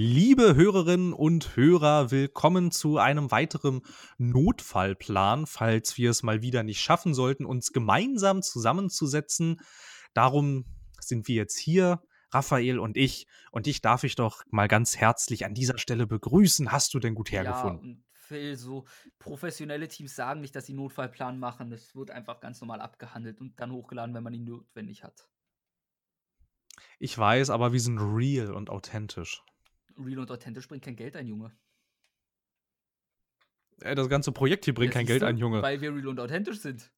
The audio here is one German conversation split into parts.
Liebe Hörerinnen und Hörer, willkommen zu einem weiteren Notfallplan, falls wir es mal wieder nicht schaffen sollten, uns gemeinsam zusammenzusetzen. Darum sind wir jetzt hier, Raphael und ich. Und dich darf ich doch mal ganz herzlich an dieser Stelle begrüßen. Hast du denn gut hergefunden? Ja, Phil, so professionelle Teams sagen nicht, dass sie Notfallplan machen. Das wird einfach ganz normal abgehandelt und dann hochgeladen, wenn man ihn notwendig hat. Ich weiß, aber wir sind real und authentisch. Real und authentisch bringt kein Geld ein, Junge. Ey, das ganze Projekt hier bringt ja, kein Geld ein, Junge. Weil wir real und authentisch sind.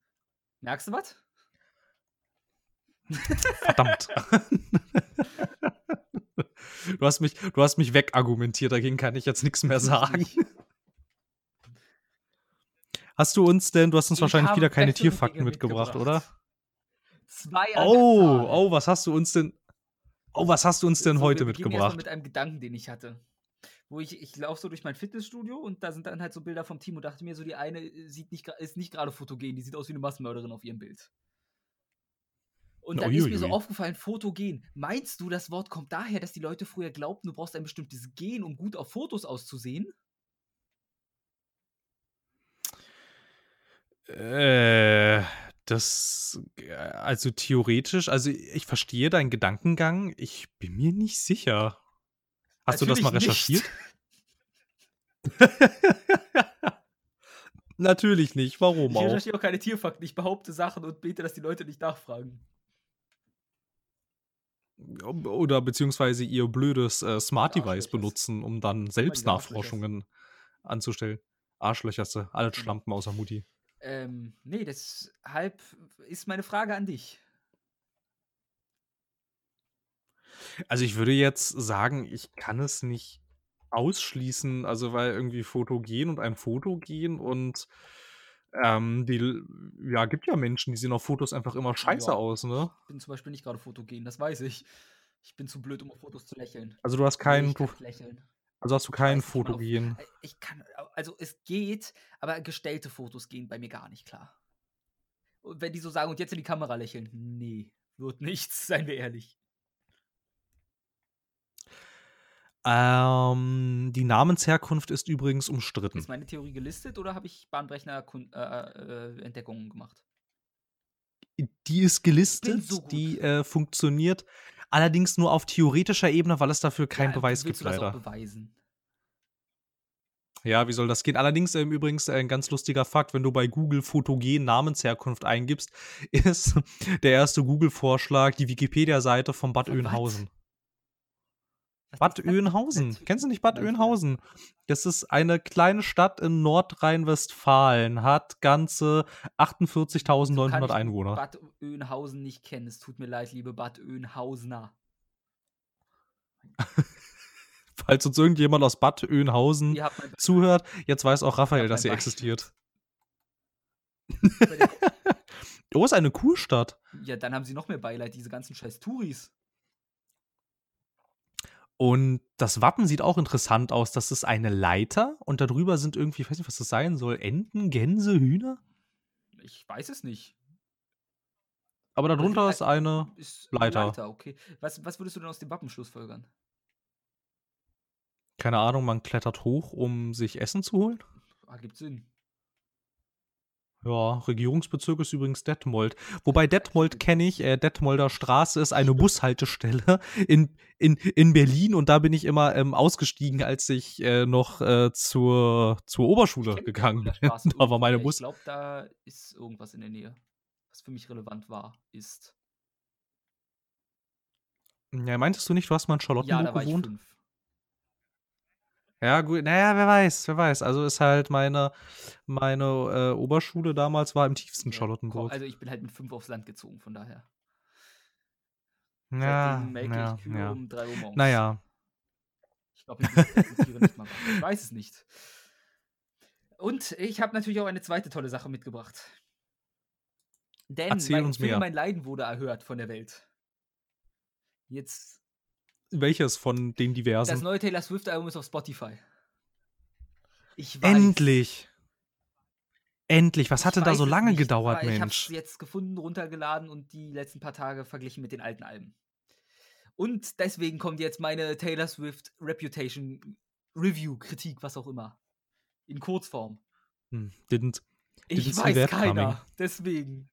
Merkst du was? Verdammt. du, hast mich, du hast mich wegargumentiert, dagegen kann ich jetzt nichts mehr sagen. Hast du uns denn, du hast uns ich wahrscheinlich wieder keine Tierfakten mitgebracht, mitgebracht, oder? Zwei Oh, oh, was hast du uns denn, Oh, was hast du uns denn so, heute mitgebracht? mit einem Gedanken, den ich hatte. Wo ich, ich laufe so durch mein Fitnessstudio und da sind dann halt so Bilder vom Team und dachte mir so, die eine sieht nicht, ist nicht gerade fotogen, die sieht aus wie eine Massenmörderin auf ihrem Bild. Und dann oh, ist mir so aufgefallen, fotogen. Meinst du, das Wort kommt daher, dass die Leute früher glaubten, du brauchst ein bestimmtes Gen, um gut auf Fotos auszusehen? Äh, das, äh, also theoretisch, also ich verstehe deinen Gedankengang, ich bin mir nicht sicher. Hast Natürlich du das mal recherchiert? Natürlich nicht. Warum ich auch? Ich recherchiere auch keine Tierfakten. Ich behaupte Sachen und bete, dass die Leute nicht nachfragen. Oder beziehungsweise ihr blödes äh, Smart Device benutzen, um dann Selbstnachforschungen anzustellen. Arschlöcher, alle genau. Schlampen außer Mutti. Ähm, nee, deshalb ist meine Frage an dich. Also ich würde jetzt sagen, ich kann es nicht ausschließen, also weil irgendwie Fotogen und ein Fotogen und ähm, die, ja, gibt ja Menschen, die sehen auf Fotos einfach immer scheiße ja, aus, ne? Ich bin zum Beispiel nicht gerade fotogen, das weiß ich. Ich bin zu blöd, um auf Fotos zu lächeln. Also du hast keinen. Nee, lächeln. Also hast du kein Fotogen? Äh, ich kann, also es geht, aber gestellte Fotos gehen bei mir gar nicht klar. Und wenn die so sagen, und jetzt in die Kamera lächeln, nee, wird nichts, seien wir ehrlich. Ähm, die Namensherkunft ist übrigens umstritten. Ist meine Theorie gelistet oder habe ich bahnbrechende äh, äh, Entdeckungen gemacht? Die ist gelistet, so die äh, funktioniert allerdings nur auf theoretischer Ebene, weil es dafür keinen ja, Beweis gibt, leider. beweisen? Ja, wie soll das gehen? Allerdings ähm, übrigens äh, ein ganz lustiger Fakt, wenn du bei Google Fotogen Namensherkunft eingibst, ist der erste Google-Vorschlag die Wikipedia-Seite von Bad Oeynhausen. Bad Oeynhausen. Kennst du nicht Bad Oeynhausen? Das ist eine kleine Stadt in Nordrhein-Westfalen, hat ganze 48.900 Einwohner. Bad Oeynhausen nicht kennen. Es tut mir leid, liebe Bad Oeynhausener. Falls uns irgendjemand aus Bad Oeynhausen zuhört, jetzt weiß auch Raphael, dass sie existiert. oh, ist eine Kurstadt. Ja, dann haben sie noch mehr Beileid, diese ganzen scheiß Touris. Und das Wappen sieht auch interessant aus. Das ist eine Leiter und darüber sind irgendwie, ich weiß nicht, was das sein soll, Enten, Gänse, Hühner? Ich weiß es nicht. Aber darunter ist eine ist Leiter. Leiter. Okay. Was, was würdest du denn aus dem Wappen schlussfolgern? Keine Ahnung, man klettert hoch, um sich Essen zu holen? Ah, gibt Sinn. Ja, Regierungsbezirk ist übrigens Detmold. Wobei Detmold kenne ich, äh, Detmolder Straße ist eine Bushaltestelle in, in, in Berlin und da bin ich immer ähm, ausgestiegen, als ich äh, noch äh, zur, zur Oberschule gegangen bin. da war meine Bus. Ich glaube, da ist irgendwas in der Nähe, was für mich relevant war, ist. Ja, meintest du nicht, du hast mal in Charlottenburg ja, da war gewohnt? Ich fünf. Ja, gut, naja, wer weiß, wer weiß. Also ist halt meine, meine äh, Oberschule damals war im tiefsten ja, Charlottenburg. Also ich bin halt mit fünf aufs Land gezogen, von daher. Ja, ja, ich ja. um 3 Uhr morgens. Naja. Ich glaube, ich Ich weiß es nicht. Und ich habe natürlich auch eine zweite tolle Sache mitgebracht. Denn Erzähl mein, uns mehr. mein Leiden wurde erhört von der Welt. Jetzt welches von den diversen? Das neue Taylor Swift-Album ist auf Spotify. Ich weiß. Endlich. Endlich. Was hat denn da so lange nicht, gedauert, Mensch? Ich hab's jetzt gefunden, runtergeladen und die letzten paar Tage verglichen mit den alten Alben. Und deswegen kommt jetzt meine Taylor Swift Reputation Review, Kritik, was auch immer. In Kurzform. Hm, didn't, Ich didn't weiß keiner. coming. Deswegen.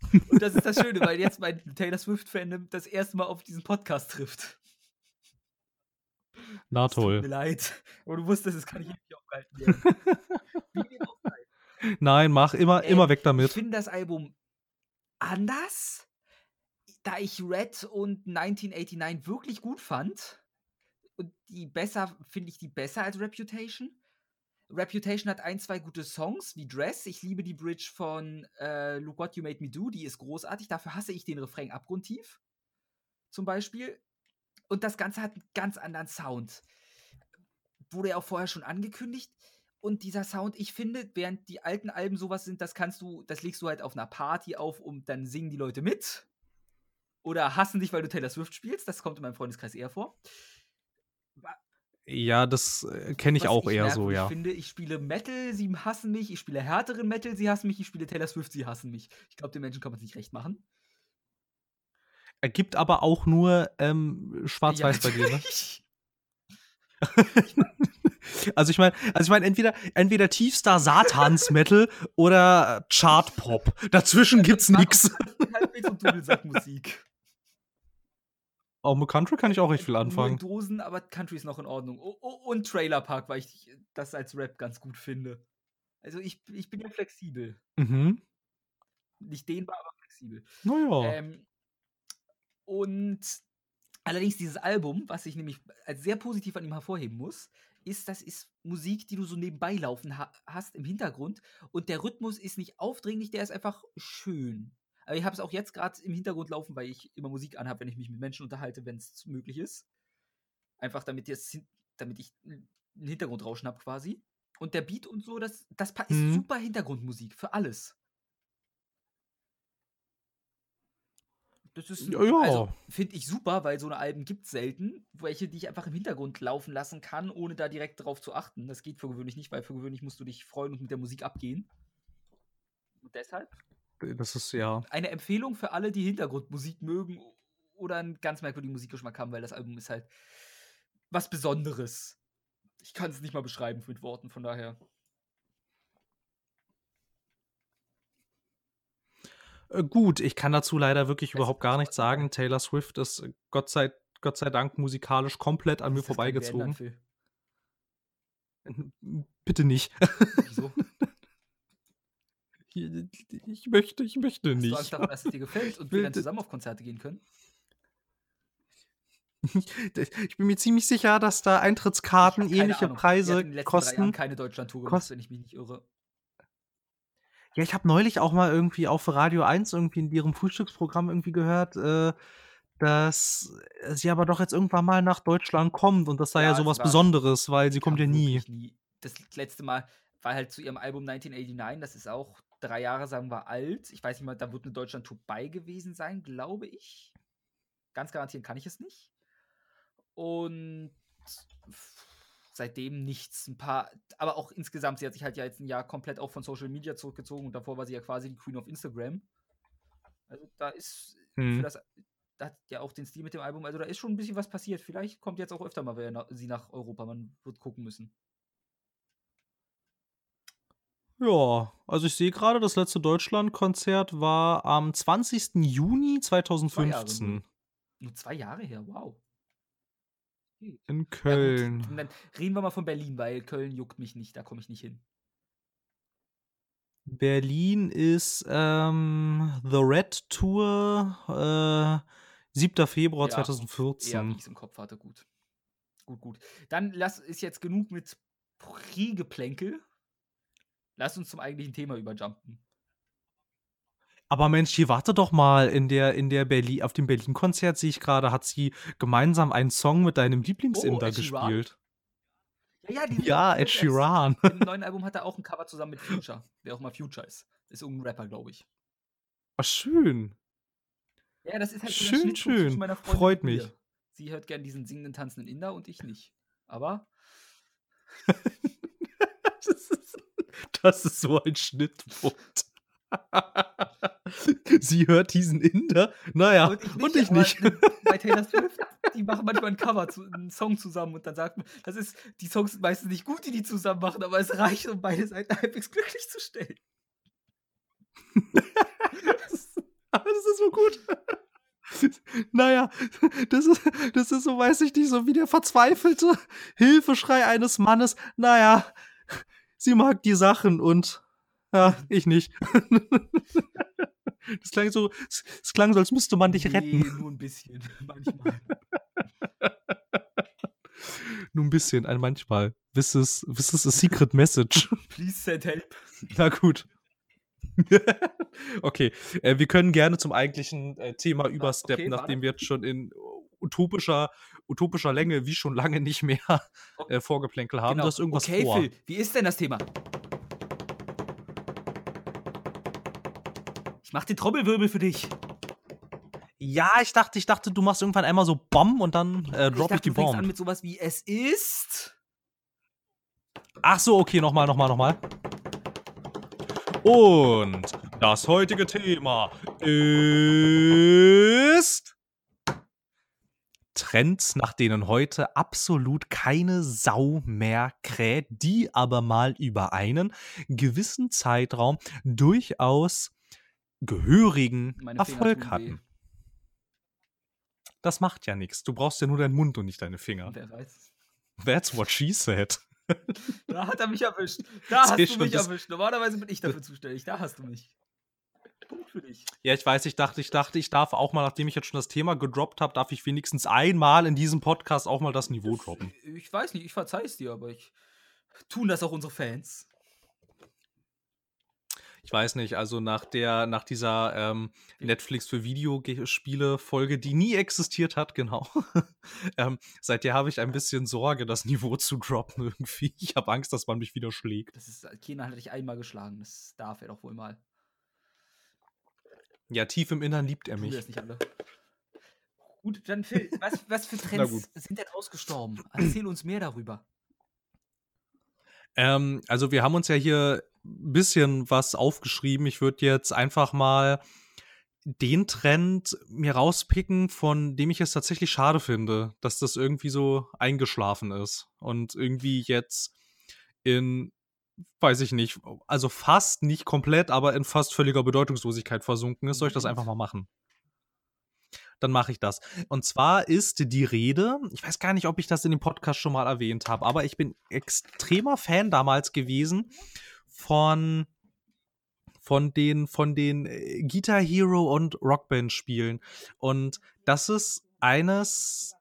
Und das ist das Schöne, weil jetzt mein Taylor Swift-Fandom das erste Mal auf diesen Podcast trifft. Na Es tut mir leid. Aber du wusstest, es kann ich nicht sei. Nein, mach immer, Ähm, immer weg Ich damit. finde das Album anders, da ich Red und 1989 wirklich gut fand. Und die besser, finde ich die besser als Reputation. Reputation hat ein, zwei gute Songs, wie Dress. Ich liebe die Bridge von äh, Look What You Made Me Do, die ist großartig. Dafür hasse ich den Refrain abgrundtief. Zum Beispiel. Und das Ganze hat einen ganz anderen Sound. Wurde ja auch vorher schon angekündigt. Und dieser Sound, ich finde, während die alten Alben sowas sind, das kannst du, das legst du halt auf einer Party auf und dann singen die Leute mit. Oder hassen dich, weil du Taylor Swift spielst. Das kommt in meinem Freundeskreis eher vor. Ja, das äh, kenne ich Was auch eher so, merkwürdig ja. finde, ich spiele Metal, sie hassen mich. Ich spiele härteren Metal, sie hassen mich. Ich spiele Taylor Swift, sie hassen mich. Ich glaube, den Menschen kann man es nicht recht machen. Ergibt aber auch nur ähm, schwarz-weiß bei dir, ne? Also ich meine, also ich meine, entweder, entweder tiefster Satans-Metal oder Chart-Pop. Dazwischen gibt's nix. auch Halbwegs und Dudelsackmusik. Auch mit Country kann ich auch recht viel anfangen. in Dosen, aber Country ist noch in Ordnung. Oh, oh, und Trailer Park, weil ich das als Rap ganz gut finde. Also ich, ich bin ja flexibel. Mhm. Nicht dehnbar, aber flexibel. Naja. Ähm, und allerdings dieses Album, was ich nämlich als sehr positiv an ihm hervorheben muss, ist, das ist Musik, die du so nebenbei laufen ha hast im Hintergrund. Und der Rhythmus ist nicht aufdringlich, der ist einfach schön. Aber ich habe es auch jetzt gerade im Hintergrund laufen, weil ich immer Musik anhabe, wenn ich mich mit Menschen unterhalte, wenn es möglich ist. Einfach damit, damit ich einen Hintergrundrauschen habe quasi. Und der Beat und so, das, das ist Mhm. super Hintergrundmusik für alles. Das ist, Ja, ja. also finde ich super, weil so eine Alben gibt es selten, welche die ich einfach im Hintergrund laufen lassen kann, ohne da direkt drauf zu achten. Das geht für gewöhnlich nicht, weil für gewöhnlich musst du dich freuen und mit der Musik abgehen. Und deshalb Das ist ja. eine Empfehlung für alle, die Hintergrundmusik mögen oder einen ganz merkwürdigen Musikgeschmack haben, weil das Album ist halt was Besonderes. Ich kann es nicht mal beschreiben mit Worten, von daher. Gut, ich kann dazu leider wirklich überhaupt gar nichts sagen. Taylor Swift ist äh, Gott sei, Gott sei Dank musikalisch komplett an mir vorbeigezogen. Bitte nicht. Wieso? Ich möchte, ich möchte Hast du nicht. Angst dass es dir gefällt und wir dann zusammen auf Konzerte gehen können? Ich bin mir ziemlich sicher, dass da Eintrittskarten ähnliche Ahnung. Preise kosten. keine Deutschlandtour gemacht, wenn ich mich nicht irre. Ja, ich habe neulich auch mal irgendwie auf Radio 1 irgendwie in ihrem Frühstücksprogramm irgendwie gehört, äh, dass sie aber doch jetzt irgendwann mal nach Deutschland kommt und das sei ja, Ja, sowas Besonderes, weil sie kommt ja nie. nie. Das letzte Mal war halt zu ihrem Album 1989, das ist auch drei Jahre, sagen wir, alt. Ich weiß nicht mal, da wird eine Deutschland-Tour bei gewesen sein, glaube ich. Ganz garantieren kann ich es nicht. Und seitdem nichts. Ein paar, aber auch insgesamt, sie hat sich halt ja jetzt ein Jahr komplett auch von Social Media zurückgezogen und davor war sie ja quasi die Queen of Instagram. Also da ist für Hm. das, da hat ja auch den Stil mit dem Album, also da ist schon ein bisschen was passiert. Vielleicht kommt jetzt auch öfter mal wer sie nach Europa, man wird gucken müssen. Ja, also ich sehe gerade, das letzte Deutschland-Konzert war am 20. Juni Zwei Jahre 2015. Nur zwei Jahre her, wow. In Ja, Köln. dann reden wir mal von Berlin, weil Köln juckt mich nicht, da komme ich nicht hin. Berlin ist ähm, The Red Tour, äh, 7. Februar Ja, Eher, wie 2014. ich es im Kopf hatte, gut. Gut, gut. Dann lass ist jetzt genug mit Priegeplänkel. Lass uns zum eigentlichen Thema überjumpen. Aber Mensch, hier warte doch mal, in der, in der Berlin, auf dem Berlin-Konzert sehe ich gerade, hat sie gemeinsam einen Song mit deinem Lieblingsinder Oh, gespielt. Ja, ja, Ja, Ed Sheeran. Im neuen Album hat er auch ein Cover zusammen mit Future, wer auch mal Future ist. Ist irgendein Rapper, glaube ich. Ach, schön. Ja, das ist halt so Schön, schön. meiner Freundin Freut mich. Sie hört gern diesen singenden, tanzenden Inder und ich nicht. Aber Das ist, das ist so ein Schnittpunkt. Sie hört diesen Inder. Naja, und ich nicht. Und ich nicht. Bei Taylor Swift, die machen manchmal ein Cover, zu, einen Song zusammen und dann sagt man, das ist, die Songs sind meistens nicht gut, die die zusammen machen, aber es reicht, um beide Seiten halbwegs glücklich zu stellen. das, ist, das ist so gut. Naja, das ist, das ist so, weiß ich nicht, so wie der verzweifelte Hilfeschrei eines Mannes. Naja, sie mag die Sachen und ja, ich nicht. Das klang so, es klang so, als müsste man dich retten. Nee, nur ein bisschen, manchmal. nur ein bisschen, ein manchmal. This is, this is a secret message. Please send help. Na gut. okay, äh, wir können gerne zum eigentlichen äh, Thema übersteppen, okay, nachdem wir jetzt schon in utopischer, utopischer Länge wie schon lange nicht mehr äh, Vorgeplänkel haben. Genau. Du hast irgendwas okay, vor. Phil, wie ist denn das Thema? Ich mach den Trommelwirbel für dich. Ja, ich dachte, ich dachte, du machst irgendwann einmal so Bomb und dann äh, drop ich, dachte, ich die Bomb. an mit sowas wie es ist. Ach so, okay, nochmal, nochmal, nochmal. Und das heutige Thema ist Trends, nach denen heute absolut keine Sau mehr kräht, die aber mal über einen gewissen Zeitraum durchaus gehörigen Erfolg hatten. Das macht ja nichts. Du brauchst ja nur deinen Mund und nicht deine Finger. Wer weiß. That's what she said. Da hat er mich erwischt. Da hast du mich erwischt. Normalerweise bin ich dafür zuständig. Da hast du mich. Punkt für dich. Ja, ich weiß, ich dachte, ich dachte, ich darf auch mal, nachdem ich jetzt schon das Thema gedroppt habe, darf ich wenigstens einmal in diesem Podcast auch mal das Niveau droppen. Ich weiß nicht, ich verzeih's dir, aber ich tun das auch unsere Fans ich weiß nicht, also nach der, nach dieser ähm, Netflix für Videospiele-Folge, die nie existiert hat, genau. ähm, seither habe ich ein bisschen Sorge, das Niveau zu droppen irgendwie. Ich habe Angst, dass man mich wieder schlägt. Das ist, Kena hat dich einmal geschlagen, das darf er doch wohl mal. Ja, tief im Innern liebt er mich. Das nicht alle. Gut, dann Phil, was, was für Trends sind denn ausgestorben? Erzähl uns mehr darüber. Ähm, also wir haben uns ja hier bisschen was aufgeschrieben. Ich würde jetzt einfach mal den Trend mir rauspicken, von dem ich es tatsächlich schade finde, dass das irgendwie so eingeschlafen ist und irgendwie jetzt in, weiß ich nicht, also fast nicht komplett, aber in fast völliger Bedeutungslosigkeit versunken ist. Soll ich das einfach mal machen? dann mache ich das. Und zwar ist die Rede, ich weiß gar nicht, ob ich das in dem Podcast schon mal erwähnt habe, aber ich bin extremer Fan damals gewesen von von den von den äh, Guitar Hero und Rockband Spielen und das ist eines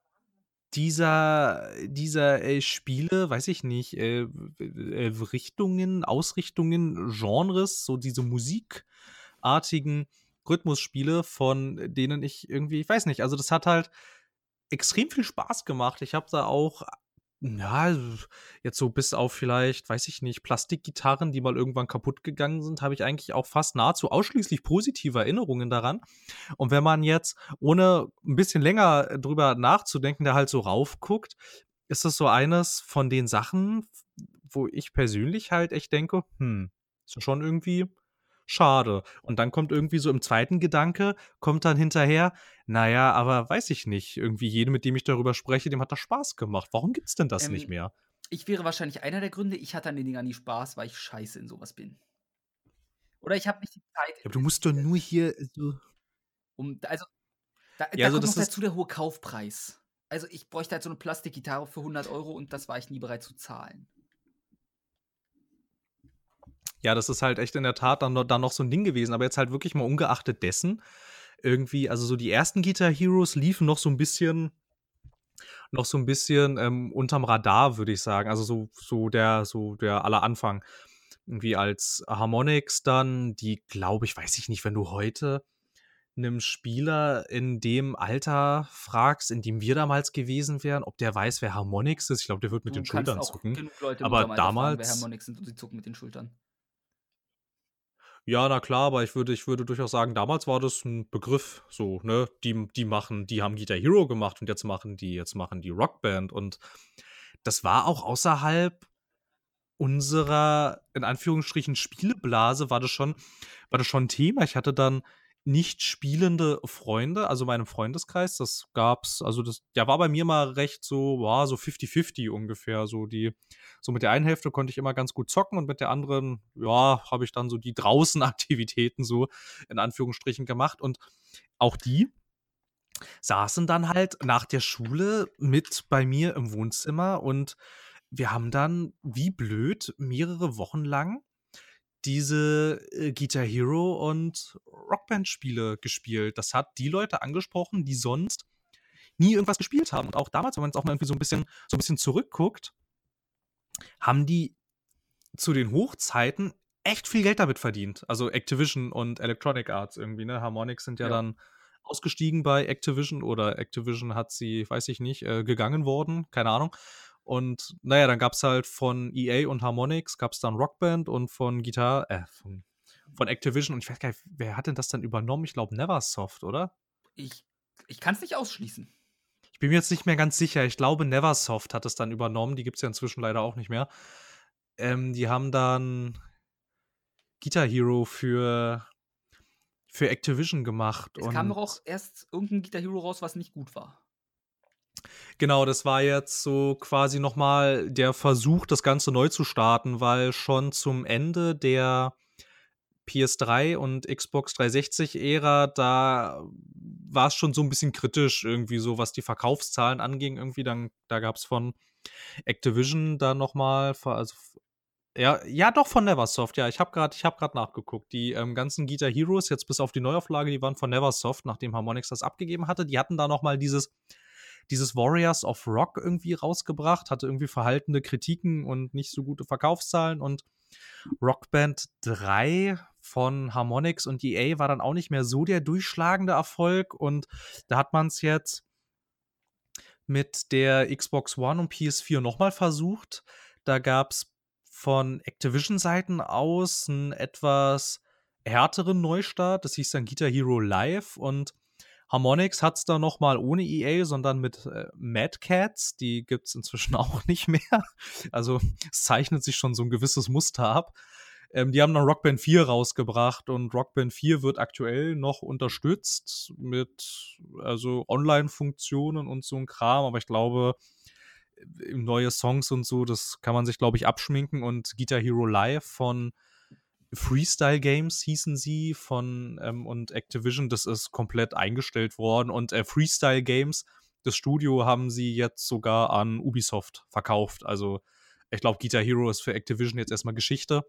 dieser dieser äh, Spiele, weiß ich nicht, äh, äh, Richtungen, Ausrichtungen, Genres, so diese musikartigen Rhythmusspiele, von denen ich irgendwie, ich weiß nicht, also das hat halt extrem viel Spaß gemacht. Ich habe da auch ja, jetzt so bis auf vielleicht, weiß ich nicht, Plastikgitarren, die mal irgendwann kaputt gegangen sind, habe ich eigentlich auch fast nahezu ausschließlich positive Erinnerungen daran. Und wenn man jetzt, ohne ein bisschen länger drüber nachzudenken, da halt so raufguckt, ist das so eines von den Sachen, wo ich persönlich halt echt denke, hm, ist schon irgendwie schade. Und dann kommt irgendwie so im zweiten Gedanke, kommt dann hinterher, naja, aber weiß ich nicht, irgendwie jedem, mit dem ich darüber spreche, dem hat das Spaß gemacht. Warum gibt es denn das ähm, nicht mehr? Ich wäre wahrscheinlich einer der Gründe, ich hatte an den Dingern nie Spaß, weil ich scheiße in sowas bin. Oder ich habe nicht die Zeit. Ja, du musst doch nur hier so. Um, also, da, ja, da also kommt noch dazu der hohe Kaufpreis. Also, ich bräuchte halt so eine Plastikgitarre für 100 Euro und das war ich nie bereit zu zahlen. Ja, das ist halt echt in der Tat dann, dann noch so ein Ding gewesen. Aber jetzt halt wirklich mal ungeachtet dessen, irgendwie, also so die ersten Guitar Heroes liefen noch so ein bisschen, noch so ein bisschen ähm, unterm Radar, würde ich sagen. Also so, so der, so der aller Anfang. Irgendwie als Harmonix dann, die glaube ich, weiß ich nicht, wenn du heute einem Spieler in dem Alter fragst, in dem wir damals gewesen wären, ob der weiß, wer Harmonix ist. Ich glaube, der wird mit du den Schultern zucken. Aber damals. Fragen, wer Harmonix sind und sie zucken mit den Schultern. Ja, na klar, aber ich würde, ich würde durchaus sagen, damals war das ein Begriff, so, ne? Die, die machen, die haben Guitar Hero gemacht und jetzt machen die, jetzt machen die Rockband und das war auch außerhalb unserer, in Anführungsstrichen, Spieleblase war das schon war das schon 'n Thema. Ich hatte dann nicht spielende Freunde, also meinem Freundeskreis, das gab's also das der war bei mir mal recht so ja, so fifty-fifty ungefähr. So die so mit der einen Hälfte konnte ich immer ganz gut zocken und mit der anderen, ja, habe ich dann so die Draußenaktivitäten so in Anführungsstrichen gemacht und auch die saßen dann halt nach der Schule mit bei mir im Wohnzimmer und wir haben dann wie blöd mehrere Wochen lang diese, äh, Guitar Hero und Rockband-Spiele gespielt. Das hat die Leute angesprochen, die sonst nie irgendwas gespielt haben. Und auch damals, wenn man jetzt auch mal irgendwie so 'n bisschen so 'n bisschen zurückguckt haben die zu den Hochzeiten echt viel Geld damit verdient. Also Activision und Electronic Arts irgendwie, ne? Harmonix sind ja, Ja. dann ausgestiegen bei Activision oder Activision hat sie, weiß ich nicht, äh, gegangen worden, keine Ahnung. Und na ja, dann gab's halt von EA und Harmonix gab's dann Rockband und von Guitar äh, von von Activision und ich weiß gar nicht, wer hat denn das dann übernommen? Ich glaube Neversoft, oder? Ich ich kann's nicht ausschließen. Ich bin mir jetzt nicht mehr ganz sicher. Ich glaube, Neversoft hat es dann übernommen. Die gibt's ja inzwischen leider auch nicht mehr. Ähm, die haben dann Guitar Hero für für Activision gemacht Es kam doch auch erst irgend 'n Guitar Hero raus, was nicht gut war. Genau, das war jetzt so quasi noch mal der Versuch, das Ganze neu zu starten, weil schon zum Ende der PS3 und Xbox 360-Ära, da war's schon so 'n bisschen kritisch irgendwie so, was die Verkaufszahlen anging irgendwie. Dann da gab's von Activision dann noch mal ver also ja, ja doch von Neversoft, ja. Ich habe grad ich nachgeguckt. Die, ähm, ganzen Guitar Heroes, jetzt bis auf die Neuauflage, die waren von Neversoft, nachdem Harmonix das abgegeben hatte. Die hatten da noch mal dieses dieses Warriors of Rock irgendwie rausgebracht, hatte irgendwie verhaltene Kritiken und nicht so gute Verkaufszahlen und Rockband 3 von Harmonix und EA war dann auch nicht mehr so der durchschlagende Erfolg und da hat man's jetzt mit der Xbox One und PS4 noch mal versucht. Da gab's von Activision-Seiten aus 'n etwas härteren Neustart. Das hieß dann Guitar Hero Live und Harmonix hat's dann noch mal ohne EA, sondern mit, äh, Mad Catz. Die gibt's inzwischen auch nicht mehr. Also, es zeichnet sich schon so 'n gewisses Muster ab. Ähm, die haben dann Rockband 4 rausgebracht und Rockband 4 wird aktuell noch unterstützt mit also Online-Funktionen und so 'n Kram, aber ich glaube, äh, neue Songs und so, das kann man sich, glaube ich, abschminken und Guitar Hero Live von Freestyle Games hießen sie von ähm, und Activision, das ist komplett eingestellt worden und, äh, Freestyle Games, das Studio haben sie jetzt sogar an Ubisoft verkauft. Also, ich glaube, Guitar Hero ist für Activision jetzt erst mal Geschichte.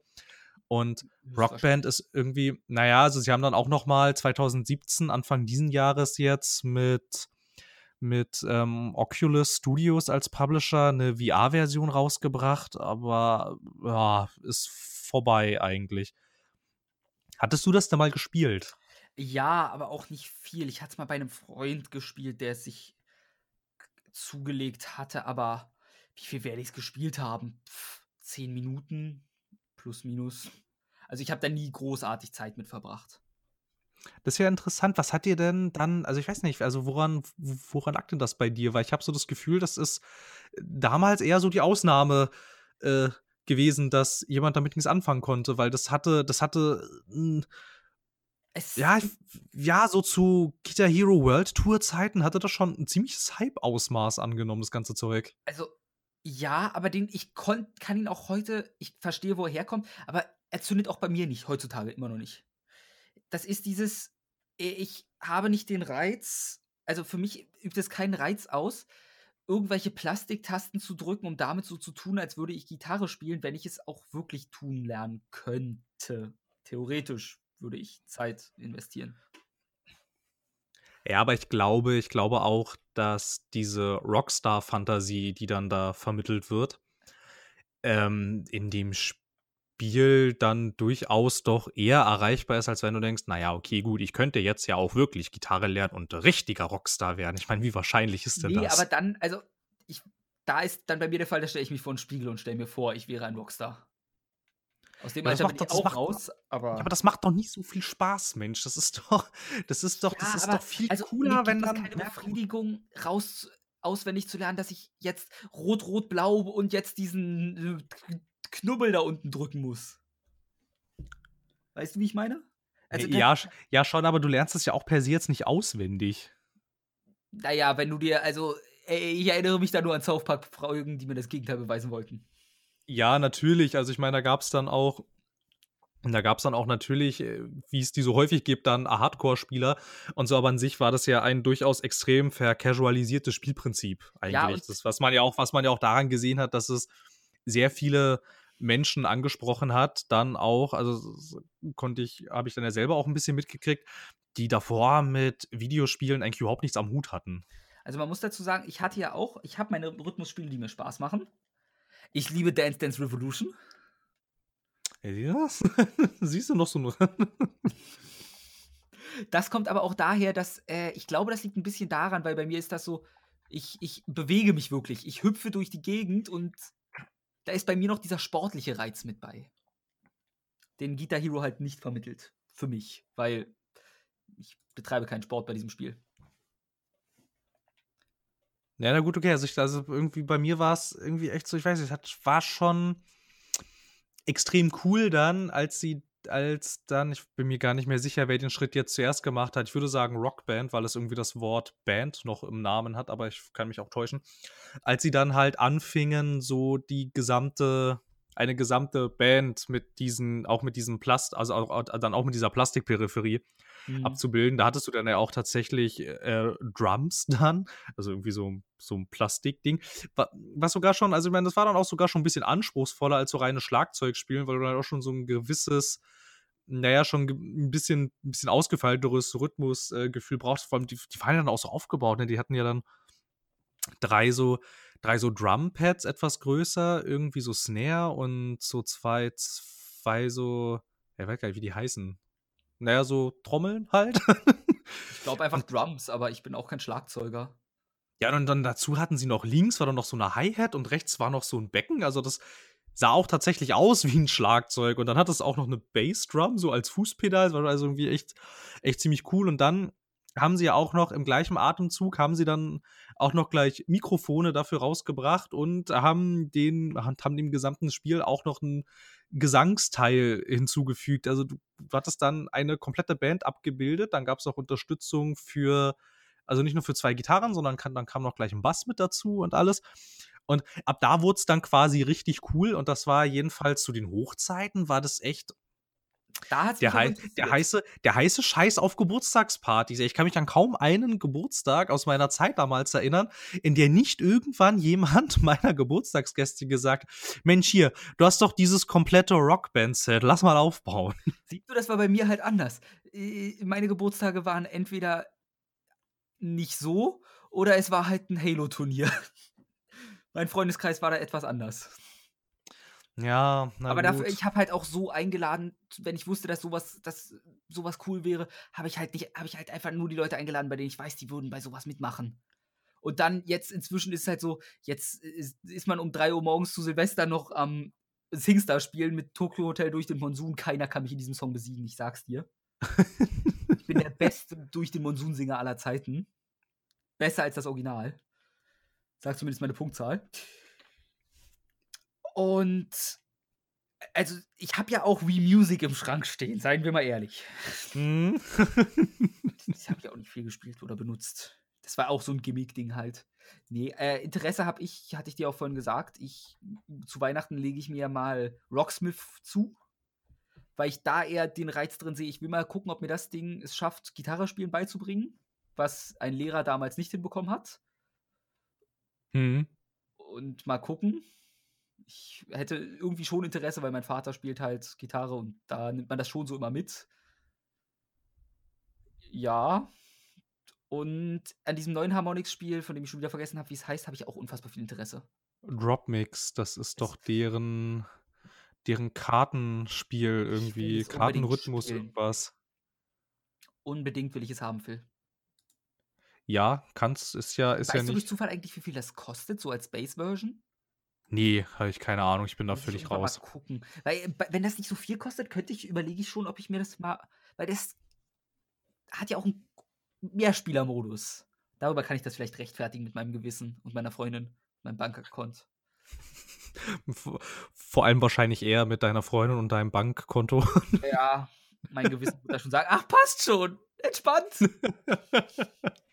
Und Rockband ist irgendwie na ja, also sie haben dann auch noch mal 2017, Anfang diesen Jahres jetzt mit mit, ähm, Oculus Studios als Publisher 'ne VR-Version rausgebracht, aber ja, ist vorbei eigentlich. Hattest du das denn mal gespielt? Ja, aber auch nicht viel. Ich hatte es mal bei 'nem Freund gespielt, der es sich zugelegt hatte, aber wie viel werde ich's gespielt haben? 10 Minuten plus minus. Also, ich habe da nie großartig Zeit mit verbracht. Das ist ja interessant. Was hat dir denn dann also, ich weiß nicht, also woran woran lag denn das bei dir? Weil ich habe so das Gefühl, das ist damals eher so die Ausnahme, äh, gewesen, dass jemand damit nix anfangen konnte, weil das hatte das hatte 'n Es ja, ja, so zu Guitar Hero World Tour Zeiten hatte das schon 'n ziemliches Hype-Ausmaß angenommen, das ganze Zeug. Also, ja, aber den ich kann ihn auch heute ich verstehe, wo er herkommt, aber er zündet auch bei mir nicht, heutzutage immer noch nicht. Das ist dieses ich habe nicht den Reiz also, für mich übt es keinen Reiz aus, irgendwelche Plastiktasten zu drücken, um damit so zu tun, als würde ich Gitarre spielen, wenn ich es auch wirklich tun lernen könnte. Theoretisch würde ich Zeit investieren. Ja, aber ich glaube ich glaube auch, dass diese Rockstar-Fantasie, die dann da vermittelt wird, ähm, in dem Spiel dann durchaus doch eher erreichbar ist, als wenn du denkst: „Na ja, okay, gut, ich könnte jetzt ja auch wirklich Gitarre lernen und richtiger Rockstar werden.“ Ich meine, wie wahrscheinlich ist denn Ne, das? aber dann also, ich da ist dann bei mir der Fall, da stelle ich mich vor 'n Spiegel und stelle mir vor, ich wäre ein Rockstar. Aus dem Ja, das Alter macht bin doch ich das auch macht raus, ja, aber aber das macht doch nicht so viel Spaß, Mensch. Das ist doch das ist doch das Ja, ist aber doch viel also, cooler, wenn dann keine Befriedigung, raus auswendig zu lernen, dass ich jetzt rot, rot, blau und jetzt diesen, Knubbel da unten drücken muss. Weißt du, wie ich meine? Also, ja, ja, schon, aber du lernst es ja auch per se jetzt nicht auswendig. Naja, wenn du dir, also, ich erinnere mich da nur an South Park-Folgen, die mir das Gegenteil beweisen wollten. Ja, natürlich. Also, ich meine, da gab es dann auch und da gab es dann auch natürlich, äh, wie es die so häufig gibt, dann Hardcore-Spieler und so, aber an sich war das ja ein durchaus extrem vercasualisiertes Spielprinzip eigentlich. Ja, das, was man ja auch, was man ja auch daran gesehen hat, dass es sehr viele Menschen angesprochen hat, dann auch, also konnte ich, habe ich dann ja selber auch ein bisschen mitgekriegt, die davor mit Videospielen eigentlich überhaupt nichts am Hut hatten. Also man muss dazu sagen, ich hatte ja auch, ich habe meine Rhythmusspiele, die mir Spaß machen. Ich liebe Dance Dance Revolution. Ja, siehst du noch so ein. das kommt aber auch daher, dass äh, ich glaube, das liegt ein bisschen daran, weil bei mir ist das so, ich, ich bewege mich wirklich. Ich hüpfe durch die Gegend und da ist bei mir noch dieser sportliche Reiz mit bei. Den Guitar Hero halt nicht vermittelt. Für mich, weil ich betreibe keinen Sport bei diesem Spiel. Ja, na gut, okay. Also, ich, also irgendwie bei mir war es irgendwie echt so, ich weiß nicht, es war schon extrem cool dann, als sie, als dann, ich bin mir gar nicht mehr sicher, wer den Schritt jetzt zuerst gemacht hat. Ich würde sagen Rockband, weil es irgendwie das Wort Band noch im Namen hat, aber ich kann mich auch täuschen. Als sie dann halt anfingen, so die gesamte, eine gesamte Band mit diesen, auch mit diesem Plast, also auch, dann auch mit dieser Plastikperipherie mhm. abzubilden. Da hattest du dann ja auch tatsächlich äh, Drums dann, also irgendwie so, so ein Plastikding. Was sogar schon, also ich meine, das war dann auch sogar schon ein bisschen anspruchsvoller als so reine Schlagzeugspielen, weil du dann auch schon so ein gewisses naja, schon ein bisschen, ein bisschen ausgefeilteres Rhythmusgefühl äh, brauchst. Vor allem, die, die waren ja dann auch so aufgebaut, ne? Die hatten ja dann drei so, drei so Drumpads etwas größer, irgendwie so Snare und so zwei, zwei so, ich weiß gar nicht, wie die heißen naja, so Trommeln halt. ich glaube einfach Drums, aber ich bin auch kein Schlagzeuger. Ja, und dann dazu hatten sie noch links war dann noch so eine Hi-Hat und rechts war noch so ein Becken. Also das sah auch tatsächlich aus wie ein Schlagzeug. Und dann hat es auch noch eine Bassdrum, so als Fußpedal. Das war also irgendwie echt, echt ziemlich cool. Und dann haben sie ja auch noch im gleichen Atemzug, haben sie dann auch noch gleich Mikrofone dafür rausgebracht und haben den, haben dem gesamten Spiel auch noch ein Gesangsteil hinzugefügt. Also du, hattest dann eine komplette Band abgebildet, dann gab es auch Unterstützung für, also nicht nur für zwei Gitarren, sondern kann, dann kam noch gleich ein Bass mit dazu und alles. Und ab da wurde es dann quasi richtig cool und das war jedenfalls zu den Hochzeiten, war das echt da hat's der, hei der, heiße, der heiße Scheiß auf Geburtstagspartys. Ich kann mich an kaum einen Geburtstag aus meiner Zeit damals erinnern, in der nicht irgendwann jemand meiner Geburtstagsgäste gesagt, Mensch hier, du hast doch dieses komplette Rockband-Set, lass mal aufbauen. Siehst du, das war bei mir halt anders. Meine Geburtstage waren entweder nicht so oder es war halt ein Halo-Turnier. mein Freundeskreis war da etwas anders. Ja, na Aber dafür, ich habe halt auch so eingeladen, wenn ich wusste, dass sowas, dass sowas cool wäre, habe ich halt nicht, habe ich halt einfach nur die Leute eingeladen, bei denen ich weiß, die würden bei sowas mitmachen. Und dann jetzt inzwischen ist es halt so, jetzt ist, ist man um 3 Uhr morgens zu Silvester noch am Singstar spielen mit Tokyo Hotel durch den Monsun. Keiner kann mich in diesem Song besiegen, ich sag's dir. ich bin der beste durch den Monsunsinger aller Zeiten. Besser als das Original. Sagt zumindest meine Punktzahl. Und also ich habe ja auch Wii Music im Schrank stehen, seien wir mal ehrlich. Mhm. das habe ich auch nicht viel gespielt oder benutzt. Das war auch so ein Gimmick-Ding halt. Nee, äh, Interesse habe ich, hatte ich dir auch vorhin gesagt. Ich, zu Weihnachten lege ich mir mal Rocksmith zu, weil ich da eher den Reiz drin sehe. Ich will mal gucken, ob mir das Ding es schafft, Gitarre spielen beizubringen, was ein Lehrer damals nicht hinbekommen hat. Mhm. Und mal gucken ich hätte irgendwie schon Interesse, weil mein Vater spielt halt Gitarre und da nimmt man das schon so immer mit. Ja. Und an diesem neuen Harmonix-Spiel, von dem ich schon wieder vergessen habe, wie es heißt, habe ich auch unfassbar viel Interesse. Dropmix, das ist doch deren, deren Kartenspiel irgendwie, Kartenrhythmus, irgendwas. Unbedingt will ich es haben, Phil. Ja, kannst, ist ja, ist weißt ja nicht. du durch Zufall eigentlich, wie viel das kostet, so als Base-Version? Nee, habe ich keine Ahnung, ich bin da völlig ich raus. Mal gucken. Weil, wenn das nicht so viel kostet, könnte ich, überlege ich schon, ob ich mir das mal. Weil das hat ja auch einen Mehrspielermodus. Darüber kann ich das vielleicht rechtfertigen mit meinem Gewissen und meiner Freundin, meinem Bankaccount. Vor allem wahrscheinlich eher mit deiner Freundin und deinem Bankkonto. Ja, mein Gewissen wird da schon sagen, ach, passt schon, entspannt.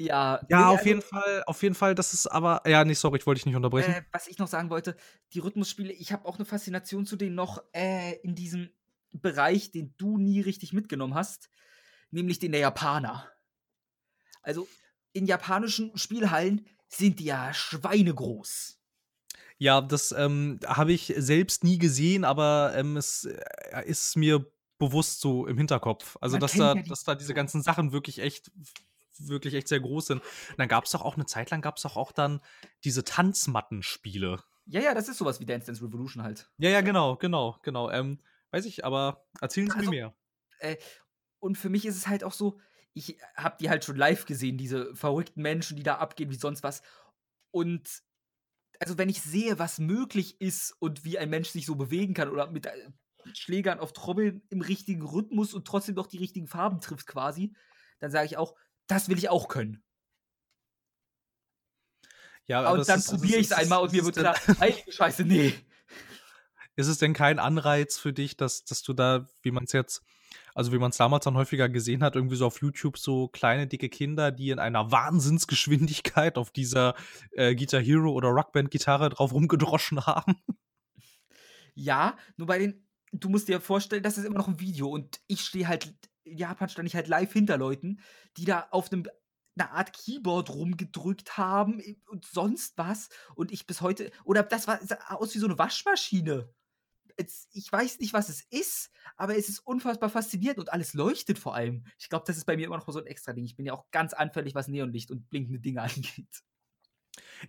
ja, Ja, nee, auf also, jeden Fall, auf jeden Fall, das ist aber, ja, nee, sorry, ich wollte dich nicht unterbrechen. äh, was ich noch sagen wollte, die Rhythmusspiele, ich habe auch eine Faszination zu denen noch äh, in diesem Bereich, den du nie richtig mitgenommen hast, nämlich den der Japaner. Also in japanischen Spielhallen sind die ja schweinegroß. Ja, das ähm, habe ich selbst nie gesehen, aber ähm, es äh, ist mir bewusst so im Hinterkopf. Also, Man dass da, ja dass da diese ganzen Sachen wirklich echt, wirklich echt sehr groß sind. Und dann gab es doch auch eine Zeit lang, gab es doch auch dann diese Tanzmattenspiele. Ja, ja, das ist sowas wie Dance Dance Revolution halt. Ja, ja, genau, genau, genau. Ähm, weiß ich, aber erzählen Sie Also, mir mehr. Äh, und für mich ist es halt auch so, ich habe die halt schon live gesehen, diese verrückten Menschen, die da abgehen wie sonst was. Und also wenn ich sehe, was möglich ist und wie ein Mensch sich so bewegen kann oder mit äh, Schlägern auf Trommeln im richtigen Rhythmus und trotzdem noch die richtigen Farben trifft quasi, dann sage ich auch, das will ich auch können. Ja, aber Und es dann probiere ich es einmal und mir wird klar, heilige Scheiße, nee. Ist es denn kein Anreiz für dich, dass, dass du da, wie man es jetzt, also wie man es damals dann häufiger gesehen hat, irgendwie so auf YouTube so kleine, dicke Kinder, die in einer Wahnsinnsgeschwindigkeit auf dieser äh, Guitar Hero oder Rockband-Gitarre drauf rumgedroschen haben? Ja, nur bei den, du musst dir vorstellen, das ist immer noch ein Video und ich stehe halt, in Japan stand ich halt live hinter Leuten, die da auf einem eine Art Keyboard rumgedrückt haben und sonst was und ich bis heute, oder das war sah aus wie so eine Waschmaschine. Ich weiß nicht, was es ist, aber es ist unfassbar faszinierend und alles leuchtet vor allem. Ich glaube, das ist bei mir immer noch so ein extra Ding. Ich bin ja auch ganz anfällig, was Neonlicht und blinkende Dinge angeht.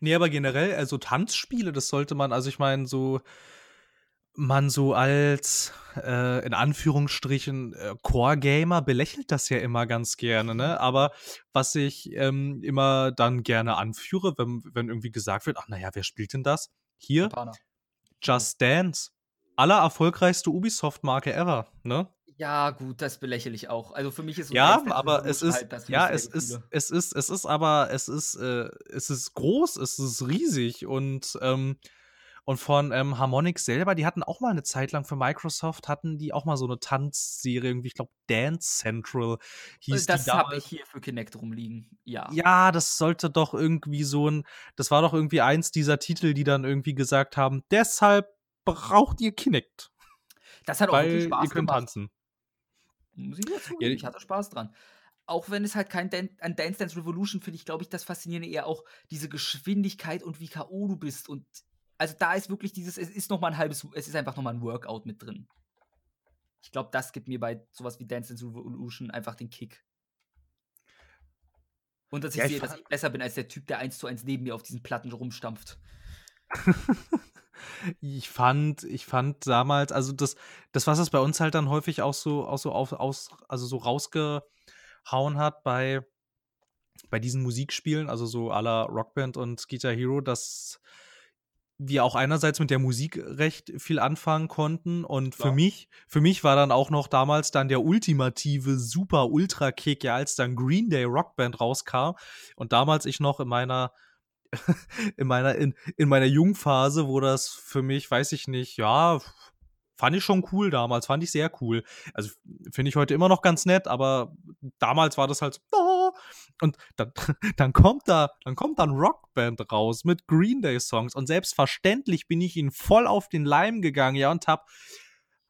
Nee, aber generell, also Tanzspiele, das sollte man, also ich meine, so man so als äh, in Anführungsstrichen äh, Core-Gamer belächelt das ja immer ganz gerne, ne? Aber was ich ähm, immer dann gerne anführe, wenn, wenn irgendwie gesagt wird, ach naja, wer spielt denn das? Hier, Japaner. Just Dance. Aller erfolgreichste Ubisoft-Marke ever, ne? Ja, gut, das belächle ich auch. Also für mich ist Ja, aber es ist, halt ja, es ist, es ist, es ist aber, es ist, äh, es ist groß, es ist riesig und, ähm, und von ähm, Harmonix selber, die hatten auch mal eine Zeit lang für Microsoft, hatten die auch mal so eine Tanzserie, irgendwie, ich glaube, Dance Central hieß Das die habe ich hier für Kinect rumliegen. Ja. Ja, das sollte doch irgendwie so ein, das war doch irgendwie eins dieser Titel, die dann irgendwie gesagt haben, deshalb braucht ihr Kinect, Das hat auch wirklich weil ihr Spaß könnt gemacht. tanzen. Muss ich dazu Ja, Ich hatte Spaß dran. Auch wenn es halt kein Dan an Dance Dance Revolution finde ich, glaube ich, das Faszinierende eher auch diese Geschwindigkeit und wie K.O. du bist. Und also da ist wirklich dieses, es ist noch mal ein halbes, es ist einfach noch mal ein Workout mit drin. Ich glaube, das gibt mir bei sowas wie Dance Dance Revolution einfach den Kick. Und dass ich Ja, ich sehe, dass ich besser bin als der Typ, der eins zu eins neben mir auf diesen Platten rumstampft. Ich fand, ich fand damals, also das, das, was es bei uns halt dann häufig auch so, auch so auf, aus, also so rausgehauen hat bei, bei diesen Musikspielen, also so la Rockband und Guitar Hero, dass wir auch einerseits mit der Musik recht viel anfangen konnten und für Klar. mich, für mich war dann auch noch damals dann der ultimative super Ultra Kick, ja, als dann Green Day Rockband rauskam und damals ich noch in meiner in meiner in, in meiner Jungphase, wo das für mich, weiß ich nicht, ja, fand ich schon cool damals, fand ich sehr cool. Also finde ich heute immer noch ganz nett, aber damals war das halt so, "Oh." Und dann, dann kommt da, dann kommt dann Rockband raus mit Green Day Songs und selbstverständlich bin ich ihnen voll auf den Leim gegangen, ja, und hab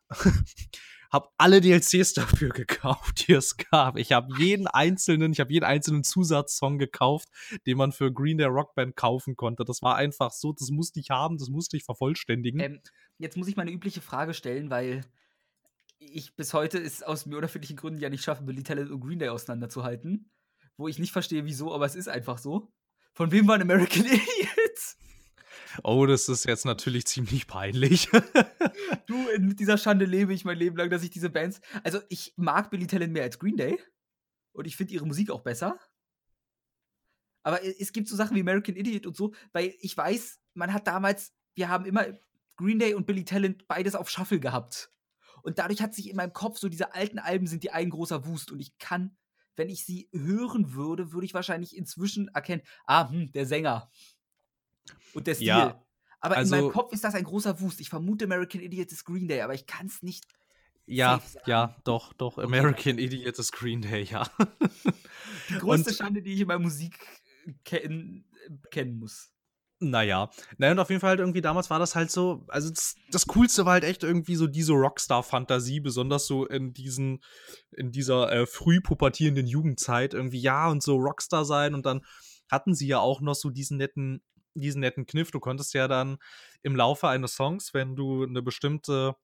hab alle DLCs dafür gekauft, die es gab. Ich habe jeden einzelnen, ich habe jeden einzelnen Zusatzsong gekauft, den man für Green Day Rockband kaufen konnte. Das war einfach so, das musste ich haben, das musste ich vervollständigen. Ähm, jetzt muss ich mal eine übliche Frage stellen, weil ich bis heute es aus mir unerfindlichen Gründen ja nicht schaffe, Billy Talent und Green Day auseinanderzuhalten. Wo ich nicht verstehe, wieso, aber es ist einfach so. Von wem waren American Idiots? Oh, das ist jetzt natürlich ziemlich peinlich. Du, mit dieser Schande lebe ich mein Leben lang, dass ich diese Bands. Also, ich mag Billy Talent mehr als Green Day. Und ich finde ihre Musik auch besser. Aber es gibt so Sachen wie American Idiot und so, weil ich weiß, man hat damals, wir haben immer Green Day und Billy Talent beides auf Shuffle gehabt. Und dadurch hat sich in meinem Kopf so diese alten Alben sind die ein großer Wust. Und ich kann, wenn ich sie hören würde, würde ich wahrscheinlich inzwischen erkennen, ah, hm, der Sänger. Und der Stil. Ja, aber in also meinem Kopf ist das ein großer Wust. Ich vermute American Idiot ist Green Day, aber ich kann es nicht. Ja, ja, doch, doch. Okay. American Idiot ist Green Day, ja. Die größte Und- Schande, die ich in meiner Musik ken kennen muss. Naja. Naja, und auf jeden Fall halt irgendwie damals war das halt so, also das, das Coolste war halt echt irgendwie so diese Rockstar-Fantasie, besonders so in diesen, in dieser äh, früh pubertierenden Jugendzeit irgendwie, ja, und so Rockstar sein und dann hatten sie ja auch noch so diesen netten, diesen netten Kniff. Du konntest ja dann im Laufe eines Songs, wenn du eine bestimmte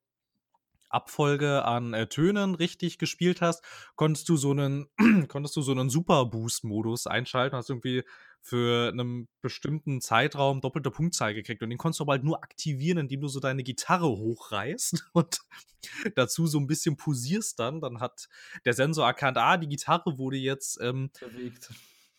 Abfolge an äh, Tönen richtig gespielt hast, konntest du so einen, konntest du so einen Super Boost-Modus einschalten, hast irgendwie für einen bestimmten Zeitraum doppelte Punktzahl gekriegt und den konntest du aber halt nur aktivieren, indem du so deine Gitarre hochreißt und dazu so ein bisschen posierst dann. Dann hat der Sensor erkannt, ah, die Gitarre wurde jetzt ähm, Bewegt.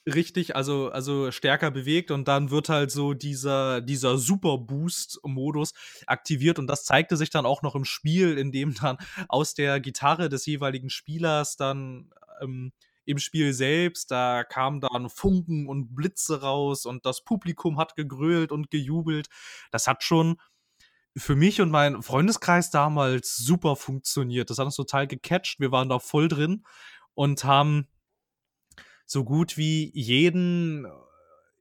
richtig, also, also stärker bewegt und dann wird halt so dieser, dieser Super Boost-Modus aktiviert und das zeigte sich dann auch noch im Spiel, in dem dann aus der Gitarre des jeweiligen Spielers dann ähm, im Spiel selbst, da kamen dann Funken und Blitze raus und das Publikum hat gegrölt und gejubelt. Das hat schon für mich und meinen Freundeskreis damals super funktioniert. Das hat uns total gecatcht. Wir waren da voll drin und haben so gut wie jeden,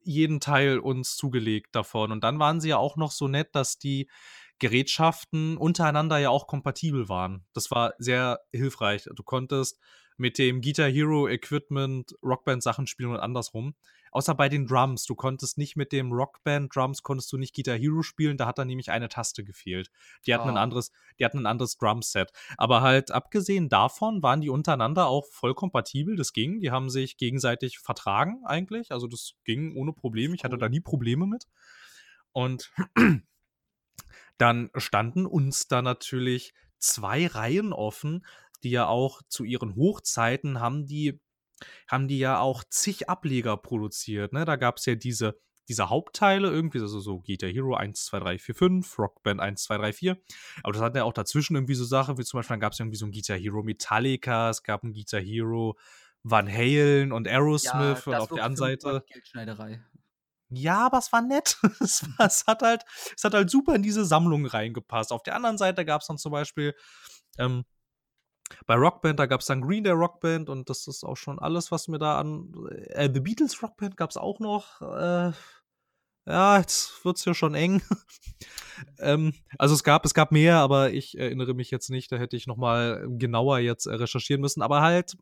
jeden Teil uns zugelegt davon. Und dann waren sie ja auch noch so nett, dass die Gerätschaften untereinander ja auch kompatibel waren. Das war sehr hilfreich. Du konntest mit dem Guitar Hero Equipment Rockband Sachen spielen und andersrum. Außer bei den Drums. Du konntest nicht mit dem Rockband Drums konntest du nicht Guitar Hero spielen, da hat dann nämlich eine Taste gefehlt. Die hatten ein Ah. anderes, die hatten ein anderes Drumset. Aber halt abgesehen davon waren die untereinander auch voll kompatibel. Das ging. Die haben sich gegenseitig vertragen eigentlich. Also das ging ohne Probleme. Ich hatte da nie Probleme mit. Und dann standen uns da natürlich zwei Reihen offen, die ja auch zu ihren Hochzeiten haben die, haben die ja auch zig Ableger produziert. Ne? Da gab es ja diese, diese Hauptteile irgendwie, also so Guitar Hero 1, 2, 3, 4, 5, Rockband 1, 2, 3, 4. Aber das hatten ja auch dazwischen irgendwie so Sachen, wie zum Beispiel, dann gab es irgendwie so ein Guitar Hero Metallica, es gab ein Guitar Hero Van Halen und Aerosmith und auf der anderen Seite. Geldschneiderei. Ja, aber es war nett. Es, war, es, hat halt, es hat halt super in diese Sammlung reingepasst. Auf der anderen Seite gab es dann zum Beispiel ähm, bei Rockband, da gab es dann Green Day Rockband und das ist auch schon alles, was mir da an. Äh, The Beatles Rockband gab es auch noch. Äh, ja, jetzt wird es ja schon eng. ähm, also es gab, es gab mehr, aber ich erinnere mich jetzt nicht. Da hätte ich noch mal genauer jetzt äh, recherchieren müssen. Aber halt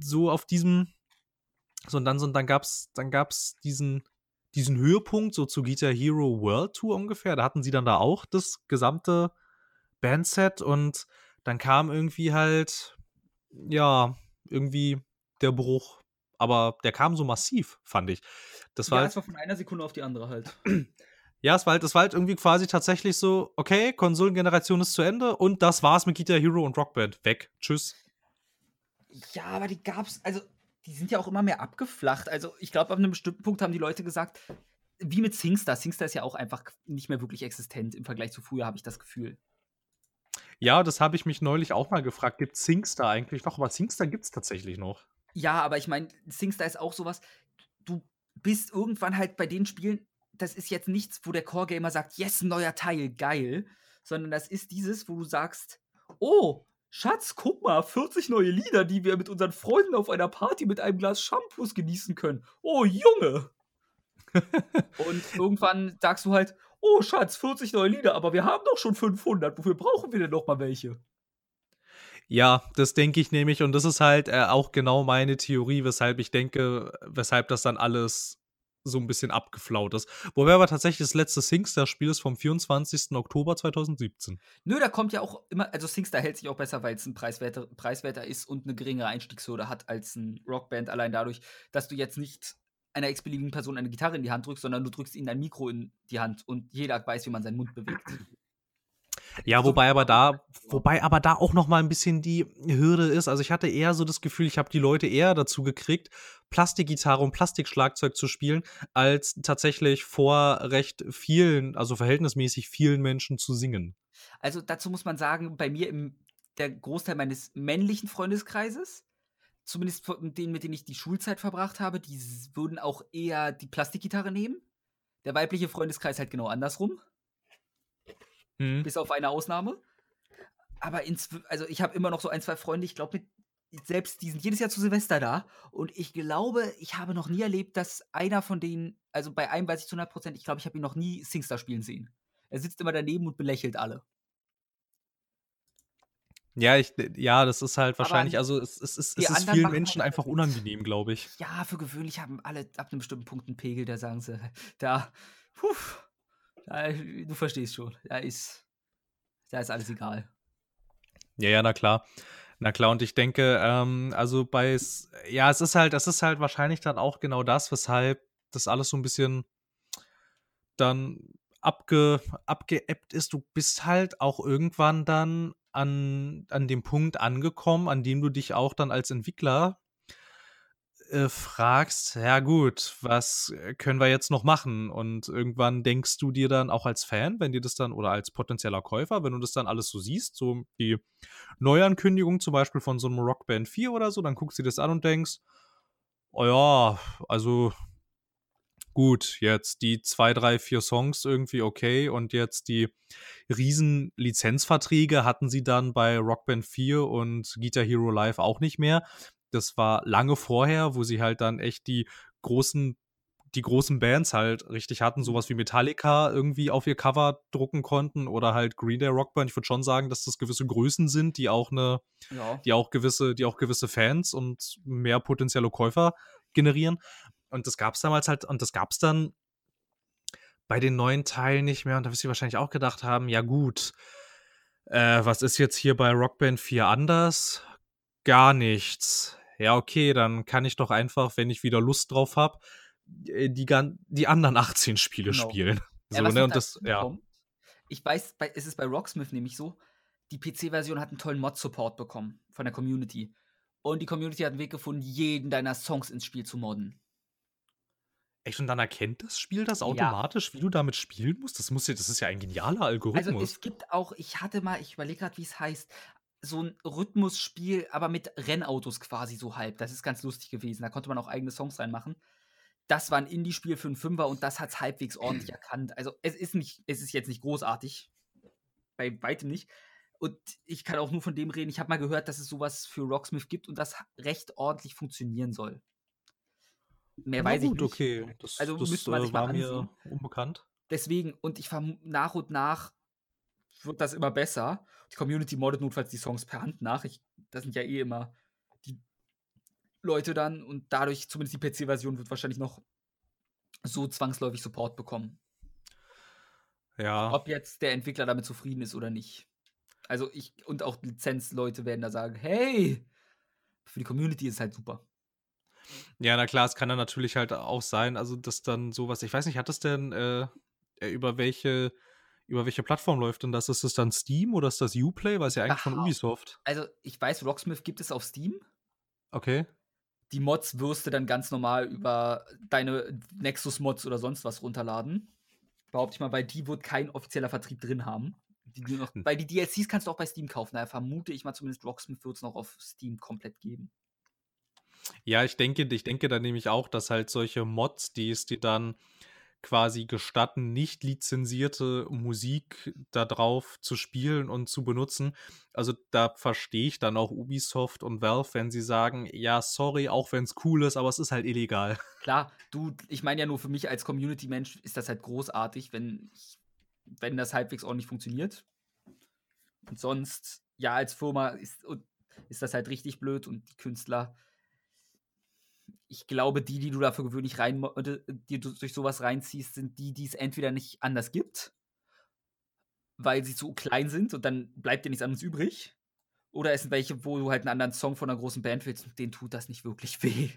so auf diesem so, und dann, so, und dann gab es dann gab's diesen, diesen Höhepunkt, so zu Guitar Hero World Tour ungefähr. Da hatten sie dann da auch das gesamte Bandset und dann kam irgendwie halt, ja, irgendwie der Bruch. Aber der kam so massiv, fand ich. Das war, Ja, halt, es war von einer Sekunde auf die andere halt. ja, es war halt, das war halt irgendwie quasi tatsächlich so, okay, Konsolengeneration ist zu Ende und das war's mit Guitar Hero und Rockband. Weg. Tschüss. Ja, aber die gab's, also die sind ja auch immer mehr abgeflacht. Also ich glaube, ab einem bestimmten Punkt haben die Leute gesagt, wie mit Singstar. Singstar ist ja auch einfach nicht mehr wirklich existent im Vergleich zu früher, habe ich das Gefühl. Ja, das habe ich mich neulich auch mal gefragt. Gibt Singstar eigentlich noch? Aber Singstar gibt's tatsächlich noch. Ja, aber ich meine, Singstar ist auch sowas, du bist irgendwann halt bei den Spielen, das ist jetzt nichts, wo der Core-Gamer sagt, yes, neuer Teil, geil, sondern das ist dieses, wo du sagst, oh, Schatz, guck mal, 40 neue Lieder, die wir mit unseren Freunden auf einer Party mit einem Glas Shampoos genießen können. Oh, Junge! Und irgendwann sagst du halt, oh, Schatz, 40 neue Lieder, aber wir haben doch schon 500, wofür brauchen wir denn noch mal welche? Ja, das denke ich nämlich und das ist halt äh, auch genau meine Theorie, weshalb ich denke, weshalb das dann alles so ein bisschen abgeflaut ist. Wobei aber tatsächlich das letzte Singstar-Spiel ist vom 24. Oktober 2017. Nö, da kommt ja auch immer, also Singstar hält sich auch besser, weil es ein preiswerter, preiswerter ist und eine geringere Einstiegshürde hat als ein Rockband, allein dadurch, dass du jetzt nicht einer x-beliebigen Person eine Gitarre in die Hand drückst, sondern du drückst ihnen ein Mikro in die Hand und jeder weiß, wie man seinen Mund bewegt. Ja, wobei aber da, wobei aber da auch noch mal ein bisschen die Hürde ist. Also ich hatte eher so das Gefühl, ich habe die Leute eher dazu gekriegt, Plastikgitarre und Plastikschlagzeug zu spielen, als tatsächlich vor recht vielen, also verhältnismäßig vielen Menschen zu singen. Also dazu muss man sagen, bei mir im der Großteil meines männlichen Freundeskreises, zumindest von denen, mit denen ich die Schulzeit verbracht habe, die würden auch eher die Plastikgitarre nehmen. Der weibliche Freundeskreis halt genau andersrum. Mhm. Bis auf eine Ausnahme. Aber ins, also ich habe immer noch so ein, zwei Freunde, ich glaube, selbst die sind jedes Jahr zu Silvester da. Und ich glaube, ich habe noch nie erlebt, dass einer von denen, also bei einem weiß ich zu 100 Prozent, ich glaube, ich habe ihn noch nie Singstar spielen sehen. Er sitzt immer daneben und belächelt alle. Ja, ich, ja, das ist halt wahrscheinlich, an- also es, es, ist, die es ist vielen Menschen halt einfach unangenehm, glaube ich. Ja, für gewöhnlich haben alle ab einem bestimmten Punkt einen Pegel, da sagen sie, da, puh, da, du verstehst schon, da ist, da ist alles egal. Ja, ja, na klar. Na klar, und ich denke, ähm, also bei, ja, es ist halt, es ist halt wahrscheinlich dann auch genau das, weshalb das alles so ein bisschen dann abge, abgeebbt ist. Du bist halt auch irgendwann dann an, an dem Punkt angekommen, an dem du dich auch dann als Entwickler äh, fragst, ja gut, was äh, können wir jetzt noch machen? Und irgendwann denkst du dir dann auch als Fan, wenn dir das dann, oder als potenzieller Käufer, wenn du das dann alles so siehst, so die Neuankündigung zum Beispiel von so einem Rockband 4 oder so, dann guckst du dir das an und denkst, oh ja, also gut, jetzt die zwei, drei, vier Songs irgendwie okay und jetzt die riesen Lizenzverträge hatten sie dann bei Rockband 4 und Guitar Hero Live auch nicht mehr. Das war lange vorher, wo sie halt dann echt die großen die großen Bands halt richtig hatten, sowas wie Metallica irgendwie auf ihr Cover drucken konnten oder halt Green Day Rockband. Ich würde schon sagen, dass das gewisse Größen sind, die auch eine Ja. die auch gewisse, die auch gewisse Fans und mehr potenzielle Käufer generieren. Und das gab es damals halt, und das gab es dann bei den neuen Teilen nicht mehr. Und da wirst du wahrscheinlich auch gedacht haben, ja gut, äh, was ist jetzt hier bei Rockband 4 anders? Gar nichts. Ja, okay, dann kann ich doch einfach, wenn ich wieder Lust drauf habe, die, gan- die anderen 18 Spiele Genau. spielen. Ja, So, ne? noch Und das, ja. kommt, Ich weiß, bei, es ist bei Rocksmith nämlich so, die PC-Version hat einen tollen Mod-Support bekommen von der Community. Und die Community hat einen Weg gefunden, jeden deiner Songs ins Spiel zu modden. Echt, und dann erkennt das Spiel das Ja. automatisch, wie du damit spielen musst? Das, muss ja, das ist ja ein genialer Algorithmus. Also es gibt auch, ich hatte mal, ich überlege gerade, wie es heißt, so ein Rhythmusspiel, aber mit Rennautos quasi so halb. Das ist ganz lustig gewesen. Da konnte man auch eigene Songs reinmachen. Das war ein Indie-Spiel für einen Fünfer und das hat es halbwegs ordentlich erkannt. Also es ist nicht, es ist jetzt nicht großartig. Bei weitem nicht. Und ich kann auch nur von dem reden. Ich habe mal gehört, dass es sowas für Rocksmith gibt und das recht ordentlich funktionieren soll. Mehr Na weiß ich gut, nicht. okay. Das, Also das müsste man äh, sich mal war mir ansehen. unbekannt. Deswegen, und ich vermute, nach und nach wird das immer besser. Die Community moddet notfalls die Songs per Hand nach. Ich, das sind ja eh immer die Leute dann und dadurch, zumindest die PC-Version, wird wahrscheinlich noch so zwangsläufig Support bekommen. Ja. Ob jetzt der Entwickler damit zufrieden ist oder nicht. Also ich, und auch Lizenzleute werden da sagen, hey, für die Community ist es halt super. Ja, na klar, es kann dann natürlich halt auch sein, also dass dann sowas, ich weiß nicht, hat das denn äh, äh, über welche über welche Plattform läuft denn das? Ist das dann Steam oder ist das Uplay? Weil es ja eigentlich von Aha. Ubisoft. Also ich weiß, Rocksmith gibt es auf Steam. Okay. die Mods wirst du dann ganz normal über deine Nexus-Mods oder sonst was runterladen. Behaupte ich mal, weil die wird kein offizieller Vertrieb drin haben. Die, die noch, Hm. weil die DLCs kannst du auch bei Steam kaufen. Daher vermute ich mal zumindest, Rocksmith wird es noch auf Steam komplett geben. Ja, ich denke, ich denke dann nämlich auch, dass halt solche Mods, die es dir dann quasi gestatten, nicht lizenzierte Musik da drauf zu spielen und zu benutzen. Also da verstehe ich dann auch Ubisoft und Valve, wenn sie sagen, ja, sorry, auch wenn es cool ist, aber es ist halt illegal. Klar, du, ich meine ja nur für mich als Community-Mensch ist das halt großartig, wenn, wenn das halbwegs ordentlich funktioniert. Und sonst, ja, als Firma ist, ist das halt richtig blöd und die Künstler, ich glaube, die, die du dafür gewöhnlich rein, äh, die du durch sowas reinziehst, sind die, die es entweder nicht anders gibt, weil sie zu klein sind und dann bleibt dir nichts anderes übrig. Oder es sind welche, wo du halt einen anderen Song von einer großen Band willst und denen tut das nicht wirklich weh.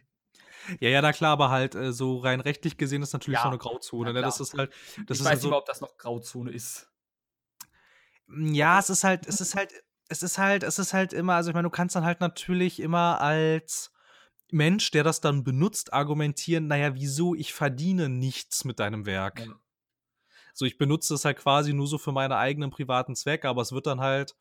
Ja, ja, na klar, aber halt äh, so rein rechtlich gesehen ist natürlich Ja, schon eine Grauzone. Ne? Das ist halt, das ich ist weiß halt nicht so, mal, ob das noch Grauzone ist. Ja, es ist halt, es ist halt, es ist halt, es ist halt immer, also ich meine, du kannst dann halt natürlich immer als Mensch, der das dann benutzt, argumentieren, naja, wieso, ich verdiene nichts mit deinem Werk. Ja. So, ich benutze es halt quasi nur so für meine eigenen privaten Zwecke, aber es wird dann halt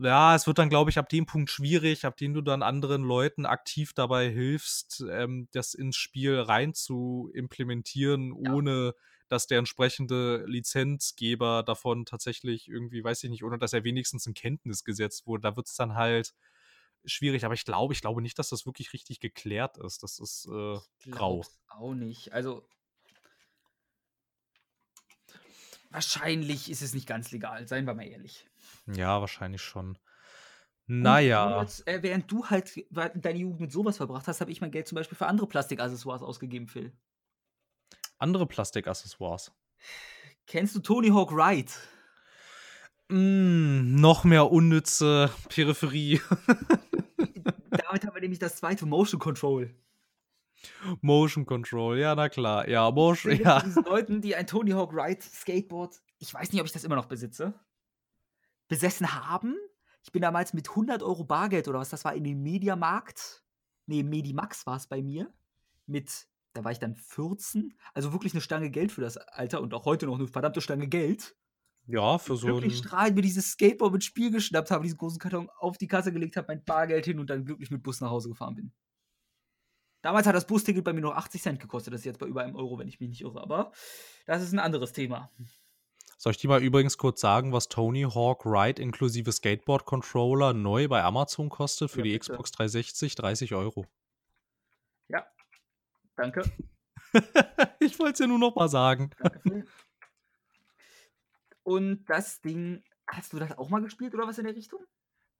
ja, es wird dann, glaube ich, ab dem Punkt schwierig, ab dem du dann anderen Leuten aktiv dabei hilfst, ähm, das ins Spiel rein zu implementieren, Ja. ohne dass der entsprechende Lizenzgeber davon tatsächlich irgendwie, weiß ich nicht, ohne dass er wenigstens in Kenntnis gesetzt wurde. Da wird es dann halt schwierig. Aber ich glaube, ich glaube nicht, dass das wirklich richtig geklärt ist. Das ist äh, grau. Auch nicht. Also wahrscheinlich ist es nicht ganz legal, seien wir mal ehrlich. Ja, wahrscheinlich schon. Naja. Jetzt, äh, während du halt deine Jugend mit sowas verbracht hast, habe ich mein Geld zum Beispiel für andere Plastikaccessoires ausgegeben, Phil. Andere Plastikaccessoires. Kennst du Tony Hawk Ride? Mm, noch mehr unnütze Peripherie. Damit haben wir nämlich das zweite Motion Control. Motion Control, ja, na klar. Ja, Ich Motion, jetzt ja. diesen Leuten, die ein Tony Hawk Ride Skateboard, ich weiß nicht, ob ich das immer noch besitze, besessen haben. Ich bin damals mit 100 Euro Bargeld oder was das war in den Mediamarkt, nee, Medimax war es bei mir, mit, da war ich dann 14, also wirklich eine Stange Geld für das Alter und auch heute noch eine verdammte Stange Geld. Ja, für so glücklich strahlend mir dieses Skateboard mit Spiel geschnappt habe, diesen großen Karton auf die Kasse gelegt habe, mein Bargeld hin und dann glücklich mit Bus nach Hause gefahren bin. Damals hat das Busticket bei mir noch 80 Cent gekostet, das ist jetzt bei über einem Euro, wenn ich mich nicht irre, aber das ist ein anderes Thema. Soll ich dir mal übrigens kurz sagen, was Tony Hawk Ride inklusive Skateboard-Controller neu bei Amazon kostet für Ja, die. Xbox 360? 30 Euro. Ja, danke. ich wollte es ja nur noch mal sagen. danke. Und das Ding, hast du das auch mal gespielt oder was in der Richtung?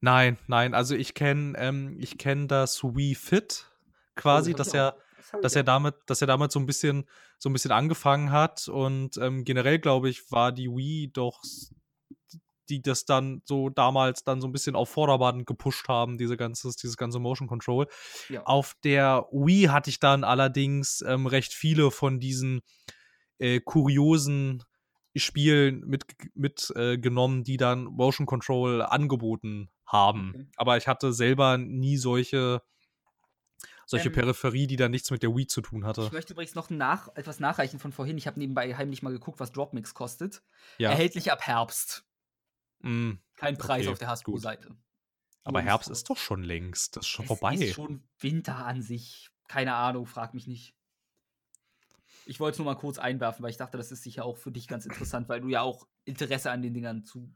Nein, nein, also ich kenne ähm, ich kenn das Wii Fit quasi, Oh, dass das hab er. Das dass er damit, dass er damit so ein bisschen, so ein bisschen angefangen hat und ähm, generell glaube ich, war die Wii doch, die das dann so damals dann so ein bisschen auf Vorderbahn gepusht haben, diese ganzes, dieses ganze Motion Control. Ja. Auf der Wii hatte ich dann allerdings ähm, recht viele von diesen äh, kuriosen Spielen mitgenommen, mit, äh, genommen, die dann Motion Control angeboten haben. Okay. Aber ich hatte selber nie solche, solche Ähm, Peripherie, die dann nichts mit der Wii zu tun hatte. Ich möchte übrigens noch nach, etwas nachreichen von vorhin. Ich habe nebenbei heimlich mal geguckt, was Dropmix kostet. Ja. Erhältlich ab Herbst. Mm, Kein Preis Okay, auf der Hasbro-Seite. aber Herbst ist doch schon längst. Das ist schon Es vorbei. ist schon Winter an sich. Keine Ahnung, frag mich nicht. Ich wollte es nur mal kurz einwerfen, weil ich dachte, das ist sicher auch für dich ganz interessant, weil du ja auch Interesse an den Dingern zu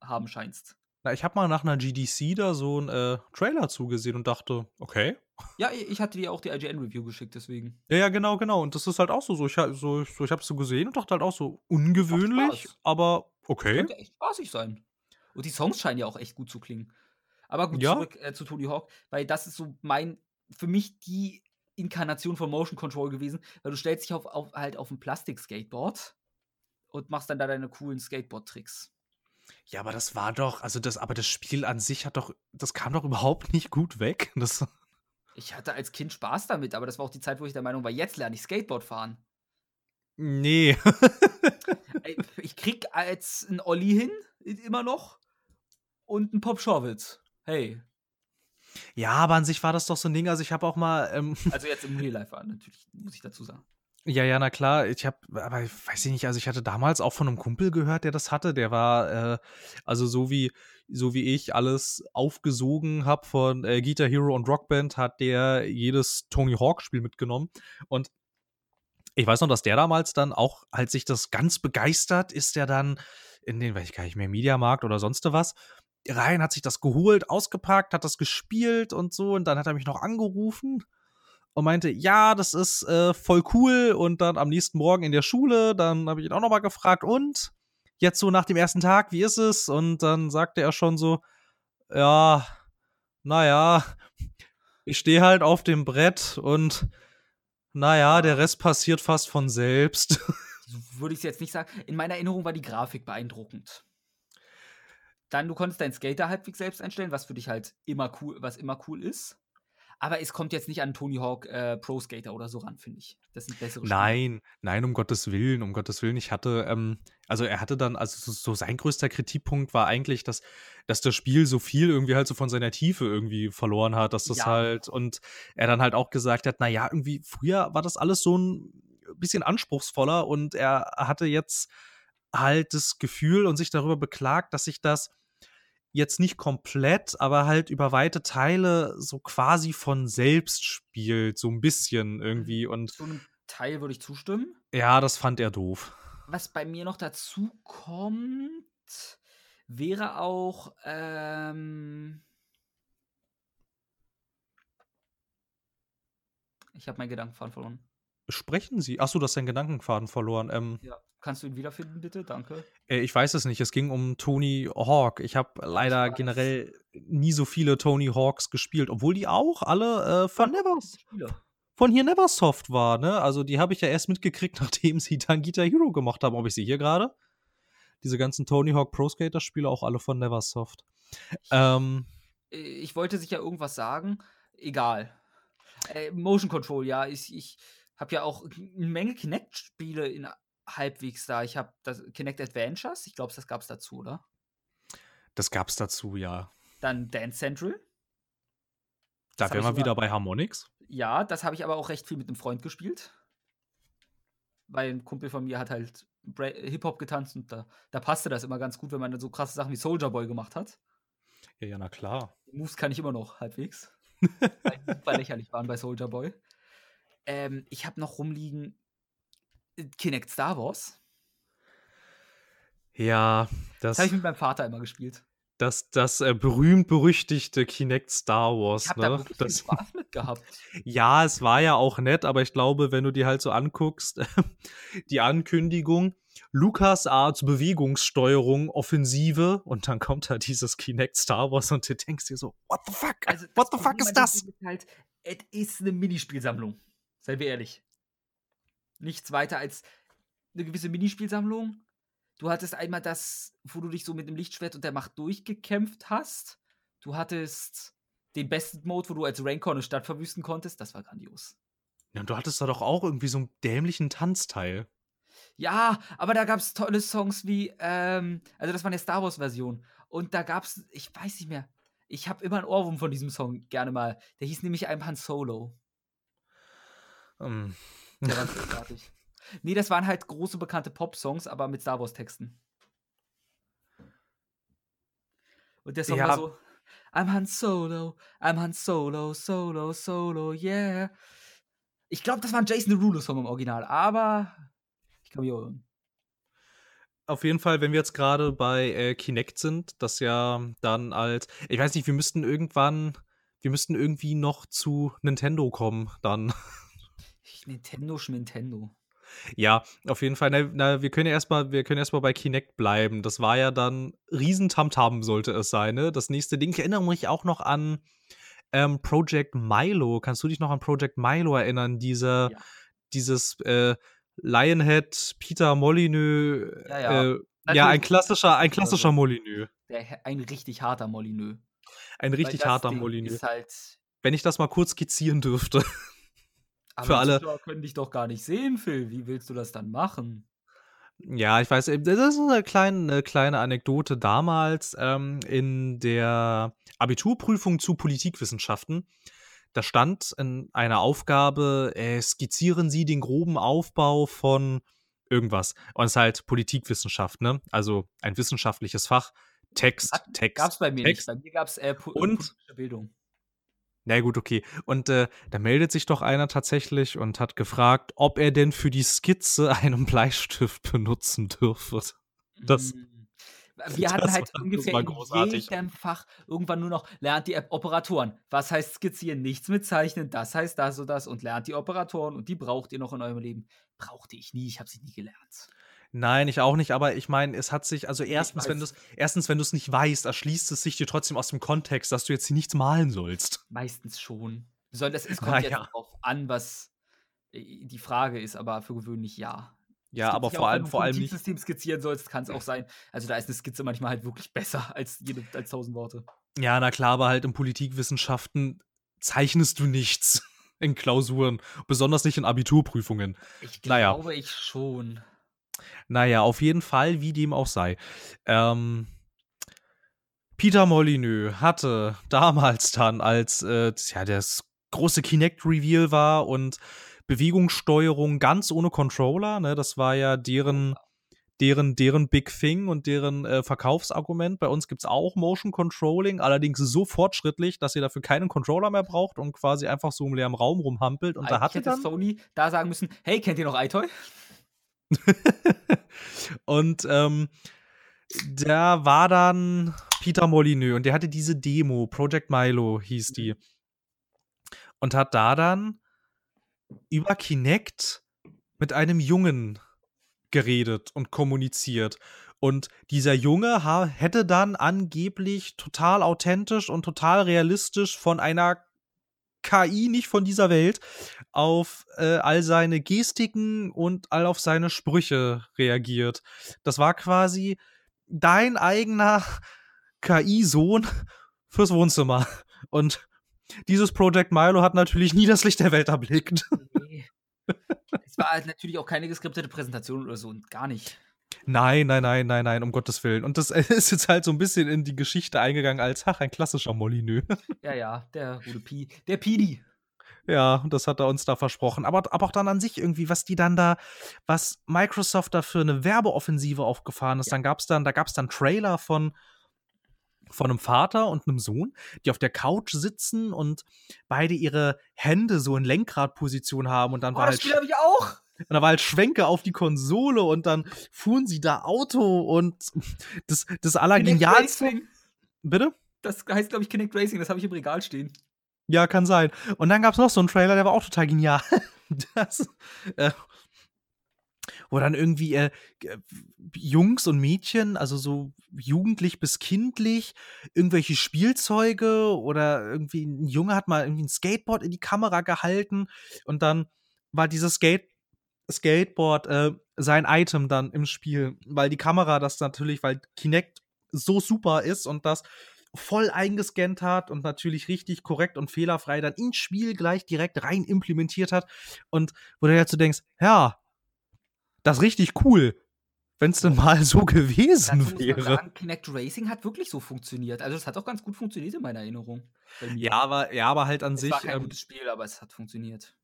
haben scheinst. Na, ich habe mal nach einer GDC da so einen äh, Trailer zugesehen und dachte, okay. Ja, ich hatte dir auch die IGN-Review geschickt, deswegen. Ja, ja, genau, genau. Und das ist halt auch so. so ich, so, so, ich habe es so gesehen und dachte halt auch so, ungewöhnlich, aber okay. Könnte echt spaßig sein. Und die Songs scheinen ja auch echt gut zu klingen. Aber gut, Ja. zurück äh, zu Tony Hawk, weil das ist so mein, für mich die Inkarnation von Motion Control gewesen, weil du stellst dich auf, auf, halt auf ein Plastik-Skateboard und machst dann da deine coolen Skateboard-Tricks. Ja, aber das war doch, also das, aber das Spiel an sich hat doch, das kam doch überhaupt nicht gut weg. Das, Ich hatte als Kind Spaß damit, aber das war auch die Zeit, wo ich der Meinung war, jetzt lerne ich Skateboard fahren. nee. Ich krieg als ein Olli hin, immer noch, und ein Pop Schorwitz. Hey. Ja, aber an sich war das doch so ein Ding. Also ich habe auch mal, ähm, Also jetzt im Real Life an, natürlich, muss ich dazu sagen. ja, ja, na klar, ich habe, aber ich weiß ich nicht, also ich hatte damals auch von einem Kumpel gehört, der das hatte. Der war, äh, also so wie, so wie ich alles aufgesogen habe von äh, Guitar Hero und Rockband, hat der jedes Tony Hawk-Spiel mitgenommen. Und ich weiß noch, dass der damals dann auch, als sich das ganz begeistert, ist der dann in den, weiß ich gar nicht mehr, Mediamarkt oder sonst was, rein, hat sich das geholt, ausgepackt, hat das gespielt und so. Und dann hat er mich noch angerufen und meinte, ja, das ist äh, voll cool. Und dann am nächsten Morgen in der Schule, dann habe ich ihn auch noch mal gefragt, und jetzt so nach dem ersten Tag, wie ist es? Und dann sagte er schon so, ja, naja, ich stehe halt auf dem Brett und naja, der Rest passiert fast von selbst. würde ich es jetzt nicht sagen. In meiner Erinnerung war die Grafik beeindruckend. Dann, du konntest deinen Skater halbwegs selbst einstellen, was für dich halt immer cool, was immer cool ist. Aber es kommt jetzt nicht an Tony Hawk äh, Pro Skater oder so ran, finde ich. Das sind bessere Spiele. Nein, nein, um Gottes Willen, um Gottes Willen. Ich hatte, ähm, also er hatte dann, also so, so sein größter Kritikpunkt war eigentlich, dass, dass das Spiel so viel irgendwie halt so von seiner Tiefe irgendwie verloren hat, dass das Ja. halt, und er dann halt auch gesagt hat, naja, irgendwie früher war das alles so ein bisschen anspruchsvoller und er hatte jetzt halt das Gefühl und sich darüber beklagt, dass sich das jetzt nicht komplett, aber halt über weite Teile so quasi von selbst spielt, so ein bisschen irgendwie. Und Zu einem Teil würde ich zustimmen. ja, das fand er doof. Was bei mir noch dazu kommt, wäre auch, ähm ich habe meinen Gedankenfaden verloren. Sprechen Sie? Achso, du hast deinen Gedankenfaden verloren. Ähm, Ja. Kannst du ihn wiederfinden, bitte? Danke. äh, ich weiß es nicht. Es ging um Tony Hawk. Ich habe leider generell nie so viele Tony Hawks gespielt, obwohl die auch alle äh, von Spiele. von hier Neversoft war, ne? Also die habe ich ja erst mitgekriegt, nachdem sie dann Guitar Hero gemacht haben. Ob ich sie hier gerade? Diese ganzen Tony Hawk Pro Skater Spiele auch alle von Neversoft. Ähm, Äh, Ich wollte sicher irgendwas sagen. Egal. Äh, Motion Control, ja. Ich, ich habe ja auch eine Menge Kinect-Spiele in halbwegs da. Ich habe das Kinect Adventures. Ich glaube, das gab es dazu, oder? das gab's dazu, ja. Dann Dance Central. Da wären ich wir immer- wieder bei Harmonix. Ja, das habe ich aber auch recht viel mit einem Freund gespielt. Weil ein Kumpel von mir hat halt Hip-Hop getanzt und da, da passte das immer ganz gut, wenn man dann so krasse Sachen wie Soldier Boy gemacht hat. Ja, ja, na klar. Die Moves kann ich immer noch halbwegs. weil die super lächerlich waren bei Soldier Boy. Ähm, ich habe noch rumliegen äh, Kinect Star Wars. Ja, Das das, habe ich mit meinem Vater immer gespielt. das, das äh, berühmt-berüchtigte Kinect Star Wars, Ich habe da ne? wirklich viel Das, Spaß mit gehabt. ja, es war ja auch nett, aber ich glaube, wenn du dir halt so anguckst, die Ankündigung, Lukas Arts Bewegungssteuerung, Offensive, und dann kommt da dieses Kinect Star Wars und du denkst dir so, what the fuck? Also, what the fuck ist das? Ist Halt, es ist eine Minispielsammlung. Seien wir ehrlich. Nichts weiter als eine gewisse Minispielsammlung. Du hattest einmal das, wo du dich so mit dem Lichtschwert und der Macht durchgekämpft hast. Du hattest den besten Mode, wo du als Rancor eine Stadt verwüsten konntest. Das war grandios. Ja, und du hattest da doch auch irgendwie so einen dämlichen Tanzteil. Ja, aber da gab es tolle Songs wie, ähm, also das war eine Star Wars-Version. Und da gab es, ich weiß nicht mehr, ich habe immer einen Ohrwurm von diesem Song gerne mal. Der hieß nämlich I'm Han Solo. Ähm, Der war großartig. Nee, das waren halt große bekannte Pop-Songs, aber mit Star Wars-Texten. Und der Song Ja. war so: I'm Han Solo, I'm Han Solo, Solo, Solo, yeah. Ich glaube, das war ein Jason Derulo-Song im Original, aber ich kann mich auch irren. auf jeden Fall, wenn wir jetzt gerade bei äh, Kinect sind, das ja dann als, ich weiß nicht, wir müssten irgendwann, wir müssten irgendwie noch zu Nintendo kommen, dann. Nintendo, Nintendo. Ja, auf jeden Fall. Na, na, wir können ja erstmal, wir können erstmal bei Kinect bleiben. Das war ja dann Riesentamtam sollte es sein, ne? Das nächste Ding. Ich erinnere mich auch noch an ähm, Project Milo. Kannst du dich noch an Project Milo erinnern? Diese, Ja. dieses äh, Lionhead, Peter Molyneux. Ja, ja. Äh, ja, ein klassischer, ein klassischer Molyneux. Der, ein richtig harter Molyneux. Ein richtig harter Ding Molyneux. Halt, Wenn ich das mal kurz skizzieren dürfte. Aber Für alle- Zuschauer können dich doch gar nicht sehen, Phil. Wie willst du das dann machen? Ja, ich weiß, äh, das ist eine kleine, eine kleine Anekdote damals ähm, in der Abiturprüfung zu Politikwissenschaften. Da stand in einer Aufgabe, äh, skizzieren Sie den groben Aufbau von irgendwas. Und es ist halt Politikwissenschaft, ne? Also ein wissenschaftliches Fach. Text, Text. Gab's bei mir Text. nicht. Bei mir gab's äh, po Und? politische Bildung. Na gut, okay. Und äh, da meldet sich doch einer tatsächlich und hat gefragt, ob er denn für die Skizze einen Bleistift benutzen dürfe. Das- Mm. Wir hatten das halt war- ungefähr in jedem Fach irgendwann nur noch, lernt die App Operatoren. Was heißt skizzieren? Nichts mit zeichnen. Das heißt das und das und lernt die Operatoren und die braucht ihr noch in eurem Leben. Brauchte ich nie, ich habe sie nie gelernt. Nein, ich auch nicht, aber ich meine, es hat sich, also erstens, wenn du weiß. erstens, wenn du es nicht weißt, erschließt es sich dir trotzdem aus dem Kontext, dass du jetzt hier nichts malen sollst. Meistens schon. Besonders es kommt Na jetzt ja. darauf an, was äh, die Frage ist, aber für gewöhnlich ja. Es Ja, aber vor auch, allem, wenn du vor allem ein. System skizzieren sollst, kann es auch sein. Also da ist eine Skizze manchmal halt wirklich besser als jede als tausend Worte. Ja, na klar, aber halt in Politikwissenschaften zeichnest du nichts in Klausuren, besonders nicht in Abiturprüfungen. Ich Naja. glaube ich schon. Naja, auf jeden Fall, wie dem auch sei. Ähm, Peter Molyneux hatte damals dann, als äh, ja, das große Kinect-Reveal war und Bewegungssteuerung ganz ohne Controller, ne, das war ja deren, deren, deren Big Thing und deren äh, Verkaufsargument. Bei uns gibt es auch Motion Controlling, allerdings so fortschrittlich, dass ihr dafür keinen Controller mehr braucht und quasi einfach so im leeren Raum rumhampelt. Und Eigentlich da hatte hätte dann Sony da sagen müssen, hey, kennt ihr noch iToy? und ähm, da war dann Peter Molyneux und der hatte diese Demo, Project Milo hieß die. Und hat da dann über Kinect mit einem Jungen geredet und kommuniziert. Und dieser Junge hätte dann angeblich total authentisch und total realistisch von einer KI nicht von dieser Welt auf äh, all seine Gestiken und all auf seine Sprüche reagiert. Das war quasi dein eigener KI-Sohn fürs Wohnzimmer. Und dieses Project Milo hat natürlich nie das Licht der Welt erblickt. Nee. es war halt natürlich auch keine geskriptete Präsentation oder so und gar nicht. Nein, nein, nein, nein, nein, um Gottes Willen. Und das ist jetzt halt so ein bisschen in die Geschichte eingegangen als, ach, ein klassischer Molyneux. Ja, ja, der gute Pi. Der Pidi. Ja, das hat er uns da versprochen. Aber, aber auch dann an sich irgendwie, was die dann da, was Microsoft da für eine Werbeoffensive aufgefahren ist. Ja. Dann gab's dann, da gab's dann Trailer von, von einem Vater und einem Sohn, die auf der Couch sitzen und beide ihre Hände so in Lenkradposition haben und dann Oh, war das halt Spiel habe ich auch. Und da war halt Schwenke auf die Konsole und dann fuhren sie da Auto und das, das Allergenialste. Bitte? Das heißt, glaube ich, Kinect Racing. Das habe ich im Regal stehen. Ja, kann sein. Und dann gab es noch so einen Trailer, der war auch total genial. Das, äh, wo dann irgendwie äh, Jungs und Mädchen, also so jugendlich bis kindlich, irgendwelche Spielzeuge oder irgendwie ein Junge hat mal irgendwie ein Skateboard in die Kamera gehalten und dann war dieses Skate Skateboard äh, sein Item dann im Spiel, weil die Kamera das natürlich, weil Kinect so super ist und das voll eingescannt hat und natürlich richtig korrekt und fehlerfrei dann ins Spiel gleich direkt rein implementiert hat und wo du dazu denkst, ja, das ist richtig cool, wenn es denn mal so Dazu gewesen man wäre. sagen, Kinect Racing hat wirklich so funktioniert. Also, es hat auch ganz gut funktioniert in meiner Erinnerung. Ja, aber, ja, aber halt an es sich, war kein ähm, gutes Spiel, aber es hat funktioniert.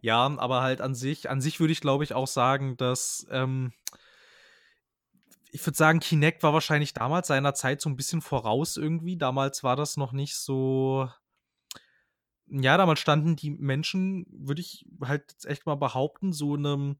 ja, aber halt an sich, an sich würde ich glaube ich auch sagen, dass, ähm, ich würde sagen, Kinect war wahrscheinlich damals seiner Zeit so ein bisschen voraus irgendwie. Damals war das noch nicht so. Ja, damals standen die Menschen, würde ich halt jetzt echt mal behaupten, so einem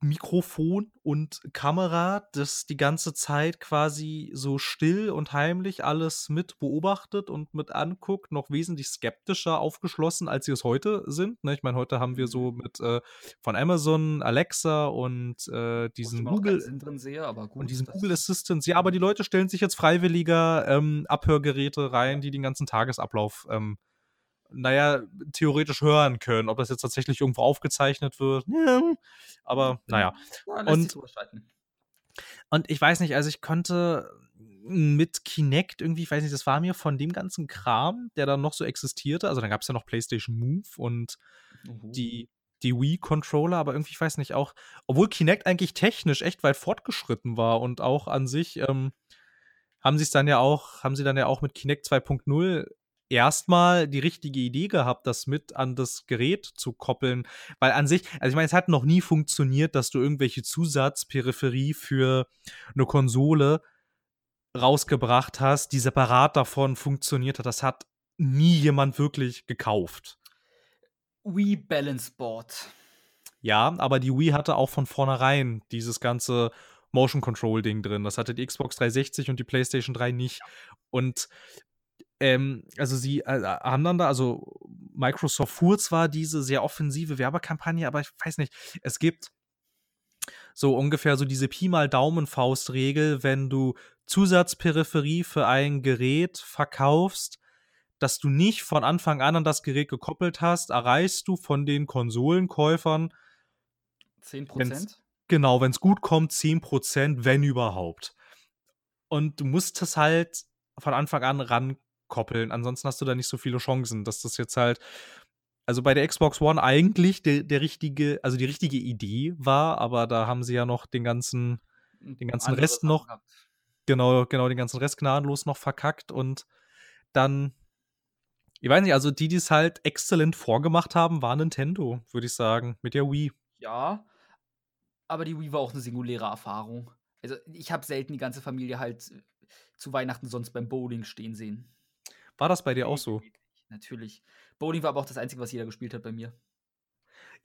Mikrofon und Kamera, das die ganze Zeit quasi so still und heimlich alles mit beobachtet und mit anguckt, noch wesentlich skeptischer aufgeschlossen, als sie es heute sind. Ne? Ich meine, heute haben wir so mit äh, von Amazon, Alexa und äh, diesen Google sehe, gut. und diesen Google Assistants. Ja, aber die Leute stellen sich jetzt freiwilliger ähm, Abhörgeräte rein, die den ganzen Tagesablauf, ähm, naja, theoretisch hören können. Ob das jetzt tatsächlich irgendwo aufgezeichnet wird, aber naja. Ja, lässt sich und-. Und ich weiß nicht, also ich konnte mit Kinect irgendwie, ich weiß nicht, das war mir von dem ganzen Kram, der dann noch so existierte, also dann gab es ja noch PlayStation Move und Uhu. die, die Wii-Controller, aber irgendwie, ich weiß nicht, auch, obwohl Kinect eigentlich technisch echt weit fortgeschritten war und auch an sich, ähm, haben sie es dann ja auch, haben sie dann ja auch mit Kinect 2.0 erstmal die richtige Idee gehabt, das mit an das Gerät zu koppeln. Weil an sich, also ich meine, es hat noch nie funktioniert, dass du irgendwelche Zusatzperipherie für eine Konsole rausgebracht hast, die separat davon funktioniert hat. Das hat nie jemand wirklich gekauft. Wii Balance Board. Ja, aber die Wii hatte auch von vornherein dieses ganze Motion Control Ding drin. Das hatte die Xbox 360 und die PlayStation 3 nicht. Und ähm, also sie äh, haben dann da, also Microsoft fuhr zwar diese sehr offensive Werbekampagne, aber ich weiß nicht, es gibt so ungefähr so diese Pi mal Daumen-Faustregel, wenn du Zusatzperipherie für ein Gerät verkaufst, dass du nicht von Anfang an an das Gerät gekoppelt hast, erreichst du von den Konsolenkäufern 10%? Genau, wenn es gut kommt, 10%, wenn überhaupt. Und du musst es halt von Anfang an rankoppeln. Ansonsten hast du da nicht so viele Chancen, dass das jetzt halt. Also bei der Xbox One eigentlich der, der richtige, also die richtige Idee war, aber da haben sie ja noch den ganzen, den ganzen Rest noch- genau, genau, den ganzen Rest gnadenlos noch verkackt und dann, ich weiß nicht, also die, die es halt exzellent vorgemacht haben, war Nintendo, würde ich sagen, mit der Wii. Ja. Aber die Wii war auch eine singuläre Erfahrung. Also, ich habe selten die ganze Familie halt zu Weihnachten sonst beim Bowling stehen sehen. War das bei dir auch so? Natürlich. Bowling war aber auch das Einzige, was jeder gespielt hat bei mir.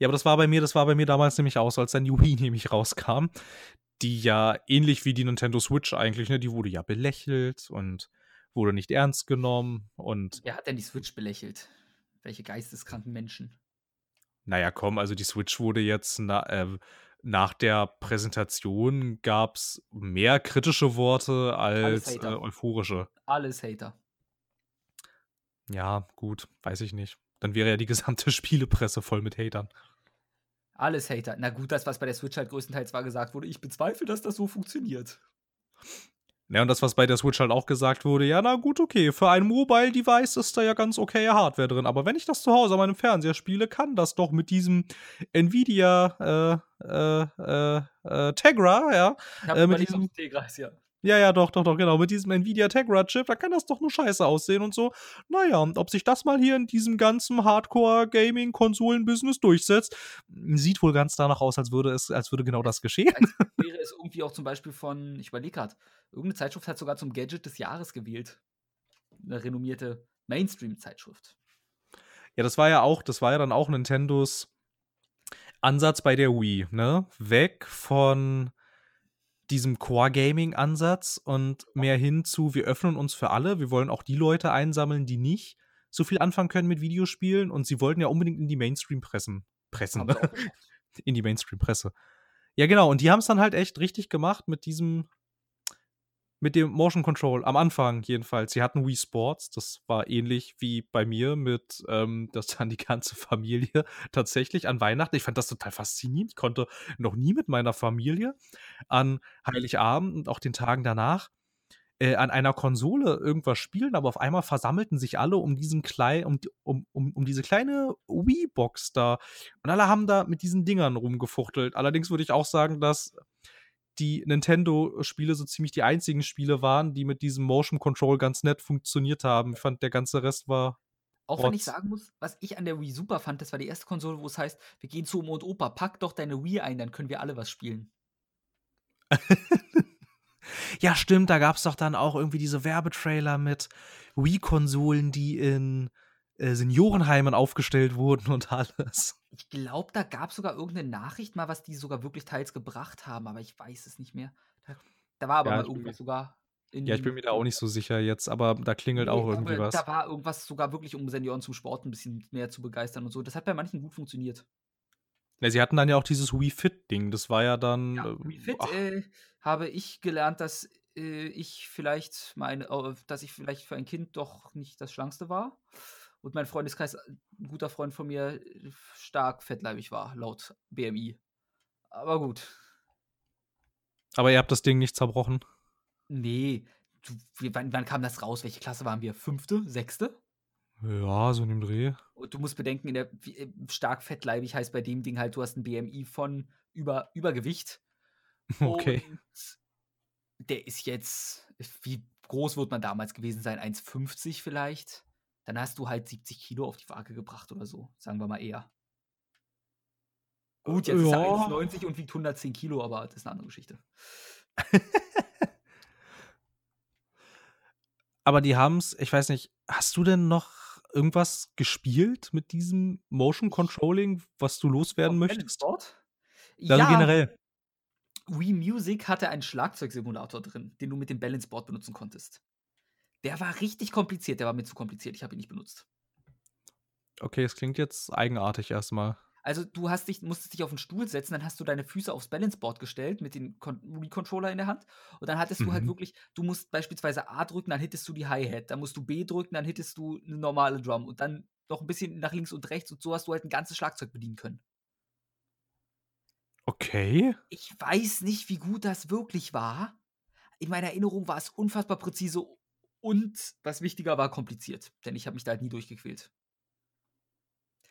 Ja, aber das war bei mir, das war bei mir damals nämlich auch so, als dann Wii nämlich rauskam, die ja ähnlich wie die Nintendo Switch eigentlich, ne, die wurde ja belächelt und wurde nicht ernst genommen und. Wer hat denn die Switch belächelt? Welche geisteskranken Menschen? Naja, komm, also die Switch wurde jetzt na, äh, nach der Präsentation gab es mehr kritische Worte als äh, euphorische. Alles Hater. Ja, gut, weiß ich nicht. Dann wäre ja die gesamte Spielepresse voll mit Hatern. Alles Hater. Na gut, das, was bei der Switch halt größtenteils war gesagt wurde, ich bezweifle, dass das so funktioniert. Ja, und das, was bei der Switch halt auch gesagt wurde, ja, na gut, okay, für ein Mobile-Device ist da ja ganz okay Hardware drin. Aber wenn ich das zu Hause an meinem Fernseher spiele, kann das doch mit diesem Nvidia äh, äh, äh, äh Tegra, ja. Ich hab äh, mit diesem Tegra, ja. Ja, ja, doch, doch, doch, genau. Mit diesem Nvidia Tegra-Chip, da kann das doch nur scheiße aussehen und so. Naja, ob sich das mal hier in diesem ganzen Hardcore-Gaming-Konsolen-Business durchsetzt, sieht wohl ganz danach aus, als würde es, als würde genau das geschehen. Als wäre es irgendwie auch zum Beispiel von, ich überlege gerade, irgendeine Zeitschrift hat sogar zum Gadget des Jahres gewählt. Eine renommierte Mainstream-Zeitschrift. Ja, das war ja auch, das war ja dann auch Nintendos Ansatz bei der Wii, ne? Weg von diesem Core-Gaming-Ansatz und mehr hin zu, wir öffnen uns für alle, wir wollen auch die Leute einsammeln, die nicht so viel anfangen können mit Videospielen und sie wollten ja unbedingt in die Mainstream-Pressen. Pressen, ne? in die Mainstream-Presse. Ja, genau, und die haben es dann halt echt richtig gemacht mit diesem mit dem Motion Control am Anfang jedenfalls. Sie hatten Wii Sports, das war ähnlich wie bei mir mit, ähm, dass dann die ganze Familie tatsächlich an Weihnachten, ich fand das total faszinierend. Ich konnte noch nie mit meiner Familie an Heiligabend und auch den Tagen danach äh, an einer Konsole irgendwas spielen, aber auf einmal versammelten sich alle um diesen kleinen, um, um, um, um diese kleine Wii-Box da. Und alle haben da mit diesen Dingern rumgefuchtelt. Allerdings würde ich auch sagen, dass die Nintendo-Spiele so ziemlich die einzigen Spiele waren, die mit diesem Motion Control ganz nett funktioniert haben. Ich fand, der ganze Rest war. Auch wenn ich sagen muss, was ich an der Wii super fand, das war die erste Konsole, wo es heißt, wir gehen zu Oma und Opa, pack doch deine Wii ein, dann können wir alle was spielen. ja, stimmt, da gab es doch dann auch irgendwie diese Werbetrailer mit Wii-Konsolen, die in äh, Seniorenheimen aufgestellt wurden und alles. Ich glaube, da gab es sogar irgendeine Nachricht mal, was die sogar wirklich teils gebracht haben, aber ich weiß es nicht mehr. Da, da war aber ja, mal irgendwas sogar. ja, ich bin mir da auch nicht so sicher jetzt, aber da klingelt nee, auch irgendwie was. Da war irgendwas sogar wirklich, um Senioren zum Sport ein bisschen mehr zu begeistern und so. Das hat bei manchen gut funktioniert. Ja, sie hatten dann ja auch dieses Wii Fit-Ding. Das war ja dann. Ja, äh, Wii Fit äh, habe ich gelernt, dass äh, ich vielleicht meine, dass ich vielleicht für ein Kind doch nicht das Schlankste war und mein Freundeskreis, äh, ein guter Freund von mir, äh, stark fettleibig war, laut BMI. Aber gut. Aber ihr habt das Ding nicht zerbrochen? Nee. Du, wann, wann, kam das raus? Welche Klasse waren wir? Fünfte? Sechste? Ja, so in dem Dreh. Und du musst bedenken, in der, äh, stark fettleibig heißt bei dem Ding halt, du hast ein BMI von über, Übergewicht. Okay. Und der ist jetzt, wie groß wird man damals gewesen sein? 1,50 vielleicht? Dann hast du halt 70 Kilo auf die Waage gebracht oder so, sagen wir mal eher. Gut, jetzt ja. ist er 1,90 und wiegt 110 Kilo, aber das ist eine andere Geschichte. aber die haben es, ich weiß nicht, hast du denn noch irgendwas gespielt mit diesem Motion Controlling, was du loswerden Auf möchtest? Also ja, generell. Wii Music hatte einen Schlagzeugsimulator drin, den du mit dem Balance Board benutzen konntest. Der war richtig kompliziert, der war mir zu kompliziert, ich habe ihn nicht benutzt. Okay, es klingt jetzt eigenartig erstmal. Also du hast dich, musstest dich auf den Stuhl setzen, dann hast du deine Füße aufs Balanceboard gestellt mit dem Wii-Controller in der Hand und dann hattest mhm. du halt mhm. wirklich, du musst beispielsweise A drücken, dann hittest du die Hi-Hat, dann musst du B drücken, dann hittest du eine normale Drum und dann noch ein bisschen nach links und rechts und so hast du halt ein ganzes Schlagzeug bedienen können. Okay. Ich weiß nicht, wie gut das wirklich war. In meiner Erinnerung war es unfassbar präzise und was wichtiger war, kompliziert. Denn ich habe mich da halt nie durchgequält.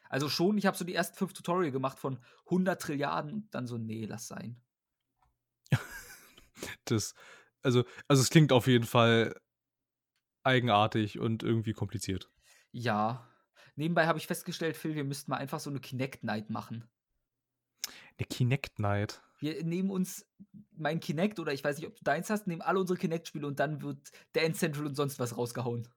Also schon, ich habe so die ersten fünf Tutorial gemacht von 100 Trilliarden und dann so, nee, lass sein. das, also, also es klingt auf jeden Fall eigenartig und irgendwie kompliziert. Ja. Nebenbei habe ich festgestellt, Phil, wir müssten mal einfach so eine Kinect Night machen. Eine Kinect Night? Wir nehmen uns mein Kinect oder ich weiß nicht, ob du deins hast, nehmen alle unsere Kinect-Spiele und dann wird Dance Central und sonst was rausgehauen.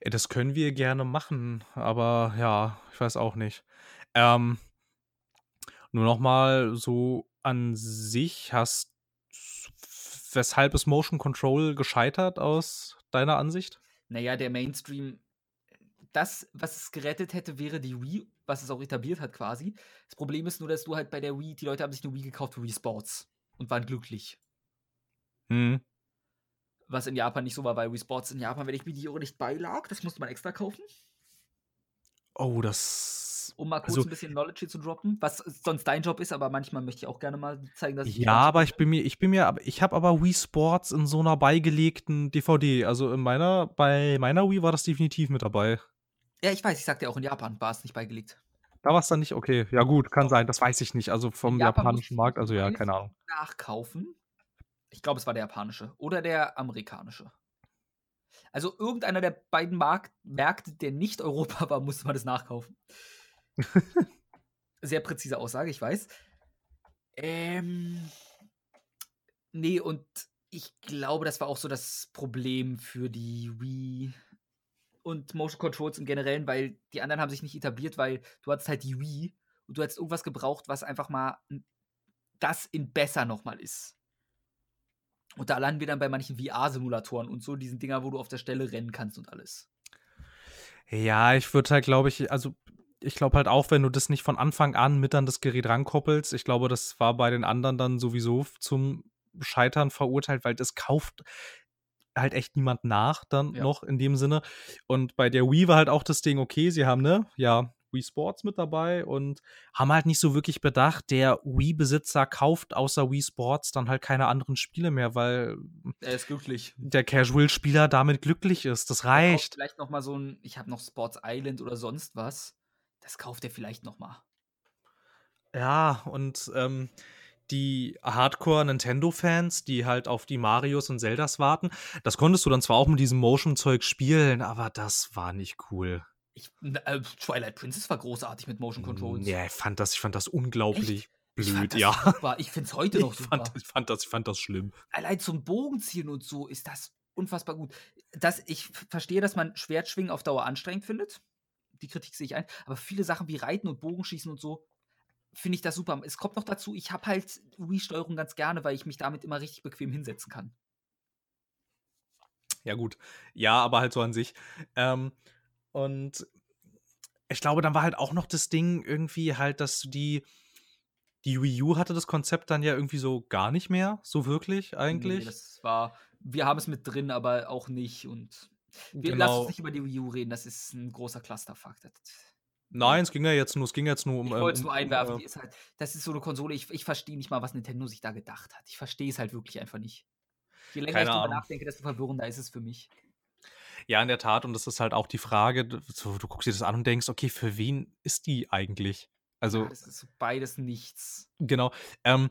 Äh, das können wir gerne machen, aber ja, ich weiß auch nicht. Ähm, nur noch mal so an sich hast weshalb ist Motion Control gescheitert aus deiner Ansicht? Naja, der Mainstream das, was es gerettet hätte, wäre die Wii, was es auch etabliert hat quasi. Das Problem ist nur, dass du halt bei der Wii, die Leute haben sich eine Wii gekauft für Wii Sports und waren glücklich. Mhm. Was in Japan nicht so war, weil Wii Sports in Japan, wenn ich mir die Uhr nicht beilag, das musste man extra kaufen. Oh, das. Um mal kurz Also- ein bisschen Knowledge hier zu droppen, was sonst dein Job ist, aber manchmal möchte ich auch gerne mal zeigen, dass ich. Ja, aber ich bin mir, ich bin mir, ich habe aber Wii Sports in so einer beigelegten DVD. Also in meiner, bei meiner Wii war das definitiv mit dabei. Ja, ich weiß, ich sagte ja auch in Japan war es nicht beigelegt. Da war es dann nicht okay. Ja gut, kann sein. Das weiß ich nicht. Also vom Japan japanischen Markt. Also ja, keine Ahnung. Nachkaufen. Ich glaube, es war der japanische oder der amerikanische. Also irgendeiner der beiden Mark Märkte, der nicht Europa war, musste man das nachkaufen. Sehr präzise Aussage, ich weiß. Ähm, nee, und ich glaube, das war auch so das Problem für die Wii und Motion Controls im Generellen, weil die anderen haben sich nicht etabliert, weil du hattest halt die Wii und du hattest irgendwas gebraucht, was einfach mal das in besser nochmal ist. Und da landen wir dann bei manchen VR-Simulatoren und so, diesen Dinger, wo du auf der Stelle rennen kannst und alles. Ja, ich würde halt, glaube ich, also ich glaube halt auch, wenn du das nicht von Anfang an mit an das Gerät rankoppelst, ich glaube, das war bei den anderen dann sowieso zum Scheitern verurteilt, weil das kauft halt echt niemand nach dann Ja. noch in dem Sinne. Und bei der Wii war halt auch das Ding, okay, sie haben, ne, ja, Wii Sports mit dabei und haben halt nicht so wirklich bedacht, der Wii-Besitzer kauft außer Wii Sports dann halt keine anderen Spiele mehr, weil Er ist glücklich. der Casual-Spieler damit glücklich ist. Das reicht. Vielleicht noch mal so ein, ich habe noch Sports Island oder sonst was. Das kauft er vielleicht noch mal. Ja, und ähm, die Hardcore-Nintendo-Fans, die halt auf die Marios und Zeldas warten, das konntest du dann zwar auch mit diesem Motion-Zeug spielen, aber das war nicht cool. Ich, äh, Twilight Princess war großartig mit Motion Controls. Ja, ich fand das, ich fand das unglaublich Ich fand blöd, das ja. Super. Ich finde es heute noch Ich super. fand, ich, fand das, ich fand das schlimm. Allein zum Bogenzielen und so ist das unfassbar gut. Das, ich verstehe, dass man Schwertschwingen auf Dauer anstrengend findet. Die Kritik sehe ich ein. Aber viele Sachen wie Reiten und Bogenschießen und so finde ich das super. Es kommt noch dazu, ich habe halt Wii-Steuerung ganz gerne, weil ich mich damit immer richtig bequem hinsetzen kann. Ja, gut. Ja, aber halt so an sich. Ähm, und ich glaube, dann war halt auch noch das Ding irgendwie halt, dass die, die Wii U hatte das Konzept dann ja irgendwie so gar nicht mehr, so wirklich eigentlich. Nee, das war, wir haben es mit drin, aber auch nicht. Und wir lassen Genau. uns nicht über die Wii U reden, das ist ein großer Clusterfuck. Das, Nein, es ging ja jetzt nur, es ging jetzt nur um. ich ähm, wollte es um, nur um, einwerfen, äh, die ist halt, das ist so eine Konsole, ich, ich verstehe nicht mal, was Nintendo sich da gedacht hat. Ich verstehe es halt wirklich einfach nicht. Je länger ich Ahnung. nachdenke, desto verwirrender ist es für mich. Ja, in der Tat. Und das ist halt auch die Frage, so, du guckst dir das an und denkst, okay, für wen ist die eigentlich? Also, Ja, das ist beides nichts. genau. Ähm,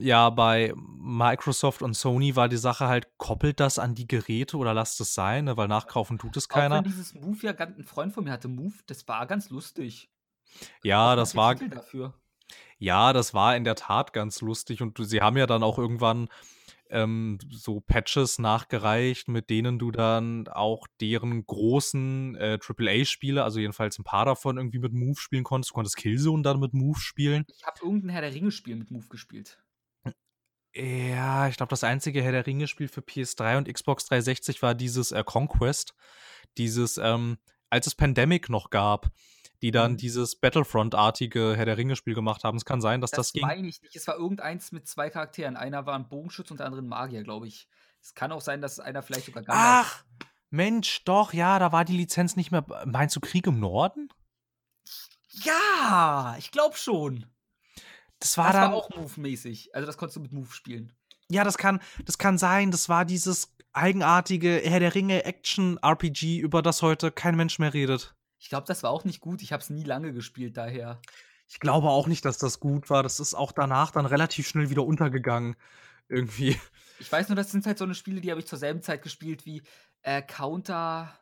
ja, bei Microsoft und Sony war die Sache halt, koppelt das an die Geräte oder lasst es sein, ne? weil nachkaufen tut es Auch keiner. dieses Move ja ein Freund von mir hatte Move, das war ganz lustig. Ja, Auch das war, dafür. ja, das war in der Tat ganz lustig und sie haben ja dann auch irgendwann ähm, so Patches nachgereicht, mit denen du dann auch deren großen äh, AAA-Spiele, also jedenfalls ein paar davon irgendwie mit Move spielen konntest. Du konntest Killzone dann mit Move spielen. Ich habe irgendein Herr der Ringe-Spiel mit Move gespielt. Ja, ich glaube, das einzige Herr der Ringe-Spiel für PS3 und Xbox 360 war dieses äh, Conquest. Dieses, ähm, als es Pandemic noch gab, die dann Mhm. dieses Battlefront-artige Herr der Ringe-Spiel gemacht haben. Es kann sein, dass das, Das ging. meine ich nicht. Es war irgendeins mit zwei Charakteren. Einer war ein Bogenschütze und der andere ein Magier, glaube ich. Es kann auch sein, dass einer vielleicht sogar Gandalf Ach, Mensch, doch, ja, da war die Lizenz nicht mehr. Meinst du Krieg im Norden? Ja, ich glaube schon. Das war Das dann. war auch Move-mäßig. Also das konntest du mit Move spielen. ja, das kann, das kann sein. Das war dieses eigenartige Herr der Ringe Action-RPG, über das heute kein Mensch mehr redet. Ich glaube, das war auch nicht gut. Ich habe es nie lange gespielt, daher. Ich glaube auch nicht, dass das gut war. Das ist auch danach dann relativ schnell wieder untergegangen. Irgendwie. Ich weiß nur, das sind halt so eine Spiele, die habe ich zur selben Zeit gespielt wie äh, Counter.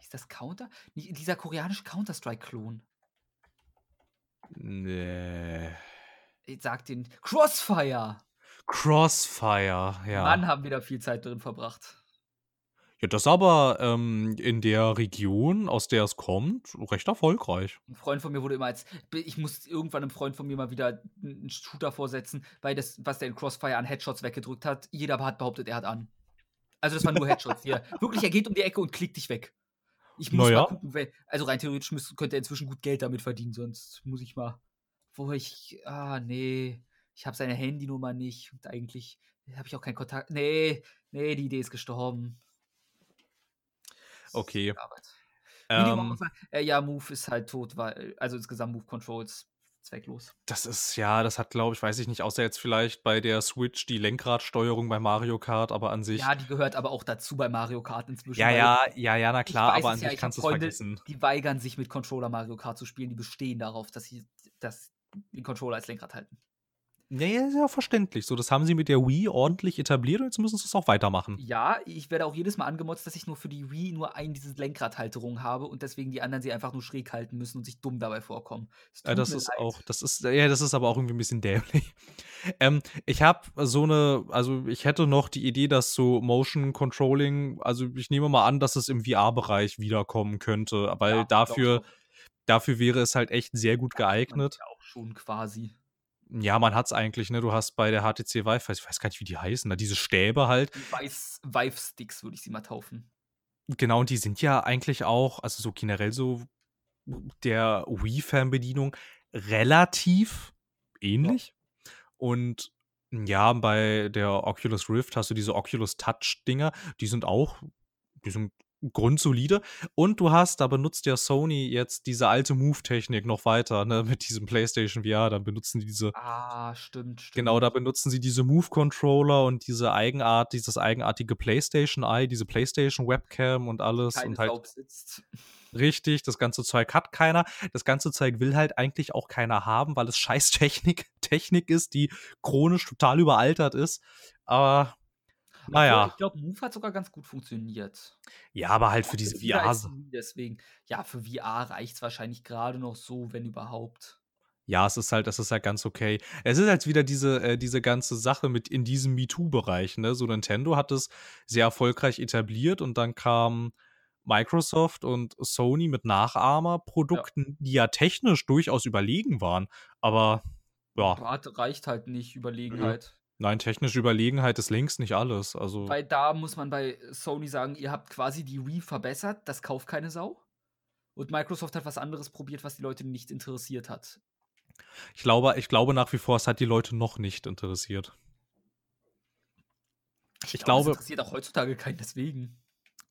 Ist das Counter? Dieser koreanische Counter-Strike-Klon. Nee. Ich sag den Crossfire. Crossfire, ja. Mann, haben wir da viel Zeit drin verbracht. Ja, das aber ähm, in der Region, aus der es kommt, recht erfolgreich. Ein Freund von mir wurde immer als ich muss irgendwann einem Freund von mir mal wieder 'n Shooter vorsetzen, weil das, was der in Crossfire an Headshots weggedrückt hat, jeder hat behauptet, er hat an. Also, das waren nur Headshots hier. Wirklich, er geht um die Ecke und klickt dich weg. Ich muss Na mal gucken, we also, rein theoretisch müsste könnte er inzwischen gut Geld damit verdienen, sonst muss ich mal wo ich ah, ne, ich habe seine Handynummer nicht und eigentlich habe ich auch keinen Kontakt. Ne, ne, die Idee ist gestorben. Okay. Ähm, äh, ja, Move ist halt tot, weil also, insgesamt Move Controls zwecklos. das ist ja, das hat, glaube ich weiß ich nicht, außer jetzt vielleicht bei der Switch die Lenkradsteuerung bei Mario Kart, aber an sich Ja, die gehört aber auch dazu bei Mario Kart inzwischen, Ja, ja, ja, ja, na klar, aber es an ja, sich kannst du's Freunde, vergessen. die weigern sich mit Controller Mario Kart zu spielen, die bestehen darauf, dass sie dass den Controller als Lenkrad halten. Ja, ja, ist ja verständlich. So, das haben sie mit der Wii ordentlich etabliert und jetzt müssen sie es auch weitermachen. Ja, ich werde auch jedes Mal angemotzt, dass ich nur für die Wii nur ein diese Lenkradhalterung habe und deswegen die anderen sie einfach nur schräg halten müssen und sich dumm dabei vorkommen. Es Ja, das ist leid. auch das ist ja, das ist aber auch irgendwie 'n bisschen dämlich. Ähm, ich habe so 'ne also, ich hätte noch die Idee, dass so Motion Controlling also, ich nehme mal an, dass es im VR-Bereich wiederkommen könnte, weil Ja, dafür dafür wäre es halt echt sehr gut Das geeignet. ja auch schon quasi. Ja, man hat's eigentlich, ne? Du hast bei der HTC Vive ich weiß gar nicht, wie die heißen, da diese Stäbe halt. Die Vice Vive Sticks würde ich sie mal taufen. Genau, und die sind ja eigentlich auch also, so generell so der Wii-Fernbedienung relativ Ja. ähnlich. Und ja, bei der Oculus Rift hast du diese Oculus Touch-Dinger, die sind auch die sind grundsolide. Und du hast da benutzt ja Sony jetzt diese alte Move-Technik noch weiter, ne, mit diesem PlayStation VR. Dann benutzen die diese Ah, stimmt, genau, da stimmt. benutzen sie diese Move-Controller und diese Eigenart dieses eigenartige PlayStation Eye, diese PlayStation Webcam und alles Keine und halt Sau besitzt. Richtig, das ganze Zeug hat keiner. Das ganze Zeug will halt eigentlich auch keiner haben, weil es scheiß Technik Technik ist, die chronisch total überaltert ist. Aber na Obwohl, ja. ich glaube, Move hat sogar ganz gut funktioniert. Ja, aber halt für diese Wii, deswegen ja, für VR reicht's wahrscheinlich grade noch so, wenn überhaupt. Ja, es ist halt es ist halt ganz okay. Es ist halt wieder diese äh, diese ganze Sache mit in diesem Me-Too-Bereich, ne? So Nintendo hat es sehr erfolgreich etabliert und dann kam Microsoft und Sony mit Ja. Nachahmerprodukten, die ja technisch durchaus überlegen waren. Aber ja. Reicht halt nicht. Überlegenheit. Nein, technische Überlegenheit ist längst nicht alles. Also Weil da muss man bei Sony sagen, ihr habt quasi die Wii verbessert, das kauft keine Sau. Und Microsoft hat was anderes probiert, was die Leute nicht interessiert hat. Ich glaube ich glaube nach wie vor, es hat die Leute noch nicht interessiert. Ich Ich glaube, es glaube interessiert auch heutzutage keinen deswegen.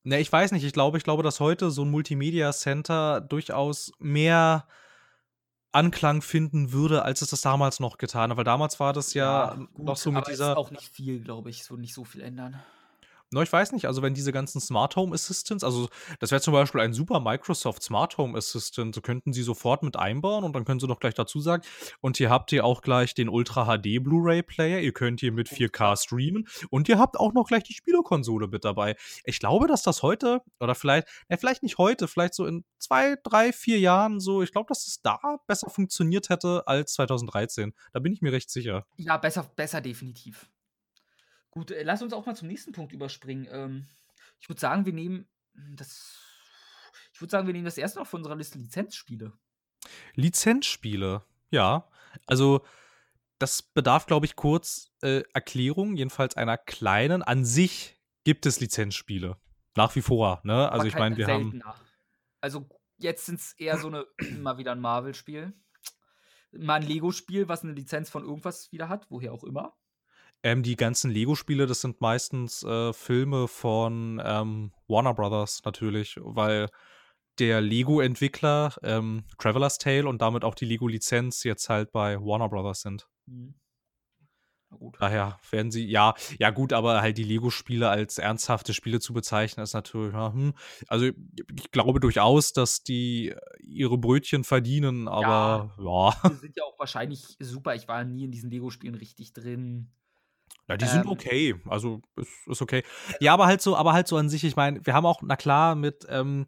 Ne, ich weiß nicht. Ich glaube ich glaube, dass heute so 'n Multimedia Center durchaus mehr Anklang finden würde, als es das damals noch getan hat. Weil damals war das ja Ja, noch gut, so mit aber es ist dieser auch nicht viel, glaube ich. Es würde nicht so viel ändern. Na, ich weiß nicht, also, wenn diese ganzen Smart Home Assistants also, das wäre zum Beispiel ein super Microsoft Smart Home Assistant, so könnten sie sofort mit einbauen und dann können sie doch gleich dazu sagen: „Und hier habt ihr auch gleich den Ultra HD Blu-ray Player, ihr könnt hier mit Oh, 4K ja. streamen und ihr habt auch noch gleich die Spielekonsole mit dabei.“ Ich glaube, dass das heute oder vielleicht ja, vielleicht nicht heute, vielleicht so in 2, 3, 4 Jahren so ich glaube, dass es da besser funktioniert hätte als 2013. Da bin ich mir recht sicher. Ja, besser besser definitiv. Gut, äh, lass uns auch mal zum nächsten Punkt überspringen. Ähm, ich würde sagen, wir nehmen hm, das ich würde sagen, wir nehmen das erste noch von unserer Liste Lizenzspiele. Lizenzspiele, ja. Also, das bedarf, glaube ich, kurz, äh, Erklärung, jedenfalls einer kleinen. An sich gibt es Lizenzspiele. Nach wie vor, ne? Also, Aber ich meine, wir haben seltener. Also, jetzt sind's eher so 'ne mal wieder 'n Marvel-Spiel. Mal 'n Lego-Spiel, was 'ne Lizenz von irgendwas wieder hat, woher auch immer. Ähm, die ganzen Lego-Spiele, das sind meistens, äh, Filme von, ähm, Warner Brothers natürlich, weil der Lego-Entwickler, ähm, Traveler's Tale und damit auch die Lego-Lizenz jetzt halt bei Warner Brothers sind. Mhm. Daher werden sie ja, ja gut, aber halt die Lego-Spiele als ernsthafte Spiele zu bezeichnen, ist natürlich, ja, hm. Also, ich glaube durchaus, dass die ihre Brötchen verdienen, Ja. aber ja. Die sind ja auch wahrscheinlich super. Ich war nie in diesen Lego-Spielen richtig drin. Ja, die sind Ähm okay. Also, ist ist okay. Ja, aber halt so aber halt so an sich, ich meine, wir haben auch na klar, mit, ähm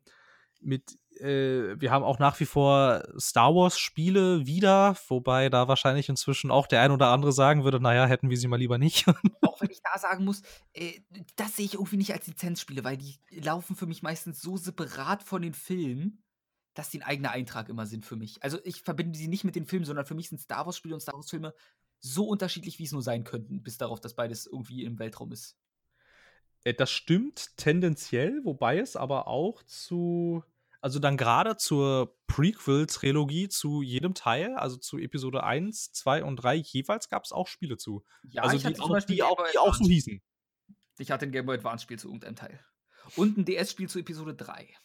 mit äh, wir haben auch nach wie vor Star Wars-Spiele wieder, wobei da wahrscheinlich inzwischen auch der ein oder andere sagen würde, naja, hätten wir sie mal lieber nicht. auch wenn ich da sagen muss, äh, das sehe ich irgendwie nicht als Lizenzspiele, weil die laufen für mich meistens so separat von den Filmen, dass die ein eigener Eintrag immer sind für mich. Also ich verbinde sie nicht mit den Filmen, sondern für mich sind Star Wars-Spiele und Star Wars-Filme so unterschiedlich, wie es nur sein könnten, bis darauf, dass beides irgendwie im Weltraum ist. Äh, das stimmt tendenziell, wobei es aber auch zu also dann gerade zur Prequel-Trilogie zu jedem Teil, also zu Episode 1, 2 und 3, jeweils gab es auch Spiele zu. Ja, also ich die, hatte zum auch, Beispiel die, auch, die auch so hießen. Ich hatte ein Game Boy Advance-Spiel zu irgendeinem Teil. Und ein DS-Spiel zu Episode 3.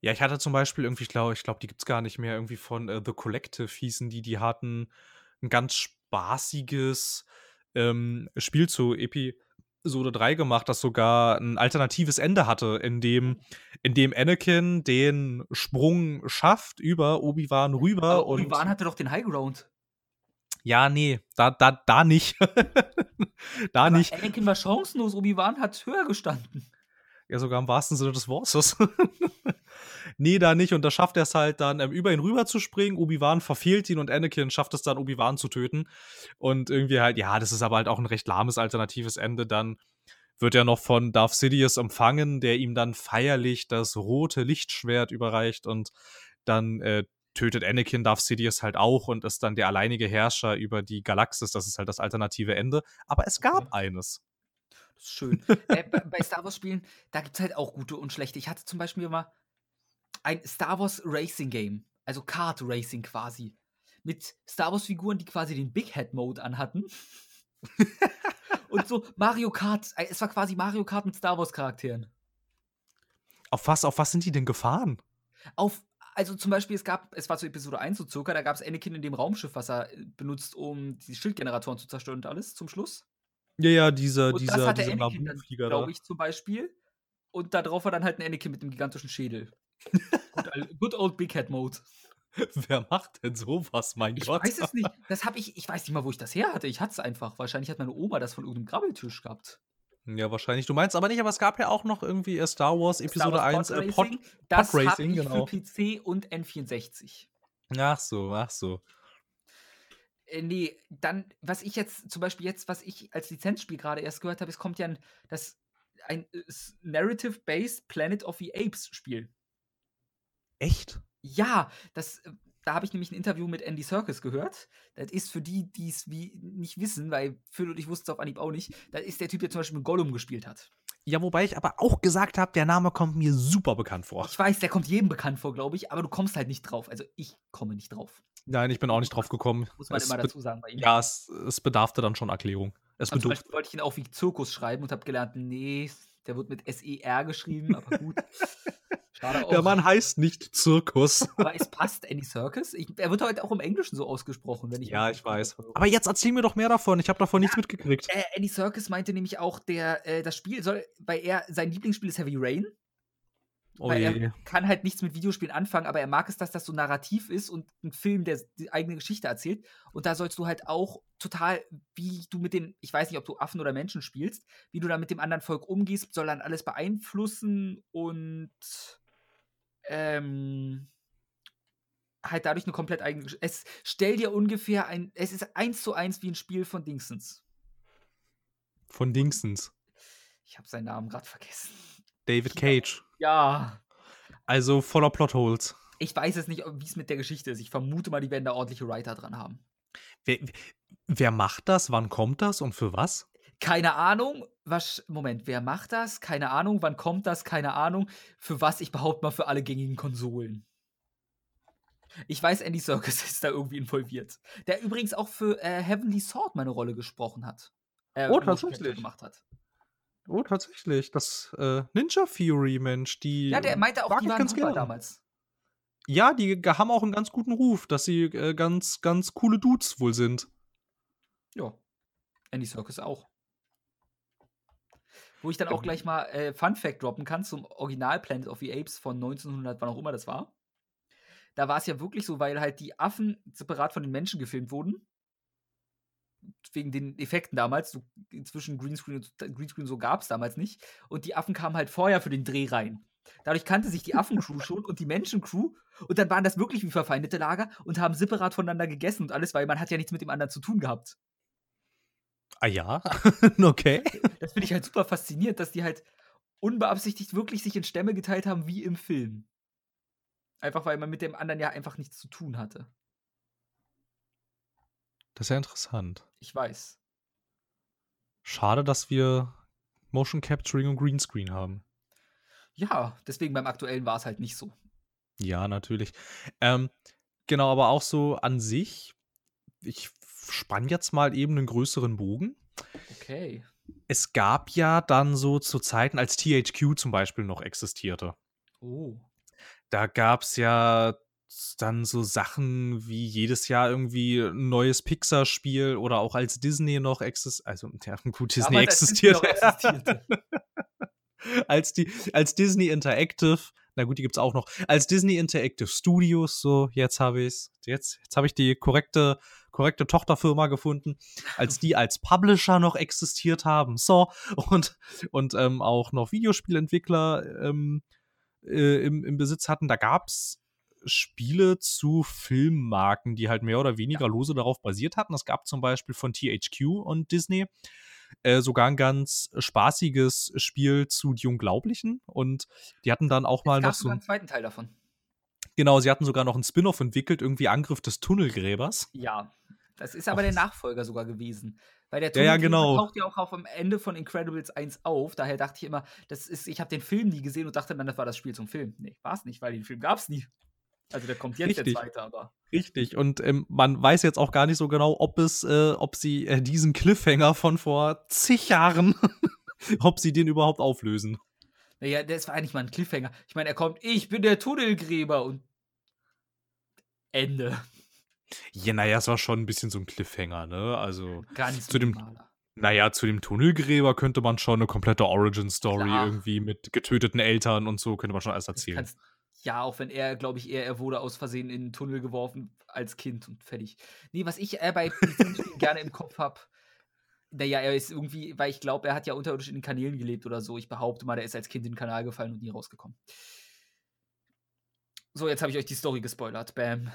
Ja, ich hatte zum Beispiel irgendwie, ich glaube, ich glaube, die gibt es gar nicht mehr, irgendwie von äh, The Collective hießen die, die hatten ein ganz spaßiges ähm, Spiel zu Episode 3 gemacht, das sogar ein alternatives Ende hatte, in dem, in dem Anakin den Sprung schafft über Obi-Wan rüber Aber und Obi-Wan hatte doch den Highground. ja, nee, da, da, da nicht. da Aber nicht. Anakin war chancenlos, Obi-Wan hat höher gestanden. Ja, sogar im wahrsten Sinne des Wortes. nee, da nicht. Und da schafft er es halt dann, ähm, über ihn rüber zu springen. Obi-Wan verfehlt ihn und Anakin schafft es dann, Obi-Wan zu töten. Und irgendwie halt, ja, das ist aber halt auch ein recht lahmes alternatives Ende. Dann wird er noch von Darth Sidious empfangen, der ihm dann feierlich das rote Lichtschwert überreicht und dann äh, tötet Anakin Darth Sidious halt auch und ist dann der alleinige Herrscher über die Galaxis. Das ist halt das alternative Ende. Aber es gab Okay. eines. Das ist schön. äh, bei, Star Wars-Spielen, da gibt es halt auch gute und schlechte. Ich hatte zum Beispiel mal ein Star Wars Racing Game, also Kart Racing quasi. Mit Star Wars-Figuren, die quasi den Big Head Mode anhatten. und so Mario Kart, äh, es war quasi Mario Kart mit Star Wars-Charakteren. Auf was, auf was sind die denn gefahren? Auf, also zum Beispiel, es gab, es war zu Episode 1 so circa, da gab es Anakin in dem Raumschiff, was er äh, benutzt, um die Schildgeneratoren zu zerstören und alles zum Schluss. Ja, ja, dieser, Und dieser, das hatte dieser Anakin glaube ich, zum Beispiel. Und da drauf war dann halt ein Anakin mit dem gigantischen Schädel. Good, old- Big Head Mode. Wer macht denn sowas, mein Ich Gott? weiß es nicht. Das habe ich, ich weiß nicht mal, wo ich das her hatte. Ich hatte es einfach. Wahrscheinlich hat meine Oma das von irgendeinem Grabbeltisch gehabt. Ja, wahrscheinlich. Du meinst aber nicht, aber es gab ja auch noch irgendwie äh, Star Wars Episode Star 1 Wars äh, Pod Pod. Racing, das habe Racing, ich genau. für PC und N64. Ach so, ach so. Äh, nee, dann, was ich jetzt, zum Beispiel jetzt, was ich als Lizenzspiel gerade erst gehört habe, es kommt ja ein, das, ein äh, Narrative-Based Planet of the Apes Spiel. Echt? Ja, das, äh, da habe ich nämlich ein Interview mit Andy Serkis gehört. Das ist für die, die es wie nicht wissen, weil Phil und ich wussten es auf Anhieb auch nicht, das ist der Typ, der zum Beispiel mit Gollum gespielt hat. Ja, wobei ich aber auch gesagt habe, der Name kommt mir super bekannt vor. Ich weiß, der kommt jedem bekannt vor, glaube ich, aber du kommst halt nicht drauf. Also ich komme nicht drauf. Nein, ich bin auch nicht drauf gekommen. Muss man Es immer dazu sagen bei ihm. Ja, es, es bedarfte dann schon Erklärung. Es zum bedurfte. Wollte ich ihn auch wie Zirkus schreiben und habe gelernt, nee, der wird mit S-E-R geschrieben, aber gut. Schade auch. Der Mann heißt nicht Zirkus. aber es passt, Andy Serkis. Ich, er wird heute auch im Englischen so ausgesprochen, wenn ich ja, ich weiß. Aber jetzt erzähl mir doch mehr davon. Ich habe davon nichts mitgekriegt. Äh, Andy Serkis meinte nämlich auch, der, äh, das Spiel soll, weil er, sein Lieblingsspiel ist Heavy Rain. Oh weil je. er kann halt nichts mit Videospielen anfangen, aber er mag es, dass das so narrativ ist und ein Film, der die eigene Geschichte erzählt. Und da sollst du halt auch total, wie du mit den, ich weiß nicht, ob du Affen oder Menschen spielst, wie du da mit dem anderen Volk umgehst, soll dann alles beeinflussen und ähm, halt dadurch eine komplett eigene. Es stell dir ungefähr ein, es ist eins zu eins wie ein Spiel von Dingsens. Von Dingsens. Ich habe seinen Namen gerade vergessen. David Cage. Ja. Also voller Plotholes. Ich weiß es nicht, wie es mit der Geschichte ist. Ich vermute mal, die werden da ordentliche Writer dran haben. Wer, wer macht das? Wann kommt das und für was? Keine Ahnung, was. Moment, wer macht das? Keine Ahnung, wann kommt das? Keine Ahnung. Für was? Ich behaupte mal für alle gängigen Konsolen. Ich weiß, Andy Serkis ist da irgendwie involviert. Der übrigens auch für äh, Heavenly Sword meine Rolle gesprochen hat. Äh, Oh, tatsächlich? gemacht hat. Oh, tatsächlich. Das äh, Ninja Fury, Mensch, die. Ja, der meinte auch, die waren ganz super gern. damals. Ja, die haben auch einen ganz guten Ruf, dass sie äh, ganz, ganz coole Dudes wohl sind. Ja. Andy Serkis auch. Wo ich dann auch gleich mal äh, Fun Fact droppen kann zum Original Planet of the Apes von 1900, wann auch immer das war. Da war es ja wirklich so, weil halt die Affen separat von den Menschen gefilmt wurden. Wegen den Effekten damals. So, inzwischen Greenscreen und Greenscreen so gab es damals nicht. Und die Affen kamen halt vorher für den Dreh rein. Dadurch kannte sich die Affencrew schon und die Menschencrew. Und dann waren das wirklich wie verfeindete Lager und haben separat voneinander gegessen und alles, weil man hat ja nichts mit dem anderen zu tun gehabt. Ah ja, okay. Das finde ich halt super faszinierend, dass die halt unbeabsichtigt wirklich sich in Stämme geteilt haben, wie im Film. Einfach weil man mit dem anderen ja einfach nichts zu tun hatte. Das ist ja interessant. Ich weiß. Schade, dass wir Motion Capturing und Greenscreen haben. Ja, deswegen beim aktuellen war es halt nicht so. Ja, natürlich. Ähm, genau, aber auch so an sich, ich spann jetzt mal eben einen größeren Bogen. Okay. Es gab ja dann so zu Zeiten, als THQ zum Beispiel noch existierte. Oh. Da gab es ja dann so Sachen wie jedes Jahr irgendwie ein neues Pixar-Spiel oder auch als Disney noch existiert. Also, ja, gut, Disney Disney existierte. noch existierte. als, die, als Disney Interactive, na gut, die gibt's auch noch, als Disney Interactive Studios, so, jetzt habe ich's, jetzt, jetzt habe ich die korrekte, korrekte Tochterfirma gefunden, als die als Publisher noch existiert haben, so, und, und ähm, auch noch Videospielentwickler ähm, äh, im, im Besitz hatten, da gab's Spiele zu Filmmarken, die halt mehr oder weniger lose darauf basiert hatten. Es gab zum Beispiel von THQ und Disney äh, sogar ein ganz spaßiges Spiel zu Die Unglaublichen und die hatten dann auch mal es gab noch so einen zweiten Teil davon. genau, sie hatten sogar noch einen Spin-off entwickelt, irgendwie Angriff des Tunnelgräbers. Ja. Das ist aber der Nachfolger sogar gewesen. Weil der Ja, ja, Tunnelgräber genau. taucht ja auch auf am Ende von Incredibles 1 auf. Daher dachte ich immer, das ist, ich habe den Film nie gesehen und dachte dann, das war das Spiel zum Film. Nee, war es nicht, weil den Film gab es nie. Also der kommt jetzt Richtig. jetzt weiter, aber. Richtig. Und ähm, man weiß jetzt auch gar nicht so genau, ob es, äh, ob sie äh, diesen Cliffhanger von vor zig Jahren, ob sie den überhaupt auflösen. Naja, das war eigentlich mal ein Cliffhanger. Ich meine, er kommt, ich bin der Tunnelgräber und Ende. Ja, naja, es war schon ein bisschen so ein Cliffhanger, ne? Also, Ganz Zu dem- minimaler. naja, zu dem Tunnelgräber könnte man schon eine komplette Origin-Story irgendwie mit getöteten Eltern und so, könnte man schon alles erzählen. kannst- ja, auch wenn er, glaube ich, eher, er wurde aus Versehen in den Tunnel geworfen als Kind und fertig. Nee, was ich äh, bei gerne im Kopf habe, naja, er ist irgendwie, weil ich glaube, er hat ja unterirdisch in den Kanälen gelebt oder so. Ich behaupte mal, der ist als Kind in den Kanal gefallen und nie rausgekommen. So, jetzt habe ich euch die Story gespoilert. Bam.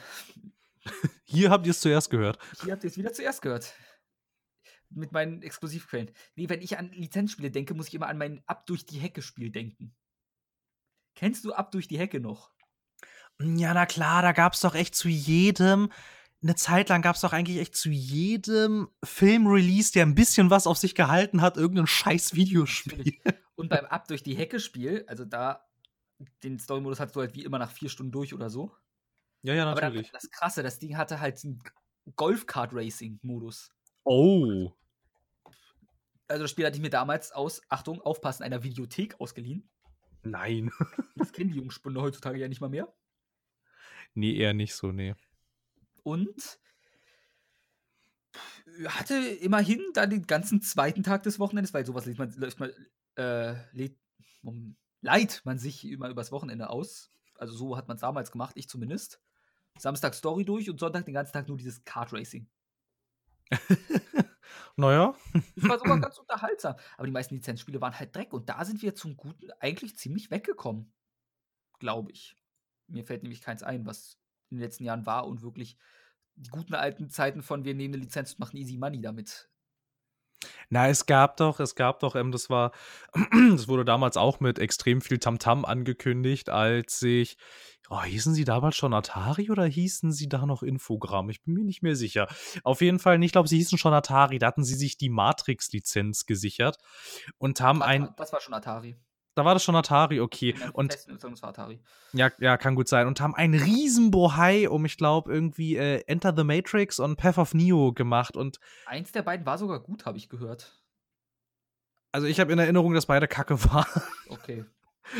Hier habt ihr es zuerst gehört. Hier habt ihr es wieder zuerst gehört. Mit meinen Exklusivquellen. Nee, wenn ich an Lizenzspiele denke, muss ich immer an mein Ab durch die Hecke-Spiel denken. Kennst du Ab durch die Hecke noch? Ja, na klar, da gab es doch echt zu jedem, eine Zeit lang gab es doch eigentlich echt zu jedem Film-Release, der ein bisschen was auf sich gehalten hat, irgendein scheiß Videospiel. Und beim Ab durch die Hecke-Spiel, also da, den Story-Modus hattest du halt wie immer nach vier Stunden durch oder so. Ja, ja, Aber dann, das Krasse, das Ding hatte halt einen Golf-Kart-Racing-Modus. Oh. Also das Spiel hatte ich mir damals aus, Achtung, aufpassen, einer Videothek ausgeliehen. Nein. Das kennen die Jungspunde heutzutage ja nicht mal mehr. Nee, eher nicht so, nee. Und hatte immerhin dann den ganzen zweiten Tag des Wochenendes, weil sowas lädt man, läuft man, äh, lädt, leiht man sich immer übers Wochenende aus. Also so hat man es damals gemacht, ich zumindest. Samstag Story durch und Sonntag den ganzen Tag nur dieses Kart Racing. Naja. Das war sogar ganz unterhaltsam. Aber die meisten Lizenzspiele waren halt Dreck und da sind wir zum Guten eigentlich ziemlich weggekommen. Glaube ich. Mir fällt nämlich keins ein, was in den letzten Jahren war und wirklich die guten alten Zeiten von wir nehmen eine Lizenz und machen easy money damit. Na, es gab doch, es gab doch, ähm, das war, das wurde damals auch mit extrem viel Tamtam angekündigt, als sich, oh, hießen sie damals schon Atari oder hießen sie da noch Infogramm? Ich bin mir nicht mehr sicher. Auf jeden Fall, ich glaube, sie hießen schon Atari, da hatten sie sich die Matrix-Lizenz gesichert und haben ein, das war schon Atari. Da war das schon Atari, okay. Ja, Und war Atari. ja, ja, kann gut sein. Und haben einen riesen Bohai um, ich glaube, irgendwie äh, Enter the Matrix und Path of Neo gemacht. Und Eins der beiden war sogar gut, habe ich gehört. also ich habe in Erinnerung, dass beide Kacke waren. Okay.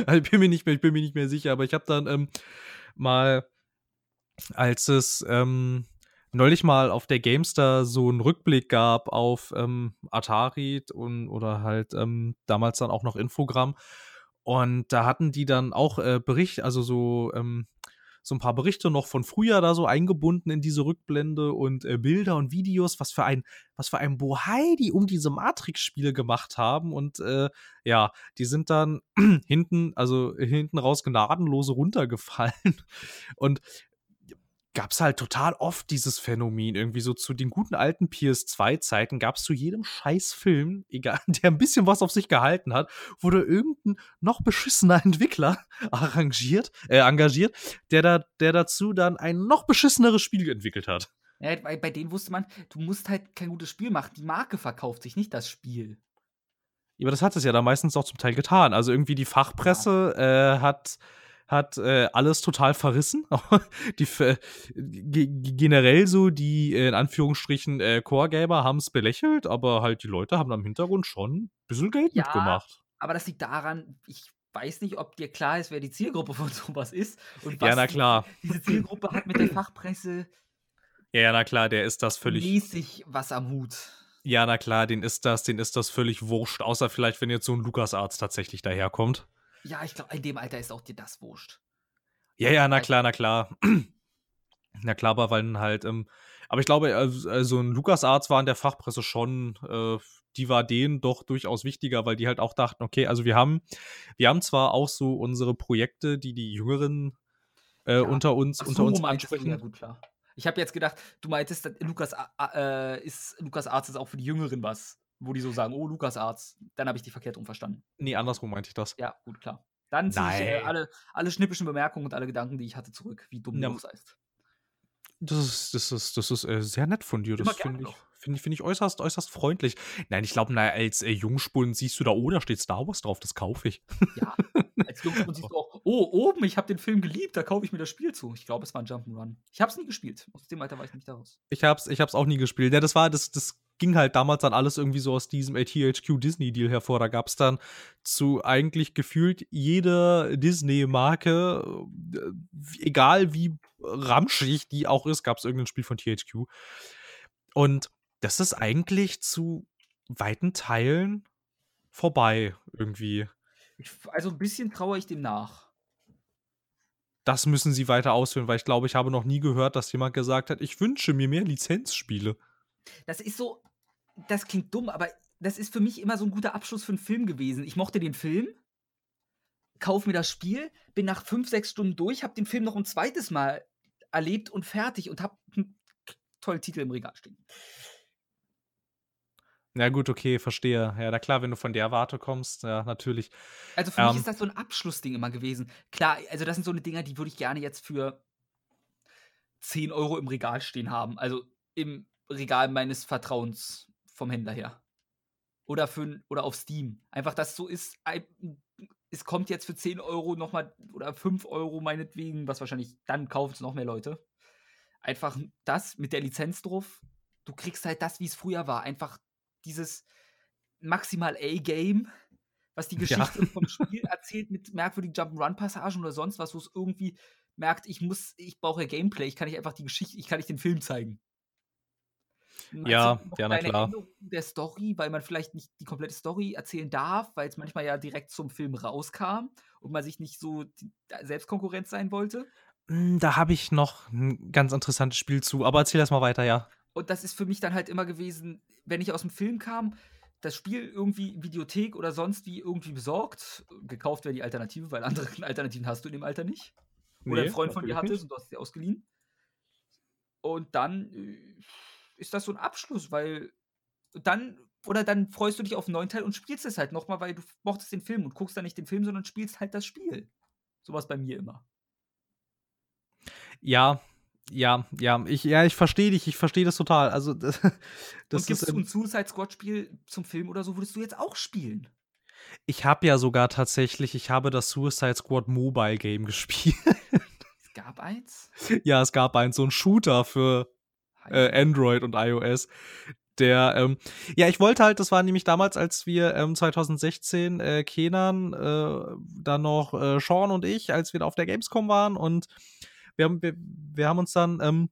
Also ich bin mir nicht mehr, ich bin mir nicht mehr sicher, aber ich habe dann ähm, mal, als es ähm, neulich mal auf der Gamestar so einen Rückblick gab auf ähm, Atari und oder halt ähm, damals dann auch noch Infogramm. Und da hatten die dann auch äh, Bericht, also so, ähm, so ein paar Berichte noch von früher da so eingebunden in diese Rückblende und äh, Bilder und Videos, was für ein, was für ein Bohai die um diese Matrix-Spiele gemacht haben. Und äh, ja, die sind dann hinten, also hinten raus gnadenlose runtergefallen. Und gab es halt total oft dieses Phänomen. Irgendwie so zu den guten alten PS2-Zeiten gab es zu jedem Scheißfilm, egal, der ein bisschen was auf sich gehalten hat, wurde irgendein noch beschissener Entwickler arrangiert, äh, engagiert, der, da, der dazu dann ein noch beschisseneres Spiel entwickelt hat. Ja, bei, bei denen wusste man, du musst halt kein gutes Spiel machen. Die Marke verkauft sich, nicht das Spiel. Ja, aber das hat es ja dann meistens auch zum Teil getan. Also irgendwie die Fachpresse ja. äh, hat hat äh, alles total verrissen. die, äh, generell so die äh, in Anführungsstrichen äh, Core-Gamer haben es belächelt, aber halt die Leute haben am Hintergrund schon ein bisschen Geld ja, mitgemacht. Aber das liegt daran, ich weiß nicht, ob dir klar ist, wer die Zielgruppe von sowas ist und was ja, na klar. Die, diese Zielgruppe hat mit der Fachpresse. Ja, na klar, der ist das völlig. Mäßig was am Hut. Ja, na klar, den ist das, den ist das völlig wurscht, außer vielleicht, wenn jetzt so ein Lukas-Arzt tatsächlich daherkommt. Ja, ich glaube, in dem Alter ist auch dir das wurscht. Ja, ja, na klar, na klar. na klar, aber weil halt, ähm, aber ich glaube, also ein LucasArts war in der Fachpresse schon, äh, die war denen doch durchaus wichtiger, weil die halt auch dachten, okay, also wir haben, wir haben zwar auch so unsere Projekte, die die Jüngeren äh, ja. unter uns, Ach, unter uns ansprechen. Ja, gut, klar. Ich habe jetzt gedacht, du meintest, Lukas, äh, ist, Lukas Arzt ist auch für die Jüngeren was wo die so sagen, oh, Lukas Arzt. Dann habe ich die verkehrt rum verstanden. Nee, andersrum meinte ich das. Ja, gut, klar. Dann ziehe ich äh, alle, alle schnippischen Bemerkungen und alle Gedanken, die ich hatte, zurück, wie dumm ja, du seist. Das ist, das ist, das ist äh, sehr nett von dir. Das finde ich, find, find ich äußerst, äußerst freundlich. Nein, ich glaube, als äh, Jungspund siehst du da, oh, da steht Star Wars drauf, das kaufe ich. Ja, als Jungspund siehst du auch, oh, oben, ich habe den Film geliebt, da kaufe ich mir das Spiel zu. Ich glaube, es war ein Jump'n'Run. Ich habe es nie gespielt. Aus dem Alter war ich nicht daraus. Ich habe es ich hab's auch nie gespielt. Ja, das war, das, das ging halt damals dann alles irgendwie so aus diesem THQ Disney Deal hervor. Da gab es dann zu eigentlich gefühlt jeder Disney-Marke, äh, egal wie ramschig die auch ist, gab es irgendein Spiel von THQ. Und das ist eigentlich zu weiten Teilen vorbei irgendwie. Ich, also ein bisschen traue ich dem nach. Das müssen sie weiter ausführen, weil ich glaube, ich habe noch nie gehört, dass jemand gesagt hat, ich wünsche mir mehr Lizenzspiele. Das ist so, das klingt dumm, aber das ist für mich immer so ein guter Abschluss für einen Film gewesen. Ich mochte den Film, kauf mir das Spiel, bin nach fünf, sechs Stunden durch, hab den Film noch ein zweites Mal erlebt und fertig und hab einen tollen Titel im Regal stehen. Ja, gut, okay, verstehe. Ja, na klar, wenn du von der Warte kommst, ja, natürlich. Also für ähm, mich ist das so ein Abschlussding immer gewesen. Klar, also das sind so eine Dinger, die würde ich gerne jetzt für 10 Euro im Regal stehen haben. Also im Regal meines Vertrauens vom Händler her. Oder, für, oder auf Steam. Einfach, dass so ist, es kommt jetzt für 10 Euro nochmal oder 5 Euro meinetwegen, was wahrscheinlich dann kaufen es noch mehr Leute. Einfach das mit der Lizenz drauf. Du kriegst halt das, wie es früher war. Einfach dieses maximal A-Game, was die Geschichte ja. vom Spiel erzählt mit merkwürdigen Jump'n'Run-Passagen oder sonst was, wo es irgendwie merkt, ich muss, ich brauche Gameplay, ich kann nicht einfach die Geschichte, ich kann nicht den Film zeigen. Ja, ja, na klar. Änderung der Story, weil man vielleicht nicht die komplette Story erzählen darf, weil es manchmal ja direkt zum Film rauskam und man sich nicht so Selbstkonkurrenz sein wollte. Hm, da habe ich noch ein ganz interessantes Spiel zu, aber erzähl erst mal weiter, ja. Und das ist für mich dann halt immer gewesen, wenn ich aus dem Film kam, das Spiel irgendwie Videothek oder sonst wie irgendwie besorgt. Gekauft wäre die Alternative, weil andere Alternativen hast du in dem Alter nicht. Oder nee, ein Freund von dir hatte und du hast sie ausgeliehen. Und dann äh, ist das so ein Abschluss, weil dann oder dann freust du dich auf einen neuen Teil und spielst es halt nochmal, weil du mochtest den Film und guckst dann nicht den Film, sondern spielst halt das Spiel. Sowas bei mir immer. Ja, ja, ja, ich, ja, ich verstehe dich, ich verstehe das total. Also, das, das und gibst ist, du ein Suicide Squad-Spiel zum Film oder so, würdest du jetzt auch spielen? Ich habe ja sogar tatsächlich, ich habe das Suicide Squad Mobile Game gespielt. Es gab eins? Ja, es gab eins, so ein Shooter für äh, Android und iOS. Der, ähm, ja, ich wollte halt, das war nämlich damals, als wir ähm, 2016 äh, Kenan, äh, dann noch äh, Sean und ich, als wir auf der Gamescom waren und wir haben, wir, wir haben uns dann ähm,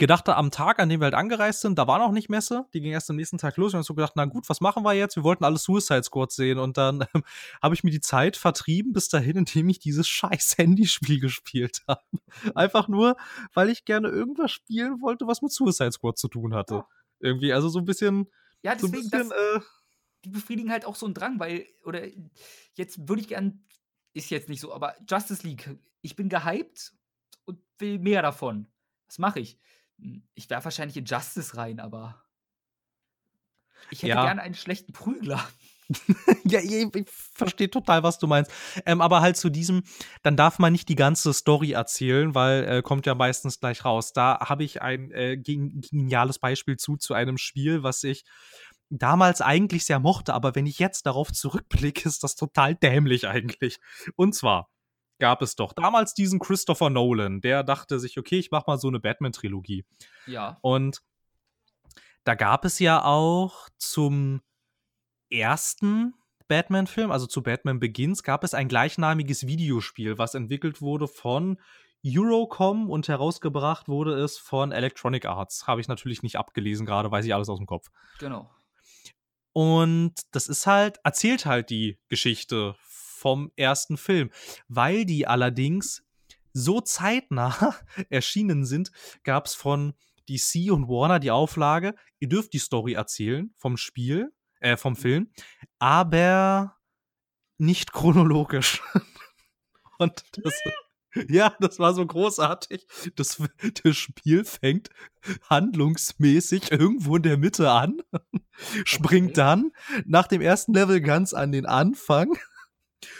gedacht, am Tag, an dem wir halt angereist sind, da war noch nicht Messe, die ging erst am nächsten Tag los. Wir haben so gedacht, na gut, was machen wir jetzt? Wir wollten alle Suicide Squad sehen und dann ähm, habe ich mir die Zeit vertrieben bis dahin, indem ich dieses scheiß Handyspiel gespielt habe. Einfach nur, weil ich gerne irgendwas spielen wollte, was mit Suicide Squad zu tun hatte. Ja. Irgendwie, also so ein bisschen. Ja, deswegen, so ein bisschen, das, äh, die befriedigen halt auch so einen Drang, weil, oder jetzt würde ich gern, ist jetzt nicht so, aber Justice League, ich bin gehypt und will mehr davon. Was mache ich? Hm, ich werfe wahrscheinlich in Justice rein, aber ich hätte ja. gerne einen schlechten Prügler. ja, ich, ich verstehe total, was du meinst. Ähm, aber halt zu diesem, dann darf man nicht die ganze Story erzählen, weil äh, kommt ja meistens gleich raus. Da habe ich ein äh, geniales Beispiel zu, zu einem Spiel, was ich damals eigentlich sehr mochte, aber wenn ich jetzt darauf zurückblicke, ist das total dämlich eigentlich. Und zwar gab es doch damals diesen Christopher Nolan, der dachte sich, okay, ich mach mal so eine Batman-Trilogie. Ja. Und da gab es ja auch zum ersten Batman-Film, also zu Batman Begins, gab es ein gleichnamiges Videospiel, was entwickelt wurde von Eurocom und herausgebracht wurde es von Electronic Arts. Habe ich natürlich nicht abgelesen, gerade weiß ich alles aus dem Kopf. Genau. Und das ist halt, erzählt halt die Geschichte vom ersten Film. Weil die allerdings so zeitnah erschienen sind, gab es von DC und Warner die Auflage, ihr dürft die Story erzählen vom Spiel, äh, vom. Film, aber nicht chronologisch. und das, ja, das war so großartig. Das, das Spiel fängt handlungsmäßig irgendwo in der Mitte an, springt dann nach dem ersten Level ganz an den Anfang